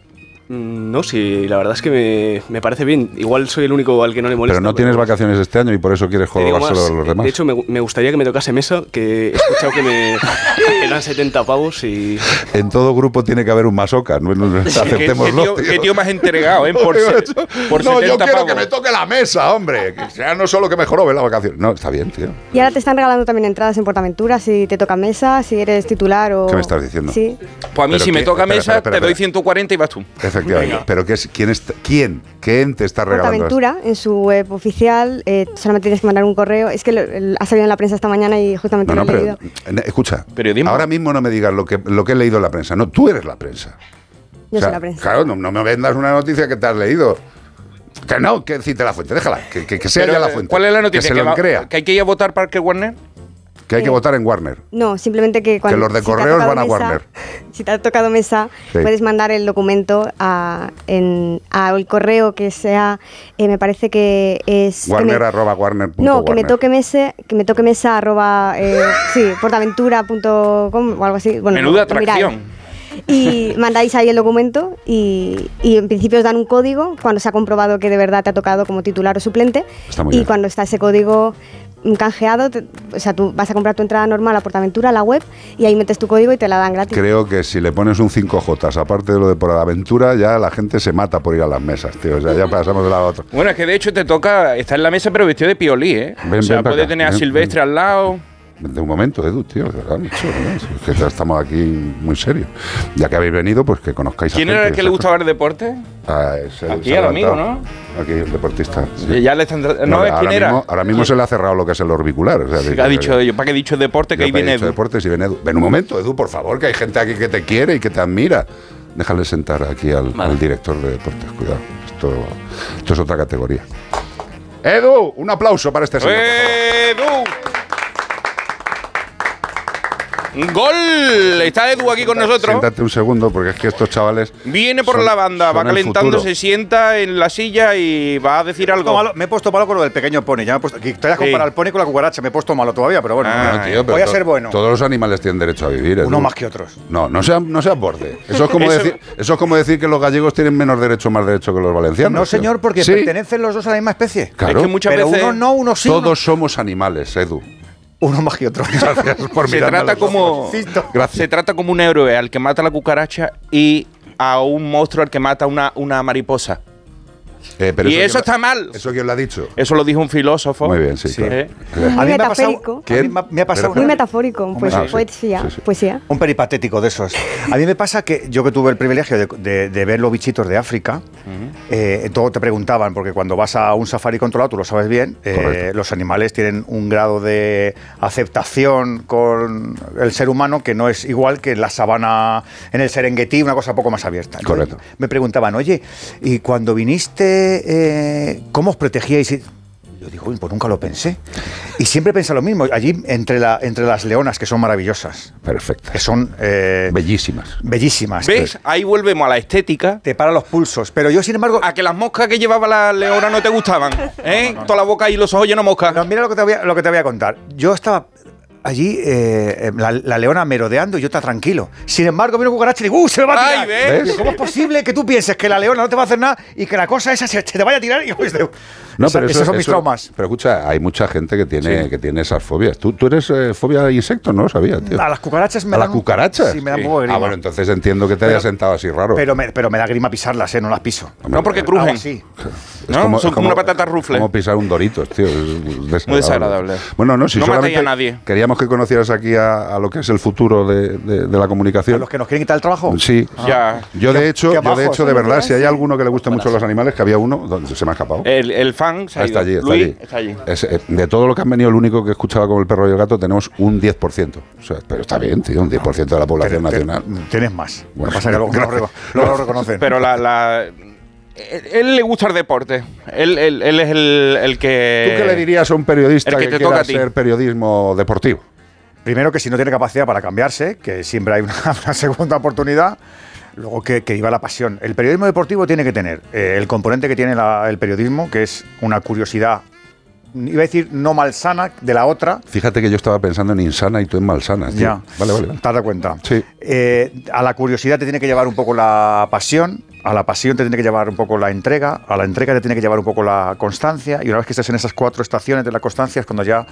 Mm, No, sí, la verdad es que me, me parece bien. Igual soy el único al que no le molesta. Pero no tienes vacaciones este año y por eso quieres más, a los demás. De hecho, me, me gustaría que me tocase mesa, que he escuchado que me eran 70 pavos y... En todo grupo tiene que haber un masoca. No, no, no, ¿Qué, qué aceptémoslo. tío, qué tío más entregado, ¿eh? Por, se- por no, 70 yo quiero pavos. que me toque la mesa, hombre. Que sea no solo que me jorobe la vacación. No, está bien, tío. Y ahora te están regalando también entradas en Portaventura si te toca mesa, si eres titular o... ¿Qué me estás diciendo? Sí. Pues a mí, Pero si me toca espera, mesa, espera, espera, te doy espera. 140 y vas tú. Efectivamente. Pero ¿qué es, quién, está- ¿quién? ¿Qué ente está regalando esto? Portaventura, en su web oficial, eh, solamente tienes que mandar un correo. Es que lo- el- ha salido en la prensa esta mañana y justamente No, lo he pero leído. eh, escucha. Periodismo. Ahora mismo no me digas lo que, lo que he leído en la prensa. No, tú eres la prensa. Yo O sea, soy la prensa. Claro, no, no me vendas una noticia que te has leído. Que no, que cite la fuente, déjala, que, que- que sea Pero, ya la eh, fuente. ¿Cuál es la noticia? Que se ¿Que, lo va- crea. que hay que ir a votar para que Warner? Que hay que votar en Warner. No, simplemente que cuando... que los de si correos van a mesa- Warner. Si te ha tocado mesa, Sí. puedes mandar el documento a, en, al correo que sea, eh, me parece que es... que me- Warner arroba Warner. no, que me toque mesa, que me toque mesa arroba, eh, sí, portaventura.com o algo así. Bueno, Menuda miráis. atracción. Y mandáis ahí el documento y, y en principio os dan un código cuando se ha comprobado que de verdad te ha tocado como titular o suplente. Está muy y bien. cuando está ese código canjeado, te- o sea, tú vas a comprar tu entrada normal a Portaventura, a la web, y ahí metes tu código y te la dan gratis. Creo que si le pones un 5J, aparte de lo de por aventura, ya la gente se mata por ir a las mesas, tío. O sea, ya pasamos de la otra. Bueno, es que de hecho te toca estar en la mesa, pero vestido de piolí, ¿eh? Ven, o sea, acá, tener a ven, Silvestre al lado. De un momento, Edu, tío, de verdad, macho, ¿no? Si que ya estamos aquí muy serios. Ya que habéis venido, pues que conozcáis ¿Quién a era el que le gustaba el deporte? Ah, Aquí el amigo, levantado. Aquí el deportista. sí. Ya le están... No, es ahora quién era. mismo, ahora mismo se le ha cerrado lo que es el orbicular. O sea, Sí, que ha dicho yo, ¿para qué he dicho deporte? Que ahí viene Edu. deportes y viene Edu. Ven un momento, Edu, por favor, que hay gente aquí que te quiere y que te admira. Déjale sentar aquí al, al director de deportes, cuidado. Esto, esto es otra categoría. Edu, un aplauso para este señor. ¡Edu! ¡Gol! Está Edu aquí con nosotros. Siéntate un segundo, porque es que estos chavales. Viene por son- la banda, va calentando, se sienta en la silla y va a decir algo. Malo- me he puesto malo con lo del pequeño pony. Ya me he puesto, que te hayas Sí. comparado el pony con la cucaracha. Me he puesto malo todavía, pero bueno. No, tío, pero voy a ser bueno. Todos los animales tienen derecho a vivir. Uno Edu. más que otros. No, no seas, no seas borde. Eso es, como Eso- decir, eso es como decir que los gallegos tienen menos derecho, más derecho que los valencianos. No, señor, porque Sí, pertenecen los dos a la misma especie. Claro. pero uno no, uno sí. uno- Todos somos animales, Edu. Uno más que otro. Gracias por se trata como. Gracias. se trata como un héroe al que mata la cucaracha y a un monstruo al que mata una, una mariposa. Eh, pero y eso lo- está mal. ¿Eso quién lo ha dicho? Eso lo dijo un filósofo. Muy bien, sí, claro. ¿Eh? Muy A mí me ha pasado- metafórico. me ha- pasado Muy una- metafórico, pues Ah, sí. poesía, Sí, sí. poesía. Un peripatético de esos. A mí me pasa que yo que tuve el privilegio de, de- de ver los bichitos de África, eh, todo te preguntaban, porque cuando vas a un safari controlado, tú lo sabes bien, eh, Correcto. los animales tienen un grado de aceptación con el ser humano que no es igual que en la sabana, en el Serengeti, una cosa poco más abierta. Entonces, Correcto. Me preguntaban, oye, y cuando viniste, eh, ¿cómo os protegíais? Yo digo, "Uy, pues nunca lo pensé. Y siempre pensé lo mismo. Allí, entre, la, entre las leonas, que son maravillosas. Perfecto. Que son... eh, Bellísimas. Bellísimas. ¿Ves? Ahí volvemos a la estética. Te para los pulsos. Pero yo, sin embargo... A que las moscas que llevaba la leona no te gustaban. ¿Eh? Toda la boca y los ojos llenos de moscas. No, mira lo que, te voy a, lo que te voy a contar. Yo estaba allí, eh, la, la leona merodeando y yo estaba tranquilo. Sin embargo, vino un cucaracha y digo, ¡uh, se me va a Ay, tirar! ¿ves? Digo, ¿Cómo es posible que tú pienses que la leona no te va a hacer nada y que la cosa esa se te vaya a tirar? Y yo, No, Esa- pero eso, esos son mis eso- traumas. Pero escucha, hay mucha gente que tiene, que tiene esas fobias. ¿Tú, tú eres eh, fobia de insectos? No lo sabía, tío. A las cucarachas me ¿A dan las cucarachas? Sí, me da un poco de grima. Ah, bueno, entonces entiendo que te haya sentado así raro. Pero me, pero me da grima pisarlas, ¿eh? No las piso. No, porque Algo crujen. Es ¿no? Son como una patata rufle. Como pisar un Doritos, tío. es Muy desagradable. Bueno, no, si No solamente a nadie. queríamos que conocieras aquí a, a lo que es el futuro de, de- de la comunicación. ¿A los que nos quieren quitar el trabajo? Sí. Ya. Yo de hecho, yo de hecho, de ¿eh? verdad, si hay alguno que le guste mucho los animales, que había uno, donde se me ha escapado. El, el fan se ha Ah, está ido. allí, está Luis allí. está allí. Es, eh, de todo lo que han venido, el único que escuchaba como el perro y el gato, tenemos un 10%. O sea, pero está bien, tío, un 10% de la población Pero- nacional. Tienes más. Bueno, lo que pasa es que luego no lo, reconocen. Pero la, la- él, él le gusta el deporte. Él, él- él es el, el que. ¿Tú qué le dirías a un periodista el que que, te quiera toca a ti. hacer periodismo deportivo? Primero que si no tiene capacidad para cambiarse, que siempre hay una, una segunda oportunidad. Luego que, que iba la pasión. El periodismo deportivo tiene que tener eh, el componente que tiene la- el periodismo, que es una curiosidad, iba a decir no malsana, de la otra. Fíjate que yo estaba pensando en insana y tú en malsana. tío. Ya. Vale, vale. vale. ¿Te has dado cuenta? Sí. Eh, a la curiosidad te tiene que llevar un poco la pasión, a la pasión te tiene que llevar un poco la entrega, a la entrega te tiene que llevar un poco la constancia, y una vez que estés en esas cuatro estaciones de la constancia es cuando ya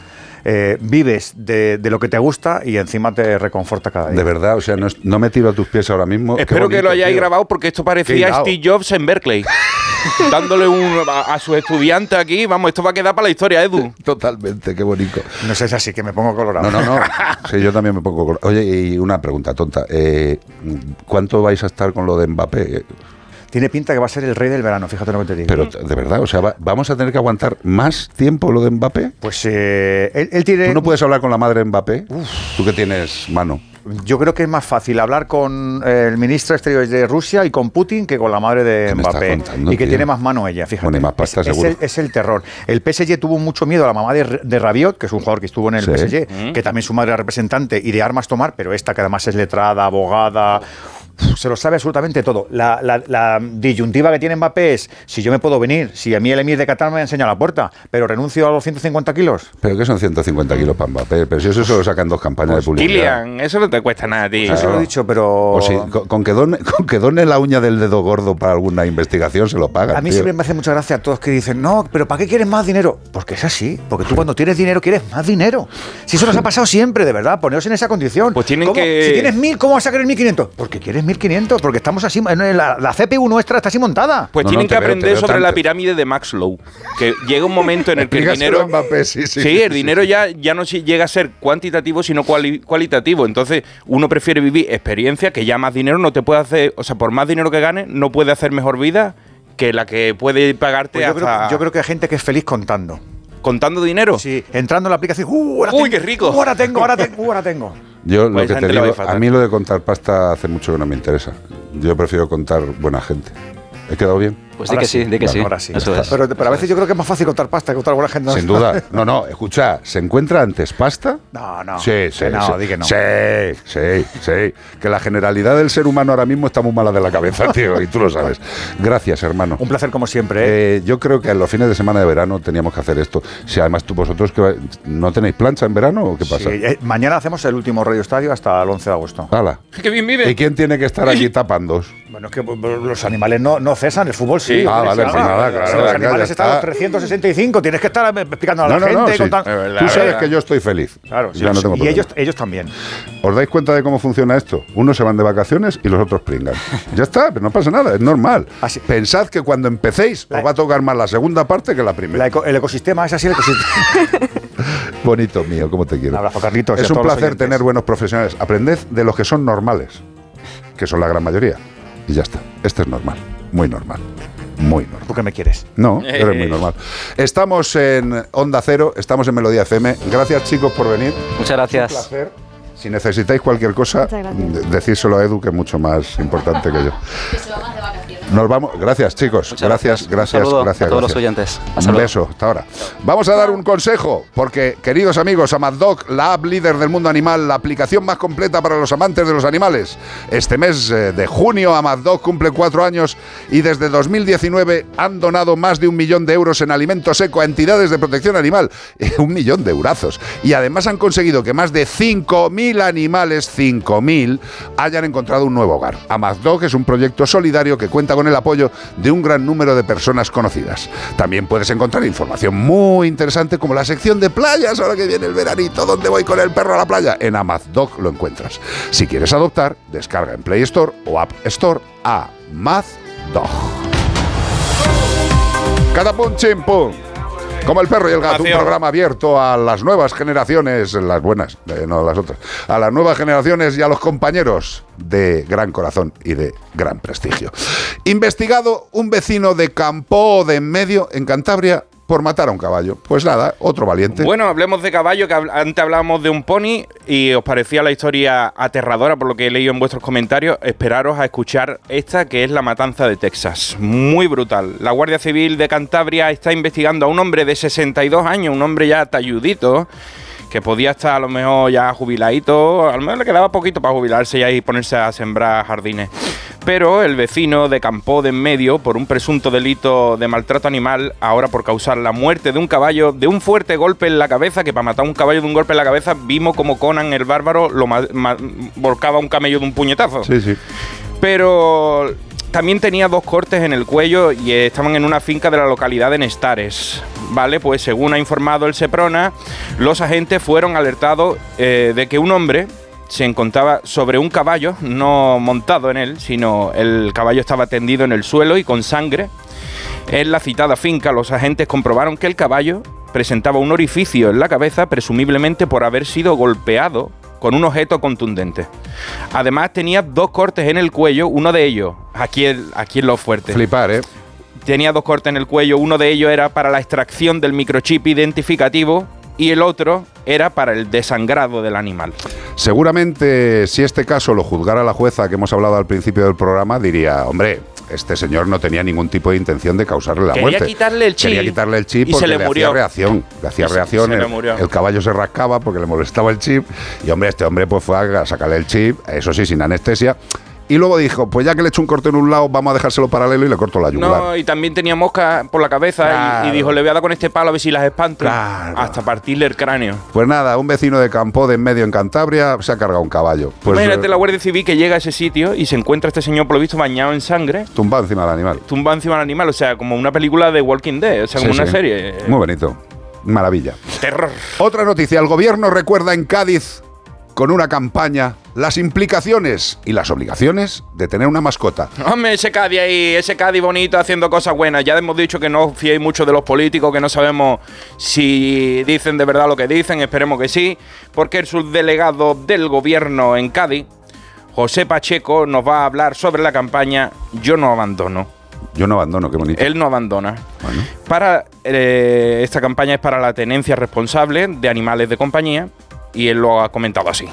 eh, vives de, de lo que te gusta y encima te reconforta cada día. De verdad, o sea, no, es- no me tiro a tus pies ahora mismo. Espero que lo hayáis tío. grabado porque esto parecía. Steve Jobs en Berkeley. dándole un, a, a su estudiante aquí. Vamos, esto va a quedar para la historia, Edu. Totalmente, qué bonito. No sé si así que me pongo colorado. No, no, no. Sí, yo también me pongo. col- Oye, y una pregunta tonta. Eh, ¿Cuánto vais a estar con lo de Mbappé? Tiene pinta que va a ser el rey del verano, fíjate lo que te digo. Pero de verdad, o sea, va- ¿vamos a tener que aguantar más tiempo lo de Mbappé? Pues eh, él, él tiene... ¿Tú no puedes hablar con la madre de Mbappé? Tú que tienes mano. Yo creo que es más fácil hablar con eh, el ministro de Exteriores de Rusia y con Putin que con la madre de ¿Qué me estás Mbappé. contando, y que tío? tiene más mano ella, fíjate. Bueno, y más pasta, es, es seguro. el, es el terror. El PSG tuvo mucho miedo a la mamá de, de Rabiot, que es un jugador que estuvo en el Sí. PSG, Mm. que también su madre era representante y de armas tomar, pero esta que además es letrada, abogada. Se lo sabe absolutamente todo. La, la- la disyuntiva que tiene Mbappé es: si yo me puedo venir, si a mí el emir de Qatar me enseña la puerta, pero renuncio a los 150 kilos. ¿Pero qué son 150 kilos para Mbappé? Pero si eso solo sacan dos campañas Pues de publicidad. Kilian, eso no te cuesta nada, tío. Eso se lo he dicho, pero. O si, con, con que done, con que done la uña del dedo gordo para alguna investigación se lo pagan. A mí tío. siempre me hace mucha gracia a todos que dicen, no, pero ¿para qué quieres más dinero? Porque es así, porque tú cuando tienes dinero quieres más dinero. Si eso nos ha pasado siempre, de verdad, poneos en esa condición. Pues tienen ¿Cómo? que- Si tienes mil, ¿cómo vas a querer 1500? Porque quieres 1500, porque estamos así, la, la CPU nuestra está así montada. Pues No, tienen no, que veo, aprender sobre la pirámide de Maxlow. Que llega un momento en el que el dinero. Mbappé, sí, sí, Sí, sí, el dinero sí. ya, ya no si- llega a ser cuantitativo, sino cuali- cualitativo. Entonces, uno prefiere vivir experiencia que ya más dinero no te puede hacer. O sea, por más dinero que ganes, no puede hacer mejor vida que la que puede pagarte Pues yo, creo, yo creo que hay gente que es feliz contando. contando dinero. Sí, entrando en la aplicación, ¡uh, ahora Uy, tengo, qué rico. uh, ahora tengo, ahora tengo, uh, ahora tengo. Yo lo Pues que te digo, a mí lo de contar pasta hace mucho que no me interesa. Yo prefiero contar buena gente. ¿He quedado bien? Pues di Ahora que sí, di que bueno, sí. Ahora sí. Eso es. Pero, pero a veces yo creo que es más fácil contar pasta que contar buena gente. Sin duda. No, no, escucha, ¿se encuentra antes pasta? No, no. Sí, sí, no, sí. di que no. Sí, sí, sí. Que la generalidad del ser humano ahora mismo está muy mala de la cabeza, tío, y tú lo sabes. Gracias, hermano. Un placer como siempre. ¿eh? Eh, yo creo que en los fines de semana de verano teníamos que hacer esto. Si además tú vosotros que va- no tenéis plancha en verano o qué pasa. Sí, eh, mañana hacemos el último Radio Estadio hasta el 11 de agosto. Hala. ¡Qué bien vive! ¿Y quién tiene que estar aquí tapando? Bueno, es que pues, los animales no, no cesan, el fútbol sí. Ah, vale, pues nada, claro, los animales están a los está. 365, tienes que estar eh, explicando a la No, gente. no, sí. contando- Tú sabes que yo estoy feliz. Claro, sí, Ya no sí. y ellos, ellos también. ¿Os dais cuenta de cómo funciona esto? Unos se van de vacaciones y los otros pringan. ya está, pero no pasa nada, es normal. Pensad que cuando empecéis os va a tocar más la segunda parte que la primera. La eco- el ecosistema es así, el ecosistema. Bonito mío, cómo te quiero. Un abrazo, Carlitos, Es un placer tener buenos profesionales. Aprended de los que son normales, que son la gran mayoría. Y ya está. Este es normal, muy normal. Muy normal. ¿Tú qué me quieres? No, eres muy normal. Estamos en Onda Cero, estamos en Melodía FM. Gracias, chicos, por venir. Muchas gracias. Un placer. Si necesitáis cualquier cosa, decírselo a Edu, que es mucho más importante que yo. Nos vamos. Gracias, chicos. gracias, gracias, Un saludo gracias. a todos los gracias. oyentes. Hasta Un beso, hasta ahora. Vamos a dar un consejo, porque, queridos amigos, AmadDoc, la app líder del mundo animal, la aplicación más completa para los amantes de los animales. Este mes eh, de junio, AmadDoc cumple cuatro años y desde 2019 han donado más de un millón de euros en alimento seco a entidades de protección animal. un millón de eurazos. Y además han conseguido que más de 5.000 animales, 5.000, hayan encontrado un nuevo hogar. AmadDoc es un proyecto solidario que cuenta con el apoyo de un gran número de personas conocidas. También puedes encontrar información muy interesante como la sección de playas, ahora que viene el veranito, donde voy con el perro a la playa. En AmadDoc lo encuentras. Si quieres adoptar, descarga en Play Store o App Store AmadDog. Cada pum chim pum. Como el perro y el gato, un programa abierto a las nuevas generaciones, las buenas, eh, no las otras, a las nuevas generaciones y a los compañeros de gran corazón y de gran prestigio. Investigado un vecino de Campo de en medio, en Cantabria, por matar a un caballo. Pues nada, otro valiente. Bueno, hablemos de caballo, que antes hablábamos de un pony y os parecía la historia aterradora por lo que he leído en vuestros comentarios. Esperaros a escuchar esta, que es la matanza de Texas. Muy brutal. La Guardia Civil de Cantabria está investigando a un hombre de 62 años, un hombre ya talludito, que podía estar a lo mejor ya jubiladito, a lo mejor le quedaba poquito para jubilarse ya y ponerse a sembrar jardines. Pero el vecino de Campo de en medio, por un presunto delito de maltrato animal, ahora por causar la muerte de un caballo de un fuerte golpe en la cabeza, que para matar a un caballo de un golpe en la cabeza, vimos como Conan el bárbaro lo volcaba un camello de un puñetazo. Sí, sí. Pero también tenía dos cortes en el cuello y estaban en una finca de la localidad de Nestares. Vale, pues según ha informado el Seprona, los agentes fueron alertados eh, de que un hombre se encontraba sobre un caballo, no montado en él, sino el caballo estaba tendido en el suelo y con sangre. En la citada finca, los agentes comprobaron que el caballo presentaba un orificio en la cabeza, presumiblemente por haber sido golpeado con un objeto contundente. Además, tenía dos cortes en el cuello, uno de ellos, aquí, el- aquí en lo fuerte. Flipar, ¿eh? Tenía dos cortes en el cuello, uno de ellos era para la extracción del microchip identificativo y el otro era para el desangrado del animal. Seguramente, si este caso lo juzgara la jueza que hemos hablado al principio del programa, diría, hombre, este señor no tenía ningún tipo de intención de causarle la Quería muerte. quitarle el chip Quería quitarle el chip y porque se le le, murió. hacía reacción. Le hacía se- reacción, se el, murió. el caballo se rascaba porque le molestaba el chip. Y hombre, este hombre pues fue a sacarle el chip, eso sí, sin anestesia. Y luego dijo, pues ya que le he hecho un corte en un lado, vamos a dejárselo paralelo y le corto la yugular. No, y también tenía mosca por la cabeza y- y, Claro. dijo, le voy a dar con este palo a ver si las espanto. Hasta partirle el cráneo. Pues nada, un vecino de Campo de en medio en Cantabria se ha cargado un caballo. Pues Imagínate eh, la Guardia Civil que llega a ese sitio y se encuentra este señor, por lo visto, bañado en sangre, tumbado encima del animal. tumbado encima del animal. O sea, como una película de Walking Dead, o sea, como Sí, una sí. serie. Muy bonito. Maravilla. Terror. Otra noticia, el gobierno recuerda en Cádiz con una campaña las implicaciones y las obligaciones de tener una mascota. Hombre, ese Cádiz ahí, ese Cádiz bonito haciendo cosas buenas. Ya hemos dicho que no fiéis mucho de los políticos, que no sabemos si dicen de verdad lo que dicen, esperemos que sí, porque el subdelegado del gobierno en Cádiz, José Pacheco, nos va a hablar sobre la campaña Yo no abandono. Yo no abandono, qué bonito. Él no abandona. Para eh, esta campaña es para la tenencia responsable de animales de compañía y él lo ha comentado así.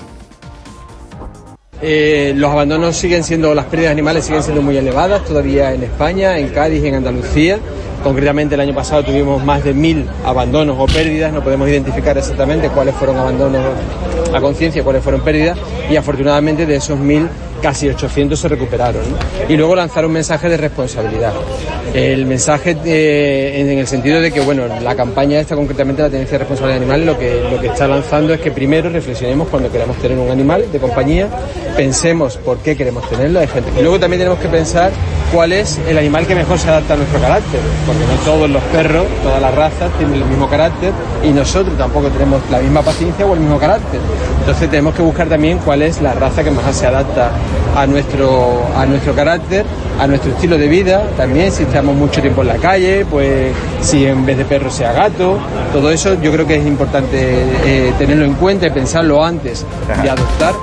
eh, los abandonos siguen siendo, las pérdidas animales siguen siendo muy elevadas todavía en España, en Cádiz en Andalucía. Concretamente el año pasado tuvimos más de mil abandonos o pérdidas, no podemos identificar exactamente cuáles fueron abandonos a conciencia, cuáles fueron pérdidas y afortunadamente de esos mil casi 800 se recuperaron. Y luego lanzar un mensaje de responsabilidad. El mensaje eh, en, el sentido de que, bueno, la campaña esta, concretamente la tenencia de responsabilidad animal, lo que, lo que está lanzando es que primero reflexionemos cuando queramos tener un animal de compañía, pensemos por qué queremos tenerlo. Y luego también tenemos que pensar cuál es el animal que mejor se adapta a nuestro carácter, porque no todos los perros, todas las razas tienen el mismo carácter y nosotros tampoco tenemos la misma paciencia o el mismo carácter. Entonces tenemos que buscar también cuál es la raza que más se adapta a nuestro, a nuestro carácter, a nuestro estilo de vida, también si estamos mucho tiempo en la calle, pues si en vez de perro sea gato, todo eso yo creo que es importante eh, tenerlo en cuenta y pensarlo antes de adoptar.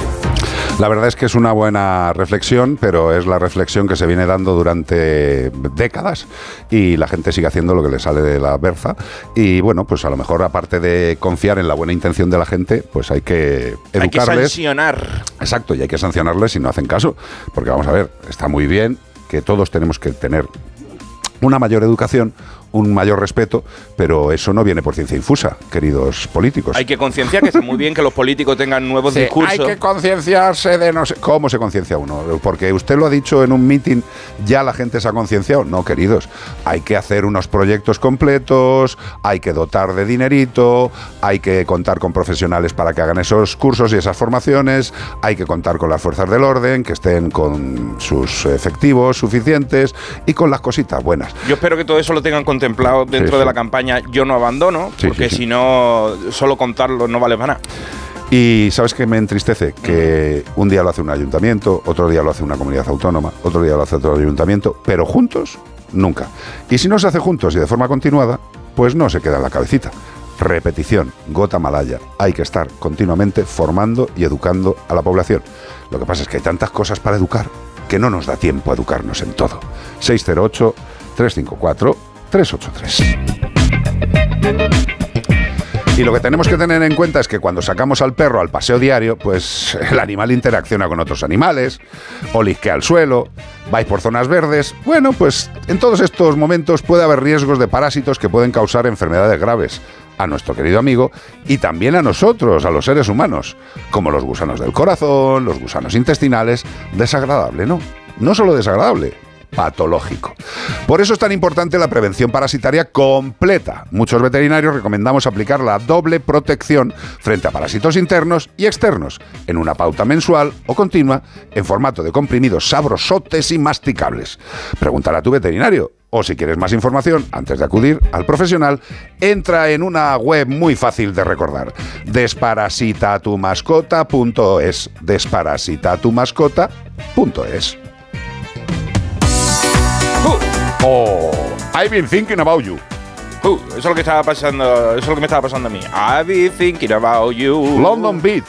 La verdad es que es una buena reflexión, pero es la reflexión que se viene dando durante décadas y la gente sigue haciendo lo que le sale de la berza. Y bueno, pues a lo mejor aparte de confiar en la buena intención de la gente, pues hay que Hay que educarles. sancionar. Exacto, y hay que sancionarles si no hacen caso. Porque vamos a ver, está muy bien que todos tenemos que tener una mayor educación, un mayor respeto, pero eso no viene por ciencia infusa, queridos políticos. Hay que concienciar que está muy bien que los políticos tengan nuevos Sí, discursos. Hay que concienciarse de no sé. ¿Cómo se conciencia uno? Porque usted lo ha dicho en un meeting, ya la gente se ha concienciado. No, queridos. Hay que hacer unos proyectos completos, hay que dotar de dinerito, hay que contar con profesionales para que hagan esos cursos y esas formaciones, hay que contar con las fuerzas del orden, que estén con sus efectivos suficientes y con las cositas buenas. Yo espero que todo eso lo tengan contemplado dentro Sí, de la campaña Yo no abandono, porque si no, solo contarlo no vale para nada. Y sabes que me entristece que un día lo hace un ayuntamiento, otro día lo hace una comunidad autónoma, otro día lo hace otro ayuntamiento, pero juntos nunca. Y si no se hace juntos y de forma continuada, pues no se queda en la cabecita. Repetición, gota malaya. Hay que estar continuamente formando y educando a la población. Lo que pasa es que hay tantas cosas para educar que no nos da tiempo a educarnos en todo. 608 354 383. Y lo que tenemos que tener en cuenta es que cuando sacamos al perro al paseo diario, pues el animal interacciona con otros animales, o lisquea el suelo, vais por zonas verdes. Bueno, pues en todos estos momentos puede haber riesgos de parásitos que pueden causar enfermedades graves a nuestro querido amigo y también a nosotros, a los seres humanos, como los gusanos del corazón, los gusanos intestinales. Desagradable, ¿no? No solo desagradable, patológico. Por eso es tan importante la prevención parasitaria completa. Muchos veterinarios recomendamos aplicar la doble protección frente a parásitos internos y externos, en una pauta mensual o continua, en formato de comprimidos sabrosotes y masticables. Pregúntale a tu veterinario. O si quieres más información, antes de acudir al profesional, entra en una web muy fácil de recordar. Desparasitatumascota.es. Desparasitatumascota.es. Oh, I've been thinking about you. Uh, eso es lo que estaba pasando, eso es lo que me estaba pasando a mí. I've been thinking about you. London Beat.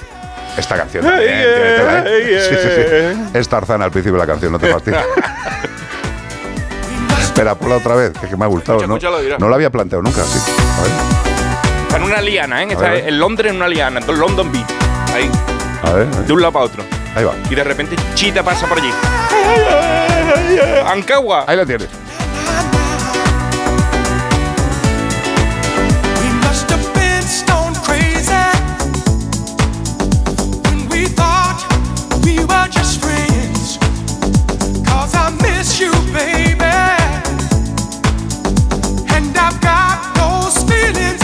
Esta canción también. Hey, tiene tela, ¿eh? Sí, sí, sí. Es Tarzán al principio de la canción, no te fastidies. Espera, ponla otra vez, que, que me ha gustado. ¿no? no lo había planteado nunca, sí. A ver, en una liana, ¿eh? Está ver. en Londres en una liana, en London Beat. Ahí, a ver. a ver. de un lado para otro. Ahí va. Y de repente Chita pasa por allí. Ancagua. Ahí la tienes. Baby. And I've got those feelings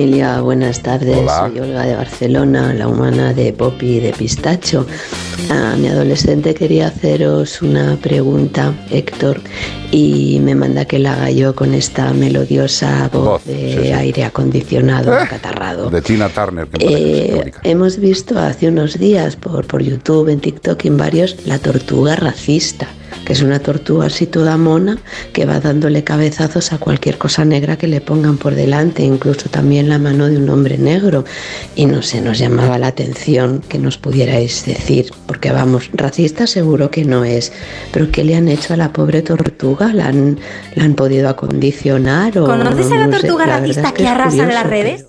familia, buenas tardes. Hola. Soy Olga de Barcelona, la humana de Poppy y de Pistacho. A mi adolescente quería haceros una pregunta, Héctor, y me manda que la haga yo con esta melodiosa voz, Voz, de sí, sí. aire acondicionado Eh. acatarrado. De Tina Turner. que Eh, hemos visto hace unos días por, por YouTube, en TikTok y en varios, la tortuga racista, que es una tortuga así toda mona que va dándole cabezazos a cualquier cosa negra que le pongan por delante, incluso también la mano de un hombre negro. Y no sé, nos llamaba la atención que nos pudierais decir, porque vamos, racista seguro que no es, pero ¿qué le han hecho a la pobre tortuga? ¿La han, la han podido acondicionar? O, ¿Conoces a la no sé, tortuga la racista es que es arrasa en las curioso.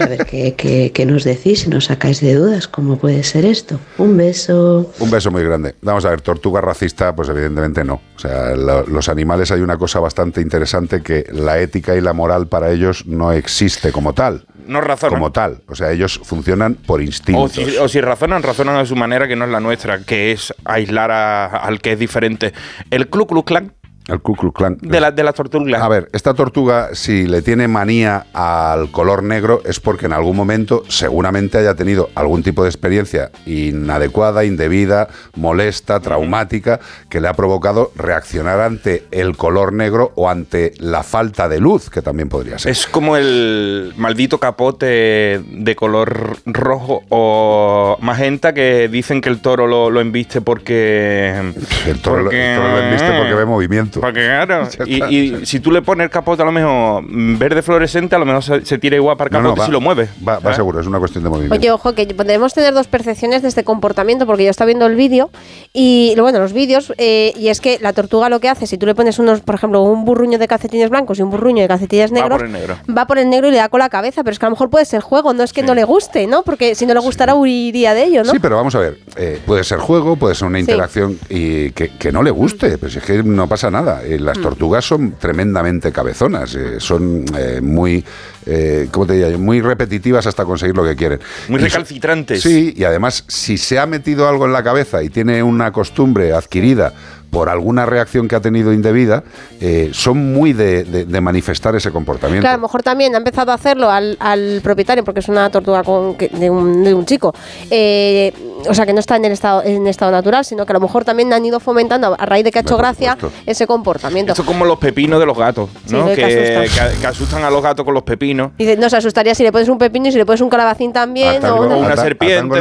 A ver, ¿qué, qué, qué nos decís? Si nos sacáis de dudas, ¿cómo puede ser esto? Un beso. Un beso muy grande. Vamos a ver, tortuga racista, pues evidentemente no. O sea, lo- los animales hay una cosa bastante interesante que la ética y la moral para ellos no existe como tal. No razonan. Como tal. O sea, ellos funcionan por O instintos. si, o si razonan, razonan a su manera que no es la nuestra, que es aislar a- al que es diferente. El Ku Klux Klan El Ku Klux Klan. de, la, de las tortugas. A ver, esta tortuga, si le tiene manía al color negro, es porque en algún momento seguramente haya tenido algún tipo de experiencia inadecuada, indebida, molesta, traumática, que le ha provocado reaccionar ante el color negro o ante la falta de luz, que también podría ser. Es como el maldito capote de color rojo o magenta que dicen que el toro lo, lo embiste porque... El toro, lo- el toro lo embiste porque ve movimiento. Porque claro, y, si tú le pones el capote a lo mejor verde fluorescente, a lo mejor se, se tira igual para el No, no, capote va- si lo mueve. Va, va ¿sabes? seguro, es una cuestión de movimiento. Oye, ojo, que podemos tener dos percepciones de este comportamiento, porque yo estaba viendo el vídeo y, bueno, los vídeos, eh, y es que la tortuga lo que hace, si tú le pones unos, por ejemplo, un burruño de calcetines blancos y un burruño de calcetines Va negros, por el negro. va por el negro y le da con la cabeza, pero es que a lo mejor puede ser juego, no es que no le guste, ¿no? Porque si no le gustara huiría de ello, ¿no? Sí, pero vamos a ver, eh, puede ser juego, puede ser una Sí. interacción y que, que no le guste, pues es que no pasa nada. Eh, las Mm. tortugas son tremendamente cabezonas, eh, son eh, muy, eh, ¿cómo te diría? Muy repetitivas hasta conseguir lo que quieren. Muy Y- recalcitrantes. Sí, y además, si se ha metido algo en la cabeza y tiene una costumbre adquirida por alguna reacción que ha tenido indebida, eh, son muy de, de- de manifestar ese comportamiento. Claro, a lo mejor también ha empezado a hacerlo al, al propietario, porque es una tortuga con, que- de, un, de un chico. Eh, o sea, que no está en el estado, en estado natural, sino que a lo mejor también han ido fomentando, a raíz de que ha hecho gracia, ese comportamiento. Esto es como los pepinos de los gatos, ¿no? que que, asustan. que- que asustan a los gatos con los pepinos. Dice, no se asustaría si le pones un pepino y si le pones un calabacín también. O una- a Ta- a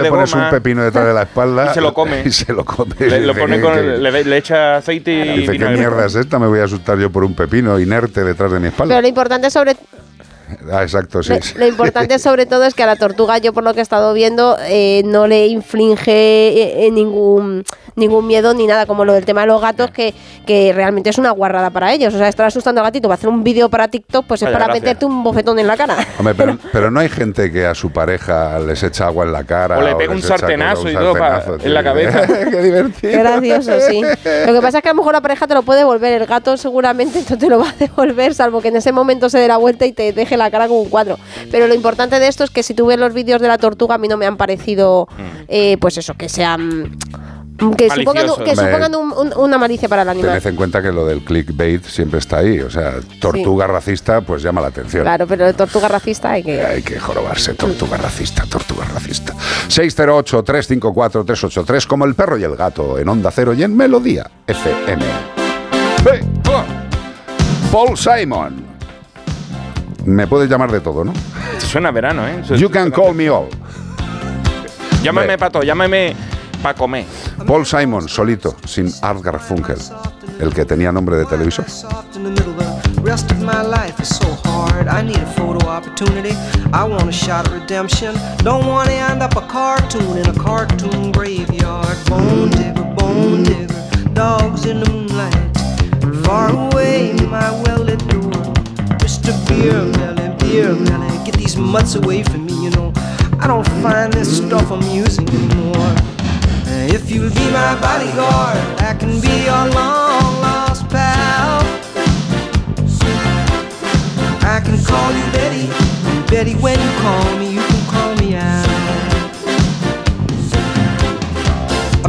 le pones un pepino detrás de la espalda Y se lo come. y se lo come. Le, lo pone con- que- le, le echa aceite y Dice, ¿qué mierda es esta? Me voy a asustar yo por un pepino inerte detrás de mi espalda. Pero lo importante sobre Ah, exacto, sí. Lo, lo importante sobre todo es que a la tortuga, yo por lo que he estado viendo, eh, no le inflige eh, eh, ningún ningún miedo ni nada, como lo del tema de los gatos, que, que realmente es una guarrada para ellos. O sea, estar asustando al gatito para hacer un vídeo para TikTok, pues es Vaya para gracia. meterte un bofetón en la cara. Hombre, pero, pero no hay gente que a su pareja les echa agua en la cara. O le pega les un sartenazo y todo sartenazo, en la cabeza. Qué divertido. Gracioso, sí. Lo que pasa es que a lo mejor la pareja te lo puede devolver. El gato seguramente no te lo va a devolver, salvo que en ese momento se dé la vuelta y te deje la cara como un cuadro. Pero lo importante de esto es que si tú ves los vídeos de la tortuga, a mí no me han parecido, eh, pues eso, que sean. Que supongan, que supongan un- un- una malicia para el animal. Tened en cuenta que lo del clickbait siempre está ahí. O sea, tortuga racista, pues llama la atención. Claro, pero de tortuga racista hay que. Hay que jorobarse, tortuga racista, tortuga racista. 608-354-383, como el perro y el gato, en Onda Cero y en Melodía FM. Paul Simon. Me puedes llamar de todo, ¿no? Suena a verano, ¿eh? Eso- You can call me all. Llámame pato, llámame para comer. Paul Simon, solito, sin Art Garfunkel, el que tenía nombre de televisor. soft in the middle, but Rest of my life is so hard. I need a photo opportunity. I want a shot at redemption. Don't want to end up a cartoon in a cartoon graveyard. Bone digger, bone digger, dogs in the moonlight. Far away, my well. Mr. Beer Belly, Beer Belly, get these mutts away from me, you know. I don't find this stuff amusing anymore. If you'll be my bodyguard, I can be your long lost pal. I can call you Betty, Betty, when you call me, you can call me out.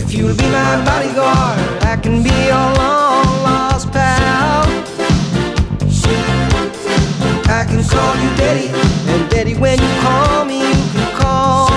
If you'll be my bodyguard, I can be your long lost pal. I can call you Betty, and Betty, when you call me, you can call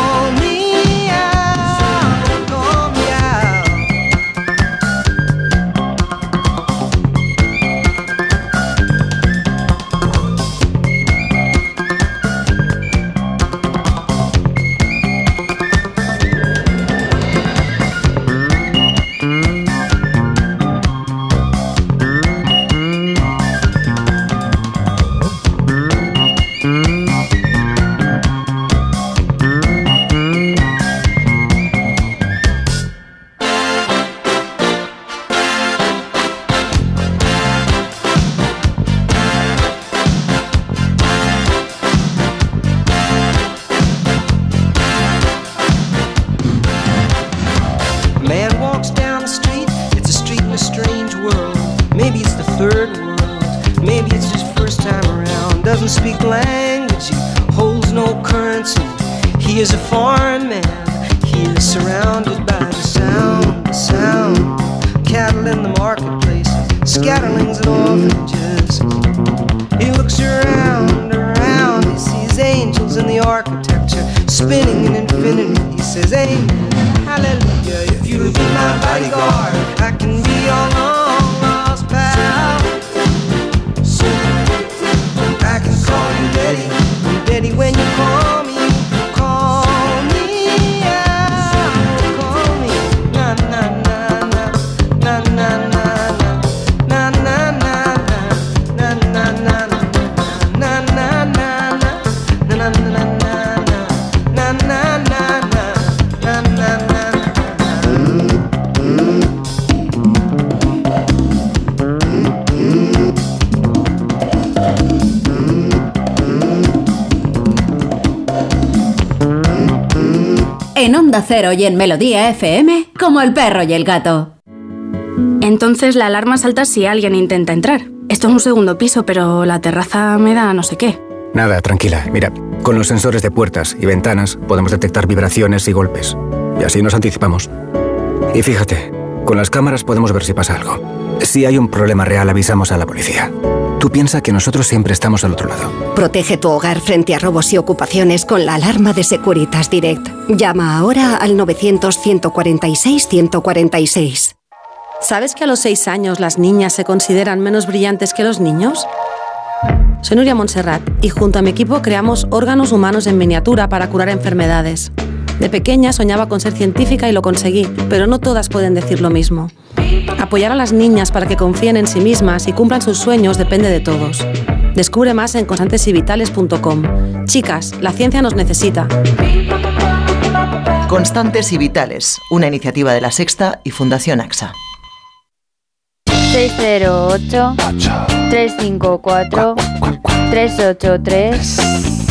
En Onda Cero y en Melodía FM, como el perro y el gato. Entonces la alarma salta si alguien intenta entrar. Esto es un segundo piso, pero la terraza me da no sé qué. Nada, tranquila. Mira, con los sensores de puertas y ventanas podemos detectar vibraciones y golpes. Y así nos anticipamos. Y fíjate, con las cámaras podemos ver si pasa algo. Si hay un problema real, avisamos a la policía. Tú piensa que nosotros siempre estamos al otro lado. Protege tu hogar frente a robos y ocupaciones con la alarma de Securitas Direct. Llama ahora al 900-146-146. ¿Sabes que a los 6 años las niñas se consideran menos brillantes que los niños? Soy Nuria Montserrat y junto a mi equipo creamos órganos humanos en miniatura para curar enfermedades. De pequeña soñaba con ser científica y lo conseguí, pero no todas pueden decir lo mismo. Apoyar a las niñas para que confíen en sí mismas y cumplan sus sueños depende de todos. Descubre más en constantesyvitales.com. Chicas, la ciencia nos necesita. Constantes y Vitales, una iniciativa de la Sexta y Fundación AXA. 608 354 383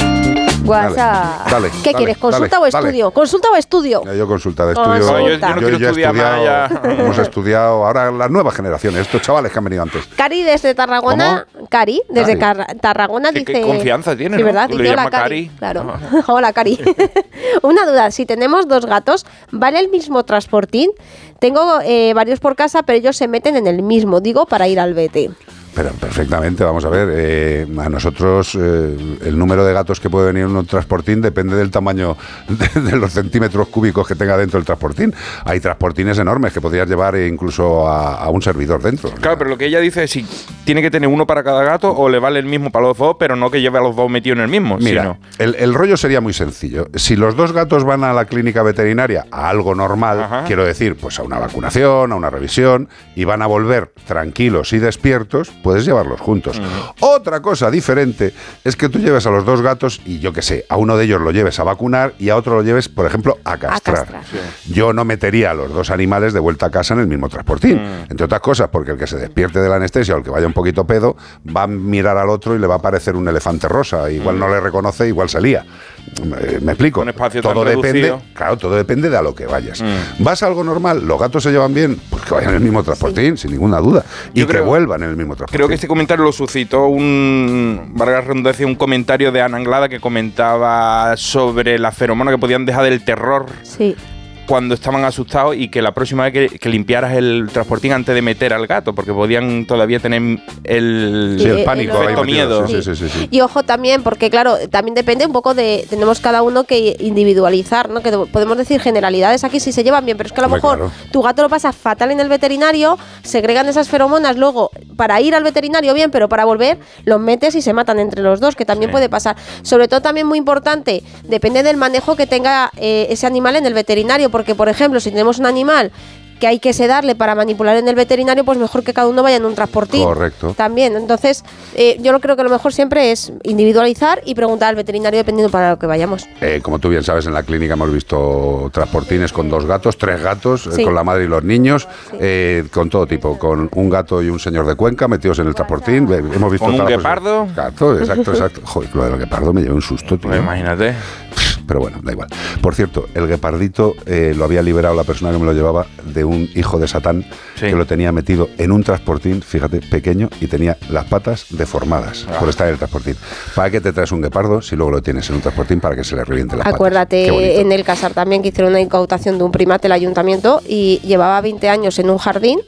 WhatsApp. Dale, ¿Qué dale, quieres? ¿Consulta dale, o dale. estudio? ¿Consulta o estudio? Ya yo consulta de estudio. No, yo- yo no quiero ya he estudiar más, estudiado, Hemos estudiado ahora las nuevas generaciones, estos chavales que han venido antes. Cari desde Tarragona, Cari desde Cari. Car- Tarragona Qué- dice. qué confianza tiene, Sí, ¿no? ¿verdad? Llama hola Cari. Cari. Claro. hola Cari. Una duda, si tenemos dos gatos, ¿vale el mismo transportín? Tengo eh, varios por casa, pero ellos se meten en el mismo, digo, para ir al vete. Pero perfectamente, vamos a ver. eh, a nosotros eh, el número de gatos que puede venir en un transportín depende del tamaño de, de los centímetros cúbicos que tenga dentro el transportín. Hay transportines enormes que podrías llevar eh, incluso a, a un servidor dentro. Claro, pero lo que ella dice es si tiene que tener uno para cada gato o le vale el mismo para los dos, pero no que lleve a los dos metidos en el mismo. Mira, sino- el, el rollo sería muy sencillo. Si los dos gatos van a la clínica veterinaria a algo normal, quiero decir, pues a una vacunación, a una revisión, y van a volver tranquilos y despiertos, puedes llevarlos juntos. Otra cosa diferente es que tú lleves a los dos gatos y yo qué sé, a uno de ellos lo lleves a vacunar y a otro lo lleves, por ejemplo, a castrar. Yo no metería a los dos animales de vuelta a casa en el mismo transportín. Entre otras cosas, porque el que se despierte de la anestesia o el que vaya un poquito pedo va a mirar al otro y le va a parecer un elefante rosa. Igual no le reconoce, igual se Eh, Me explico. Un espacio tan todo depende, reducido. claro, todo depende de a lo que vayas. Mm. ¿Vas a algo normal? ¿Los gatos se llevan bien? Pues que vayan en el mismo transportín, sin ninguna duda. Y Yo que creo- vuelvan en el mismo transportín. Creo que este comentario lo suscitó un, valga la redundancia, un comentario de Ana Anglada que comentaba sobre la feromona que podían dejar del terror Sí. Cuando estaban asustados y que la próxima vez que, que limpiaras el transportín antes de meter al gato, porque podían todavía tener el, Sí, el pánico metido, miedo. sí, sí, sí, sí. Y ojo también, porque claro, también depende un poco de. Tenemos cada uno que individualizar, ¿no? Que de- podemos decir generalidades aquí si se llevan bien, pero es que a lo mejor claro. tu gato lo pasa fatal en el veterinario, segregan esas feromonas, luego para ir al veterinario bien, pero para volver los metes y se matan entre los dos, que también puede pasar. Sobre todo también muy importante, depende del manejo que tenga eh, ese animal en el veterinario, porque por ejemplo, si tenemos un animal que hay que sedarle para manipular en el veterinario, pues mejor que cada uno vaya en un transportín. Correcto. También, entonces eh, yo creo que lo mejor siempre es individualizar y preguntar al veterinario dependiendo para lo que vayamos. Eh, como tú bien sabes, en la clínica hemos visto transportines con dos gatos, tres gatos, eh, Sí. con la madre y los niños, eh, con todo tipo, con un gato y un señor de Cuenca metidos en el transportín. Hemos visto ¿Con un guepardo? Gato, exacto, exacto. Joder, lo del guepardo me llevé un susto, tío. Pues imagínate. Pero bueno, da igual. Por cierto, el guepardito eh, lo había liberado la persona que me lo llevaba de un hijo de Satán que lo tenía metido en un transportín, fíjate, pequeño, y tenía las patas deformadas Ah. por estar en el transportín. ¿Para qué te traes un guepardo si luego lo tienes en un transportín para que se le reviente las patas? Acuérdate bonito. en el Casar también que hicieron una incautación de un primate el ayuntamiento y llevaba 20 años en un jardín.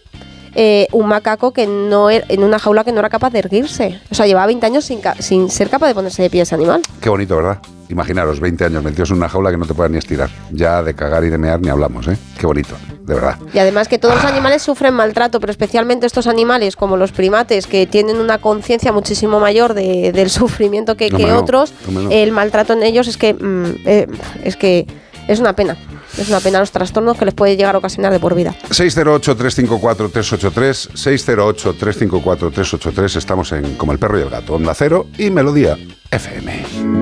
eh, un macaco que no era, en una jaula que no era capaz de erguirse. O sea, llevaba 20 años sin, ca- sin ser capaz de ponerse de pie ese animal. Qué bonito, ¿verdad? Imaginaros, 20 años metidos en una jaula que no te puedan ni estirar. Ya de cagar y de mear ni hablamos, ¿eh? Qué bonito, de verdad. Y además que todos los animales sufren maltrato, pero especialmente estos animales como los primates que tienen una conciencia muchísimo mayor de- del sufrimiento que, que Hombre, no, otros, no. el maltrato en ellos es que mm, eh, es que es una pena. Es una pena los trastornos que les puede llegar a ocasionar de por vida. 608-354-383, 608-354-383, estamos en Como el perro y el gato, Onda Cero y Melodía FM.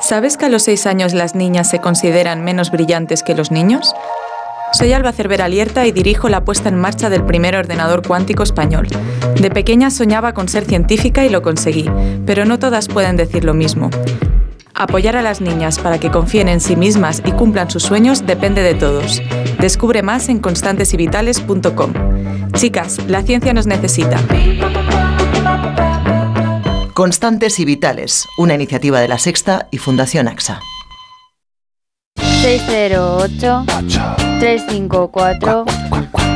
¿Sabes que a los 6 años las niñas se consideran menos brillantes que los niños? Soy Alba Cervera Alierta y dirijo la puesta en marcha del primer ordenador cuántico español. De pequeña soñaba con ser científica y lo conseguí, pero no todas pueden decir lo mismo. Apoyar a las niñas para que confíen en sí mismas y cumplan sus sueños depende de todos. Descubre más en constantesyvitales.com. Chicas, la ciencia nos necesita. Constantes y Vitales, una iniciativa de la Sexta y Fundación AXA. 608 354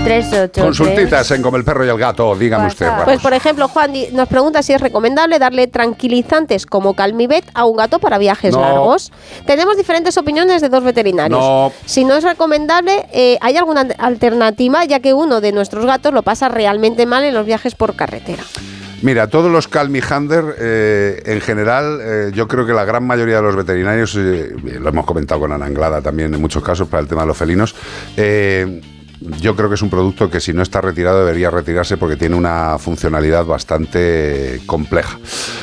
383 Consultitas en Como el perro y el gato, dígame usted, Pues por ejemplo, Juan nos pregunta si es recomendable darle tranquilizantes como Calmibet a un gato para viajes No. largos. Tenemos diferentes opiniones de dos veterinarios. No. Si no es recomendable, eh, ¿hay alguna alternativa? Ya que uno de nuestros gatos lo pasa realmente mal en los viajes por carretera. Mira, todos los Calmihander, eh, en general, eh, yo creo que la gran mayoría de los veterinarios, eh, lo hemos comentado con Ana Anglada también en muchos casos para el tema de los felinos, eh, yo creo que es un producto que si no está retirado debería retirarse porque tiene una funcionalidad bastante compleja.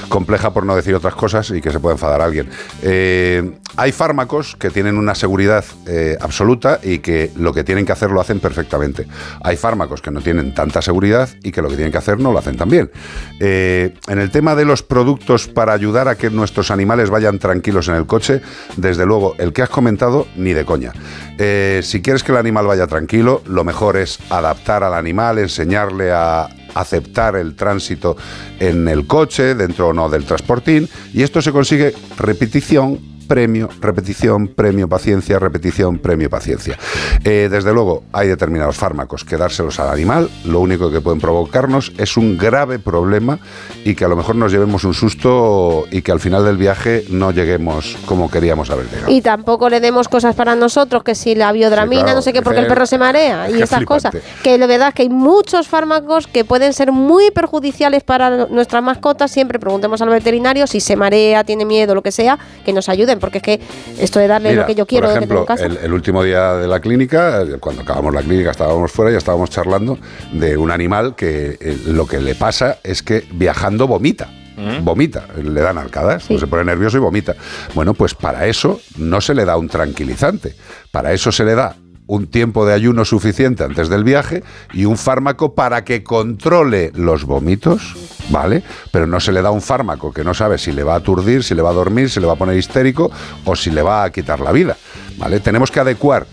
Compleja por no decir otras cosas y que se puede enfadar a alguien. Eh, hay fármacos que tienen una seguridad eh, absoluta y que lo que tienen que hacer lo hacen perfectamente. Hay fármacos que no tienen tanta seguridad y que lo que tienen que hacer no lo hacen tan bien. Eh, en el tema de los productos para ayudar a que nuestros animales vayan tranquilos en el coche, desde luego, el que has comentado, ni de coña. Si quieres que el animal vaya tranquilo, lo mejor es adaptar al animal, enseñarle a aceptar el tránsito en el coche, dentro o no del transportín, y esto se consigue repetición, premio, repetición, premio, paciencia, repetición, premio, paciencia. Eh, desde luego, hay determinados fármacos que dárselos al animal, lo único que pueden provocarnos es un grave problema y que a lo mejor nos llevemos un susto y que al final del viaje no lleguemos como queríamos haber llegado. Y tampoco le demos cosas para nosotros, que si la biodramina, Sí, claro, no sé qué, porque el perro se marea y flipante. cosas. Que la verdad es que hay muchos fármacos que pueden ser muy perjudiciales para nuestras mascotas. Siempre preguntemos al veterinario si se marea, tiene miedo, lo que sea, que nos ayuden, porque es que esto de darle Mira, lo que yo quiero, por lo que tengo ejemplo, en casa. el, el último día de la clínica, eh, cuando acabamos la clínica, estábamos fuera y estábamos charlando de un animal que eh, lo que le pasa es que viajando vomita. Vomita, le dan arcadas, se pone nervioso y vomita. Bueno, pues para eso no se le da un tranquilizante, para eso se le da un tiempo de ayuno suficiente antes del viaje y un fármaco para que controle los vómitos, ¿vale? Pero no se le da un fármaco que no sabe si le va a aturdir, si le va a dormir, si le va a poner histérico o si le va a quitar la vida, ¿vale? Tenemos que adecuar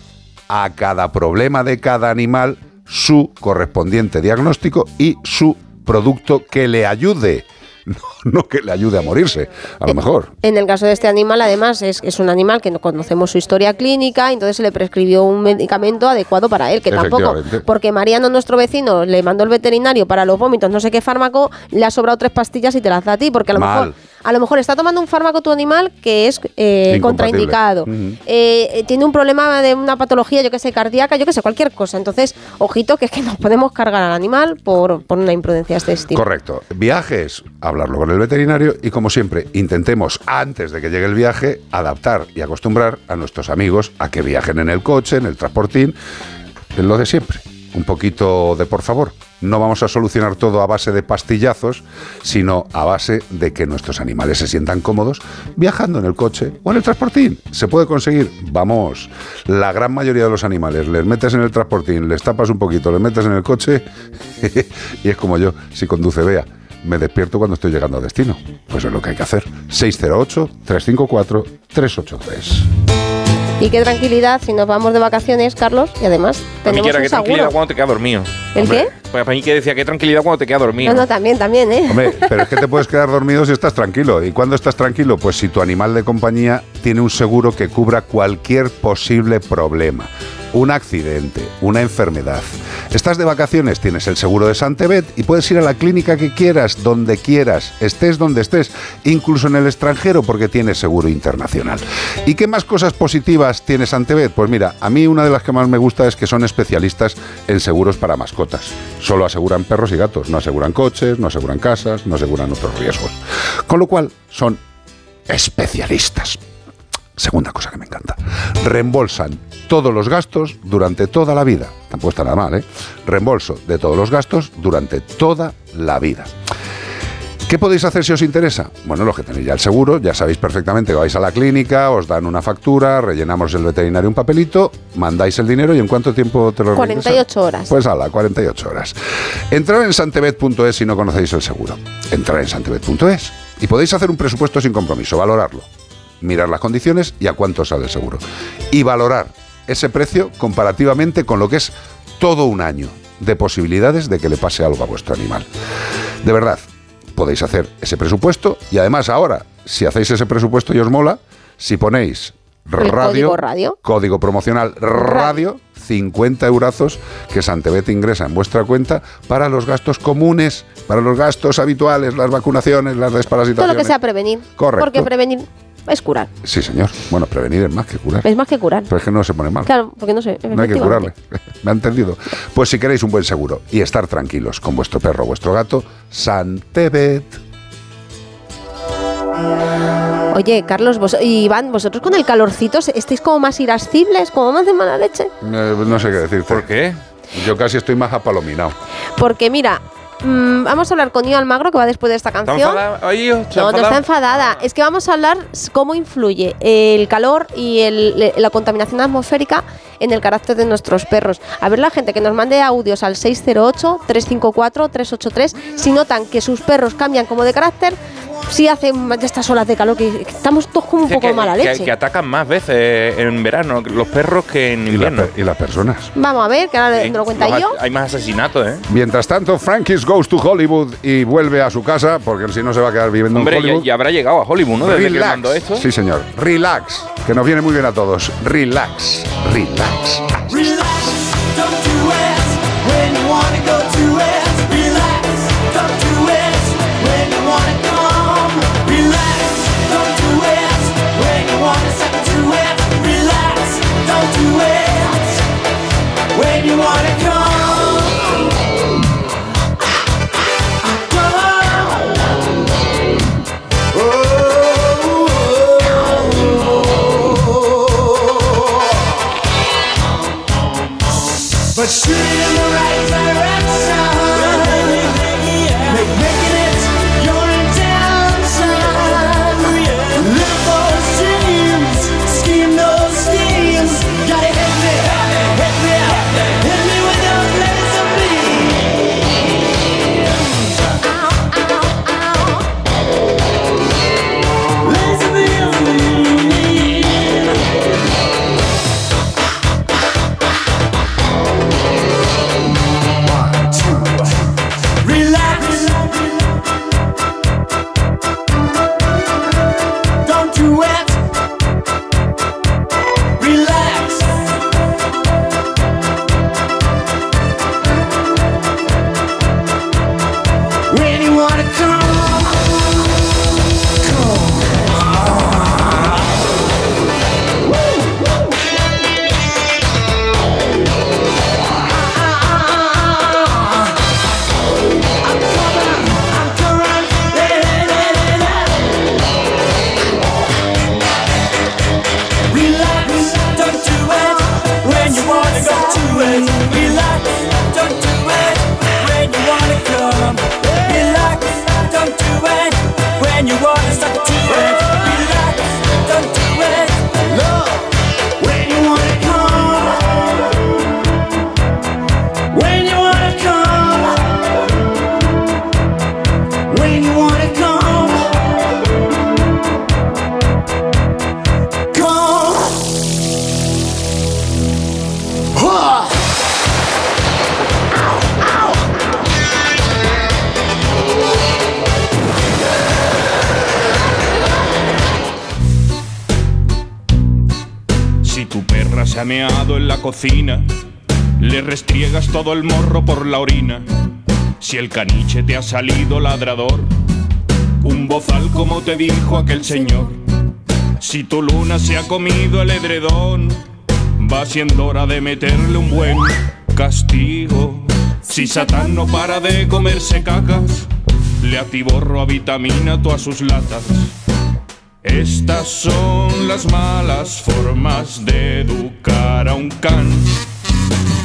a cada problema de cada animal su correspondiente diagnóstico y su producto que le ayude, no, no que le ayude a morirse, a lo mejor. En el caso de este animal, además, es, es un animal que no conocemos su historia clínica, entonces se le prescribió un medicamento adecuado para él, que tampoco, porque Mariano, nuestro vecino, le mandó el veterinario para los vómitos, no sé qué fármaco, le ha sobrado tres pastillas y te las da a ti, porque a lo Mal. mejor a lo mejor está tomando un fármaco tu animal que es eh, contraindicado, eh, tiene un problema de una patología, yo que sé, cardíaca, yo que sé, cualquier cosa. Entonces, ojito, que es que nos podemos cargar al animal por, por una imprudencia de este estilo. Correcto. Viajes, hablarlo con el veterinario y como siempre, intentemos antes de que llegue el viaje adaptar y acostumbrar a nuestros amigos a que viajen en el coche, en el transportín, en lo de siempre. Un poquito de por favor. No vamos a solucionar todo a base de pastillazos, sino a base de que nuestros animales se sientan cómodos viajando en el coche o en el transportín. Se puede conseguir. Vamos, la gran mayoría de los animales les metes en el transportín, les tapas un poquito, les metes en el coche y es como yo, si conduce vea. Me despierto cuando estoy llegando a destino. Pues es lo que hay que hacer. 608-354-383. Y qué tranquilidad si nos vamos de vacaciones, Carlos, y además tenemos que era un qué tranquilidad cuando te quedas dormido. ¿El qué? Pues para mí que decía qué tranquilidad cuando te quedas dormido. No, no, también, también, ¿eh? Hombre, pero es que te puedes quedar dormido si estás tranquilo. ¿Y cuándo estás tranquilo? Pues si tu animal de compañía tiene un seguro que cubra cualquier posible problema. Un accidente, una enfermedad. Estás de vacaciones, tienes el seguro de Santebet y puedes ir a la clínica que quieras, donde quieras, estés donde estés, incluso en el extranjero porque tienes seguro internacional. ¿Y qué más cosas positivas tiene Santebet? Pues mira, a mí una de las que más me gusta es que son especialistas en seguros para mascotas. Solo aseguran perros y gatos, no aseguran coches, no aseguran casas, no aseguran otros riesgos. Con lo cual, son especialistas. Segunda cosa que me encanta. Reembolsan todos los gastos durante toda la vida. Tampoco está nada mal, ¿eh? Reembolso de todos los gastos durante toda la vida. ¿Qué podéis hacer si os interesa? Bueno, los que tenéis ya el seguro, ya sabéis perfectamente que vais a la clínica, os dan una factura, rellenamos el veterinario un papelito, mandáis el dinero y en cuánto tiempo te lo regresan? 48 horas. Pues a la 48 horas. Entrar en santebet.es si no conocéis el seguro. Entrar en santebet.es y podéis hacer un presupuesto sin compromiso, valorarlo, mirar las condiciones y a cuánto sale el seguro. Y valorar ese precio comparativamente con lo que es todo un año de posibilidades de que le pase algo a vuestro animal. De verdad, podéis hacer ese presupuesto y además ahora, si hacéis ese presupuesto y os mola, si ponéis radio, código radio. código promocional radio, 50 eurazos que Santebet ingresa en vuestra cuenta para los gastos comunes, para los gastos habituales, las vacunaciones, las Todo desparasitaciones. lo que sea prevenir. Correcto. Porque prevenir es curar. Sí, señor. Bueno, prevenir es más que curar. Es más que curar. Pero es que no se pone mal. Claro, porque no sé. No hay que curarle. ¿Me ha entendido? Pues si queréis un buen seguro y estar tranquilos con vuestro perro o vuestro gato, Santebet. Oye, Carlos, vos, y Iván, vosotros con el calorcito estáis como más irascibles, como más de mala leche. Eh, no sé qué decirte. ¿Por qué? Yo casi estoy más apalominado. Porque mira, mm, vamos a hablar con Io Almagro, que va después de esta ¿Está canción. No, no está enfadada. Es que vamos a hablar cómo influye el calor y el- la contaminación atmosférica en el carácter de nuestros perros. A ver la gente que nos mande audios al 608-354-383 si notan que sus perros cambian como de carácter, si hacen de estas olas de calor que, que estamos todos como un poco que, de mala que- leche. que atacan más veces en verano los perros que en invierno. Y las personas. Vamos a ver, que ahora Sí, lo cuenta yo. Hay más asesinatos, ¿eh? Mientras tanto, Frankie's goes to Hollywood y vuelve a su casa, porque si no se va a quedar viviendo Hombre, en ya, Hollywood. ya habrá llegado a Hollywood, ¿no? Desde que Relax. mandó esto. Sí, señor. Relax. Que nos viene muy bien a todos. Relax. Relax. Relax, le restriegas todo el morro por la orina. Si el caniche te ha salido ladrador, un bozal como te dijo aquel señor. Si tu luna se ha comido el edredón, va siendo hora de meterle un buen castigo. Si Satán no para de comerse cacas, le atiborro a vitamina todas sus latas. Estas son las malas formas de educar a un can.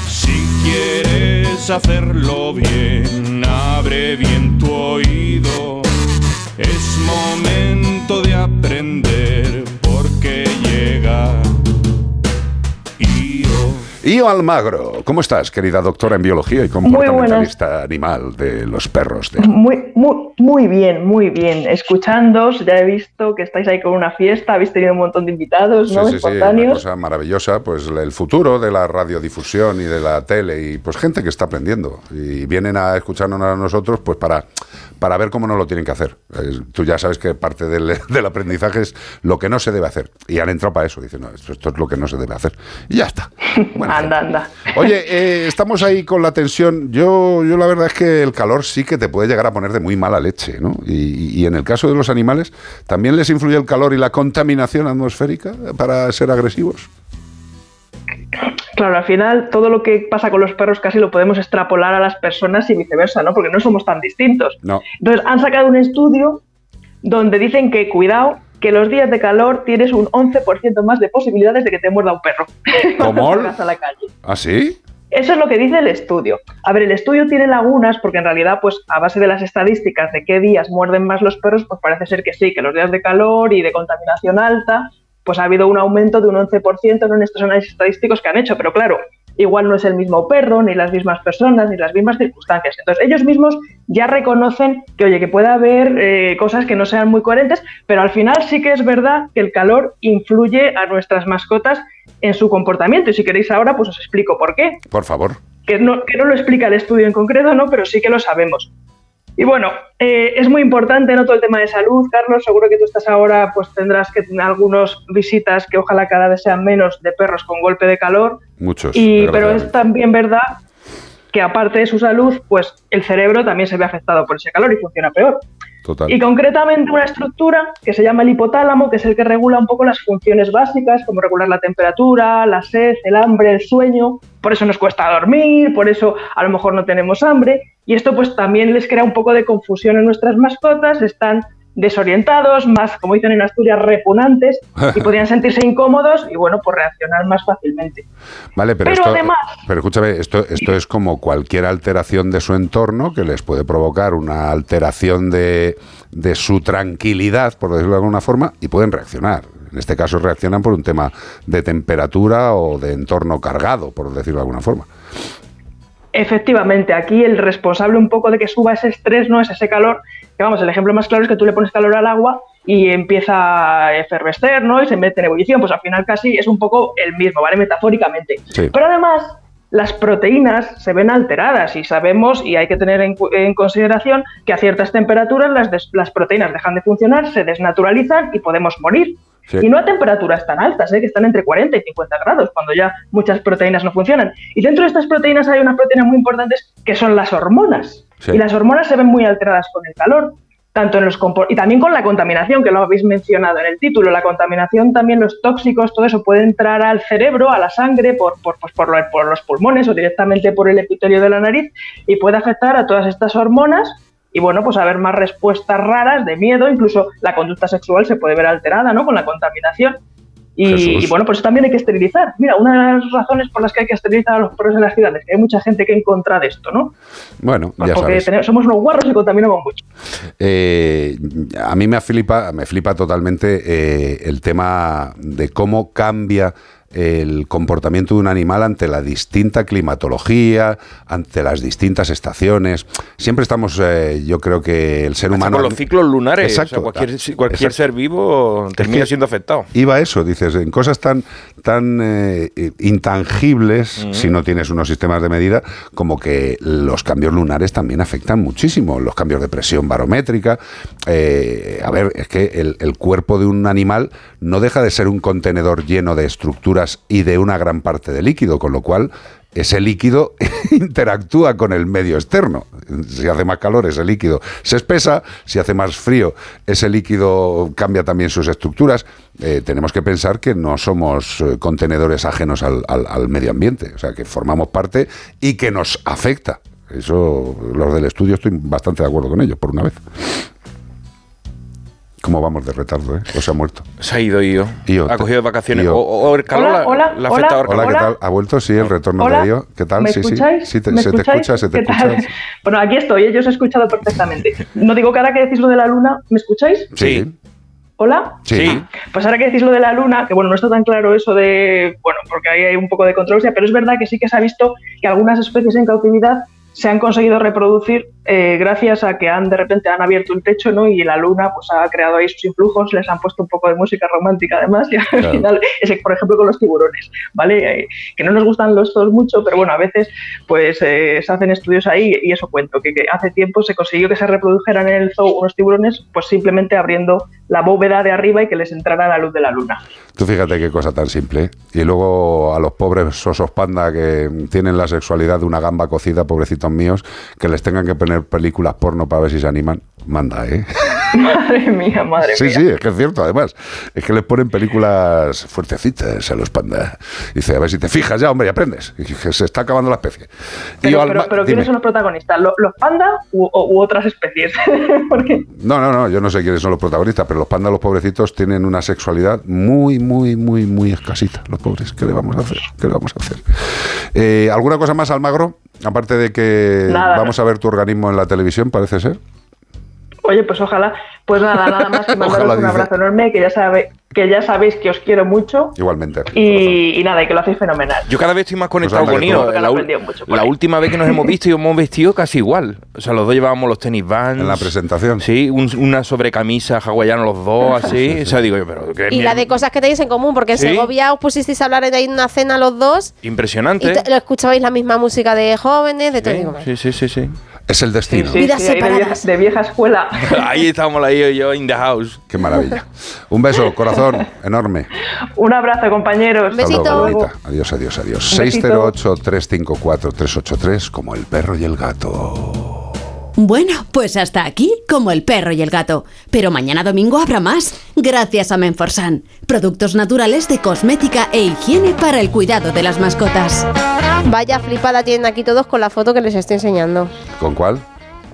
Si quieres hacerlo bien, abre bien tu oído. Es momento de aprender porque llega Io. Io Almagro, ¿cómo estás, querida doctora en biología y comportamentalista animal de los perros? De... Muy, muy, bien, muy bien. Escuchándoos, ya he visto que estáis ahí con una fiesta, habéis tenido un montón de invitados, ¿no? Sí, sí, sí, una Espontáneos. cosa maravillosa, pues el futuro de la radiodifusión y de la tele y pues gente que está aprendiendo y vienen a escucharnos a nosotros pues para, para ver cómo no lo tienen que hacer. Eh, tú ya sabes que parte del, del aprendizaje es lo que no se debe hacer y han entrado para eso, dicen, no, esto, esto es lo que no se debe hacer y ya está. anda, anda. Oye, eh, estamos ahí con la tensión. Yo, yo la verdad es que el calor sí que te puede llegar a poner de muy mala leche, ¿no? Y, y en el caso de los animales, ¿también les influye el calor y la contaminación atmosférica para ser agresivos? Claro, al final todo lo que pasa con los perros casi lo podemos extrapolar a las personas y viceversa, ¿no? Porque no somos tan distintos. No. Entonces, han sacado un estudio donde dicen que, cuidado, que los días de calor tienes un 11% más de posibilidades de que te muerda un perro. ¿Cómo? A la calle. ¿Ah, sí? Eso es lo que dice el estudio. A ver, el estudio tiene lagunas porque en realidad, pues a base de las estadísticas de qué días muerden más los perros, pues parece ser que sí, que los días de calor y de contaminación alta, pues ha habido un aumento de un 11% ¿no? en estos análisis estadísticos que han hecho. Pero claro, igual no es el mismo perro, ni las mismas personas, ni las mismas circunstancias. Entonces ellos mismos ya reconocen que, oye, que puede haber eh, cosas que no sean muy coherentes, pero al final sí que es verdad que el calor influye a nuestras mascotas en su comportamiento. Y si queréis ahora, pues os explico por qué. Por favor. Que no, que no lo explica el estudio en concreto, ¿no? Pero sí que lo sabemos. Y bueno, eh, es muy importante no todo el tema de salud, Carlos. Seguro que tú estás ahora, pues tendrás que tener algunas visitas que ojalá cada vez sean menos de perros con golpe de calor. Muchos. Y, pero es también verdad que aparte de su salud, pues el cerebro también se ve afectado por ese calor y funciona peor. Y concretamente una estructura que se llama el hipotálamo, que es el que regula un poco las funciones básicas, como regular la temperatura, la sed, el hambre, el sueño. Por eso nos cuesta dormir, por eso a lo mejor no tenemos hambre. Y esto pues también les crea un poco de confusión en nuestras mascotas, están desorientados, más, como dicen en Asturias, repugnantes, y podrían sentirse incómodos y bueno, pues reaccionar más fácilmente. Vale, pero, Pero esto, además- pero escúchame, esto, esto es como cualquier alteración de su entorno que les puede provocar una alteración de, de su tranquilidad, por decirlo de alguna forma, y pueden reaccionar. En este caso reaccionan por un tema de temperatura o de entorno cargado, por decirlo de alguna forma. Efectivamente, aquí el responsable un poco de que suba ese estrés no es ese calor, que vamos, el ejemplo más claro es que tú le pones calor al agua y empieza a efervescer, ¿no? Y se mete en ebullición, pues al final casi es un poco el mismo, ¿vale? Metafóricamente. Sí. Pero además, las proteínas se ven alteradas y sabemos, y hay que tener en, en consideración, que a ciertas temperaturas las, des- las proteínas dejan de funcionar, se desnaturalizan y podemos morir. Sí. Y no a temperaturas tan altas, ¿eh? que están entre 40 y 50 grados, cuando ya muchas proteínas no funcionan. Y dentro de estas proteínas hay unas proteínas muy importantes que son las hormonas. Sí. Y las hormonas se ven muy alteradas con el calor, tanto en los y también con la contaminación, que lo habéis mencionado en el título. La contaminación, también los tóxicos, todo eso puede entrar al cerebro, a la sangre, por, por, pues por, lo- por los pulmones o directamente por el epitelio de la nariz y puede afectar a todas estas hormonas y bueno, pues haber más respuestas raras de miedo, incluso la conducta sexual se puede ver alterada, ¿no? Con la contaminación. Y, bueno, pues también hay que esterilizar. Mira, una de las razones por las que hay que esterilizar a los perros en las ciudades, que hay mucha gente que en contra de esto, ¿no? Bueno, Pues ya porque sabes. tenemos- somos unos guarros y contaminamos mucho. Eh, a mí me flipa, me flipa totalmente eh, el tema de cómo cambia el comportamiento de un animal ante la distinta climatología, ante las distintas estaciones. Siempre estamos, eh, yo creo que el ser Hasta humano... con los ciclos lunares. Exacto. o sea, cualquier cualquier Exacto. ser vivo termina que- siendo afectado. Iba a eso, dices, en cosas tan, tan eh, intangibles, si no tienes unos sistemas de medida, como que los cambios lunares también afectan muchísimo, los cambios de presión barométrica. Eh, a ver, es que el, el cuerpo de un animal no deja de ser un contenedor lleno de estructuras y de una gran parte de líquido, con lo cual ese líquido interactúa con el medio externo. Si hace más calor, ese líquido se espesa, si hace más frío, ese líquido cambia también sus estructuras. Eh, tenemos que pensar que no somos eh, contenedores ajenos al, al- al medio ambiente, o sea, que formamos parte y que nos afecta. Eso, los del estudio, estoy bastante de acuerdo con ellos, por una vez. ¿Cómo vamos de retardo, eh? ¿O se ha muerto? Se ha ido Io. Io, ha te- cogido vacaciones. Io. O, o el calor Hola, la- hola, la Hola. ¿qué tal? ¿Ha vuelto? Sí, el retorno Hola, de Io. ¿Qué tal? ¿Me sí, escucháis? sí. Sí, te- ¿Me se te escucháis? escucha, se te ¿Qué tal? escucha. Bueno, aquí estoy, ¿eh? yo os he escuchado perfectamente. No digo que ahora que decís lo de la luna, ¿me escucháis? Sí. ¿Hola? Sí. Pues ahora que decís lo de la luna, que bueno, no está tan claro eso de, bueno, porque ahí hay un poco de controversia, pero es verdad que sí que se ha visto que algunas especies en cautividad se han conseguido reproducir eh, gracias a que han de repente han abierto el techo, ¿no? Y la luna pues ha creado ahí sus influjos, les han puesto un poco de música romántica además, y al Claro. final, ese, por ejemplo con los tiburones, ¿vale? Eh, que no nos gustan los dos mucho, pero bueno, a veces pues eh, se hacen estudios ahí y eso cuento, que, que hace tiempo se consiguió que se reprodujeran en el zoo unos tiburones, pues simplemente abriendo la bóveda de arriba y que les entrara la luz de la luna. Tú fíjate qué cosa tan simple. ¿eh? Y luego a los pobres osos panda que tienen la sexualidad de una gamba cocida, pobrecitos míos, que les tengan que poner películas porno para ver si se animan. Manda, ¿eh? Madre mía, madre Sí, mía. sí, es que es cierto, además. Es que les ponen películas fuertecitas a los pandas. Dice, a ver si te fijas ya, hombre, y aprendes. Y que se está acabando la especie. Pero, yo pero. ¿quiénes son los protagonistas? ¿Lo- ¿Los pandas u otras especies? Porque No, no, no, yo no sé quiénes son los protagonistas, pero los pandas, los pobrecitos, tienen una sexualidad muy, muy, muy, muy escasita. Los pobres, ¿qué le vamos a hacer? ¿Qué le vamos a hacer? Eh, ¿Alguna cosa más, Almagro? Aparte de que Nada. vamos a ver tu organismo en la televisión, parece ser. Oye, pues ojalá. Pues nada, nada más que mandaros Ojalá, un dice. abrazo enorme, que ya, sabe, que ya sabéis que os quiero mucho Igualmente. y, y nada, y que lo hacéis fenomenal. Yo cada vez estoy más conectado Pues con han La, mucho última vez que nos hemos visto, hemos vestido casi igual. O sea, los dos llevábamos los tenis vans. En la presentación. Sí, un- una sobrecamisa hawaiana los dos, así. O sea, digo yo, pero que Y la de cosas que tenéis en común, porque en Sí. Segovia os pusisteis a hablar de ahí en una cena los dos y Impresionante. te- lo escuchabais la misma música de jóvenes, de todo. Sí, sí, sí, sí. Es el destino. Sí, Vidas sí, ahí de, vieja, separadas. de vieja escuela. Ahí estamos ahí y yo in the house. Qué maravilla. Un beso, corazón, enorme. Un abrazo, compañeros. Un besito. Hasta luego. Adiós, adiós, adiós. Un besito. 608-354-383, como el perro y el gato. Bueno, pues hasta aquí, como el perro y el gato. Pero mañana domingo habrá más, gracias a Menforsan. Productos naturales de cosmética e higiene para el cuidado de las mascotas. Vaya flipada tienen aquí todos con la foto que les estoy enseñando. ¿Con cuál?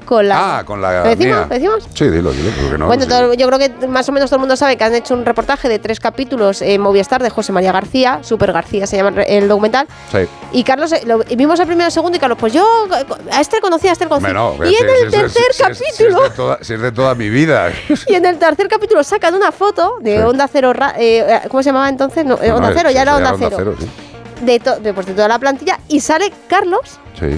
Con la. Ah, con la ¿Lo decimos? mía. ¿Lo decimos? Sí, dilo, dilo, porque no. bueno, sí. todo- yo creo que más o menos todo el mundo sabe que han hecho un reportaje de tres capítulos en Movistar de José María García, Super García se llama el documental. Sí. Y Carlos, eh, lo- vimos el primero y el segundo y Carlos, pues yo a este conocí, a este conocí. Hombre, no, y si- en el si- tercer si- capítulo, es de toda- Si es de toda mi vida. y en el tercer capítulo sacan una foto de Sí. Onda Cero, Ra- eh, ¿cómo se llamaba entonces? No, eh, Onda No, Cero, ya era Onda Cero. sí. De, to- de, pues, de toda la plantilla y sale Carlos. Sí.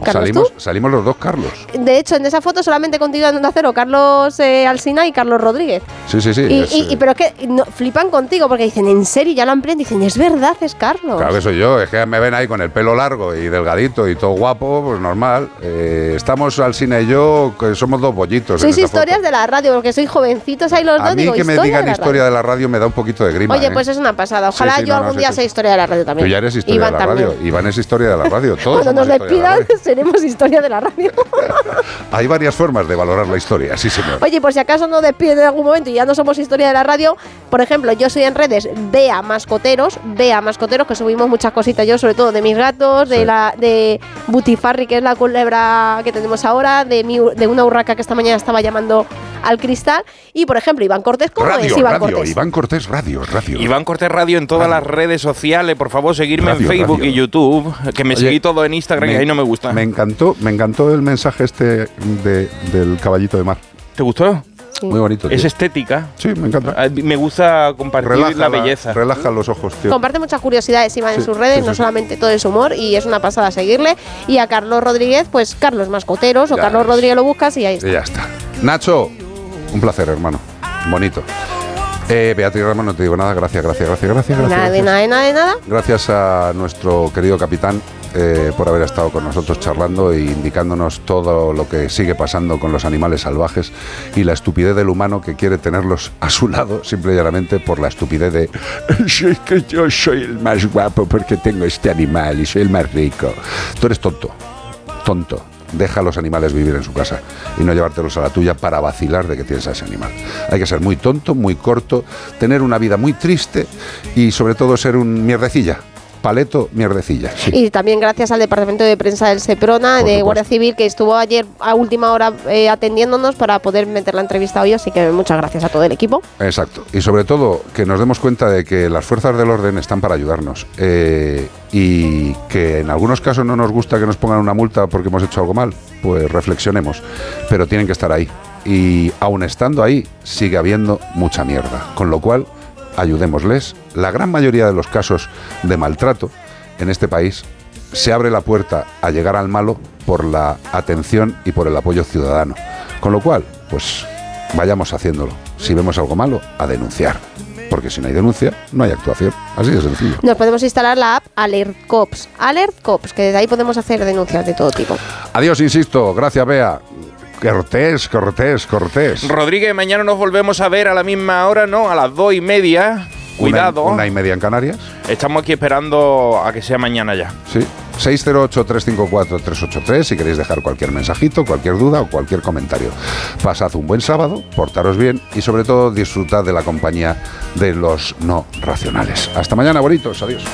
¿Carlos, Salimos, salimos los dos Carlos. De hecho, en esa foto solamente contigo en Onda Cero, Carlos eh, Alsina y Carlos Rodríguez. Sí, sí, sí. y, es, y- y- eh, pero es que no, flipan contigo porque dicen, en serio, ya lo amplían. Dicen, es verdad, es Carlos. Claro que soy yo, es que me ven ahí con el pelo largo y delgadito y todo guapo, pues normal. Eh, estamos al cine y yo, que somos dos bollitos. Sois historias foto. de la radio, porque sois jovencitos ahí los A dos. mí digo, que me digan de historia de la radio me da un poquito de grima. Oye, ¿eh? pues es una pasada. Ojalá Sí, sí, yo no, no, algún sí, día sea historia de la radio también. Tú ya eres historia Iván de la también. radio. Iván es historia de la radio. Todos Cuando nos historia de seremos historia de la radio. radio. Hay varias formas de valorar la historia, sí, señor. Oye, por si acaso nos despiden en algún momento y ya no somos historia de la radio, por ejemplo, yo soy en redes Bea Mascoteros, Bea Mascoteros, que subimos muchas cositas yo, sobre todo de mis gatos, de Sí. la de Butifarri, que es la culebra que tenemos ahora, de, mi, de una urraca que esta mañana estaba llamando al cristal, y por ejemplo, Iván Cortés, ¿cómo Radio, es Iván radio, Cortés? Iván Cortés, radio, radio. Iván Cortés Radio en todas las redes sociales. Por favor, seguirme Radio, en Facebook radio. y YouTube. Que me Oye, seguí todo en Instagram y ahí no me gusta. Me encantó, me encantó el mensaje este de- del caballito de mar. ¿Te gustó? Muy bonito. tío. Es estética. Sí, me encanta. Ah, Me gusta compartir Relaja la belleza. Relaja los ojos, tío. Comparte muchas curiosidades Iván en Sí, sus redes, sí, no sí, solamente todo es humor, y es una pasada seguirle. Y a Carlos Rodríguez, pues Carlos Mascoteros o Carlos. Rodríguez lo buscas y ahí está. Y ya está. Nacho, un placer, hermano. Bonito. Eh, Beatriz Ramos, no te digo nada. Gracias, gracias, gracias, gracias. gracias, Nada, de gracias. nada, de nada, de nada. Gracias a nuestro querido capitán eh, por haber estado con nosotros charlando e indicándonos todo lo que sigue pasando con los animales salvajes y la estupidez del humano que quiere tenerlos a su lado, simple y llanamente por la estupidez de "Sí, es que yo soy el más guapo porque tengo este animal y soy el más rico. Tú eres tonto, tonto. Deja a los animales vivir en su casa y no llevártelos a la tuya para vacilar de que tienes a ese animal. Hay que ser muy tonto, muy corto, tener una vida muy triste y sobre todo ser un mierdecilla. Paleto, mierdecilla. Sí. Y también gracias al departamento de prensa del Seprona, Por de supuesto. Guardia Civil, que estuvo ayer a última hora eh, atendiéndonos para poder meter la entrevista hoy. Así que muchas gracias a todo el equipo. Exacto. Y sobre todo que nos demos cuenta de que las fuerzas del orden están para ayudarnos. eh, y que en algunos casos no nos gusta que nos pongan una multa porque hemos hecho algo mal. Pues reflexionemos. Pero tienen que estar ahí. Y aun estando ahí, sigue habiendo mucha mierda. Con lo cual, ayudémosles. La gran mayoría de los casos de maltrato en este país se abre la puerta a llegar al malo por la atención y por el apoyo ciudadano. Con lo cual, pues vayamos haciéndolo. Si vemos algo malo, a denunciar. Porque si no hay denuncia, no hay actuación. Así de sencillo. Nos podemos instalar la app Alert Cops. Alert Cops, que desde ahí podemos hacer denuncias de todo tipo. Adiós, insisto. Gracias, Bea. Cortés, Cortés, Cortés. Rodríguez, mañana nos volvemos a ver a la misma hora, ¿no? A las dos y media. Cuidado. Una, una y media en Canarias. Estamos aquí esperando a que sea mañana ya. Sí. 608-354-383 si queréis dejar cualquier mensajito, cualquier duda o cualquier comentario. Pasad un buen sábado, portaros bien y sobre todo disfrutad de la compañía de los no racionales. Hasta mañana, bonitos. Adiós.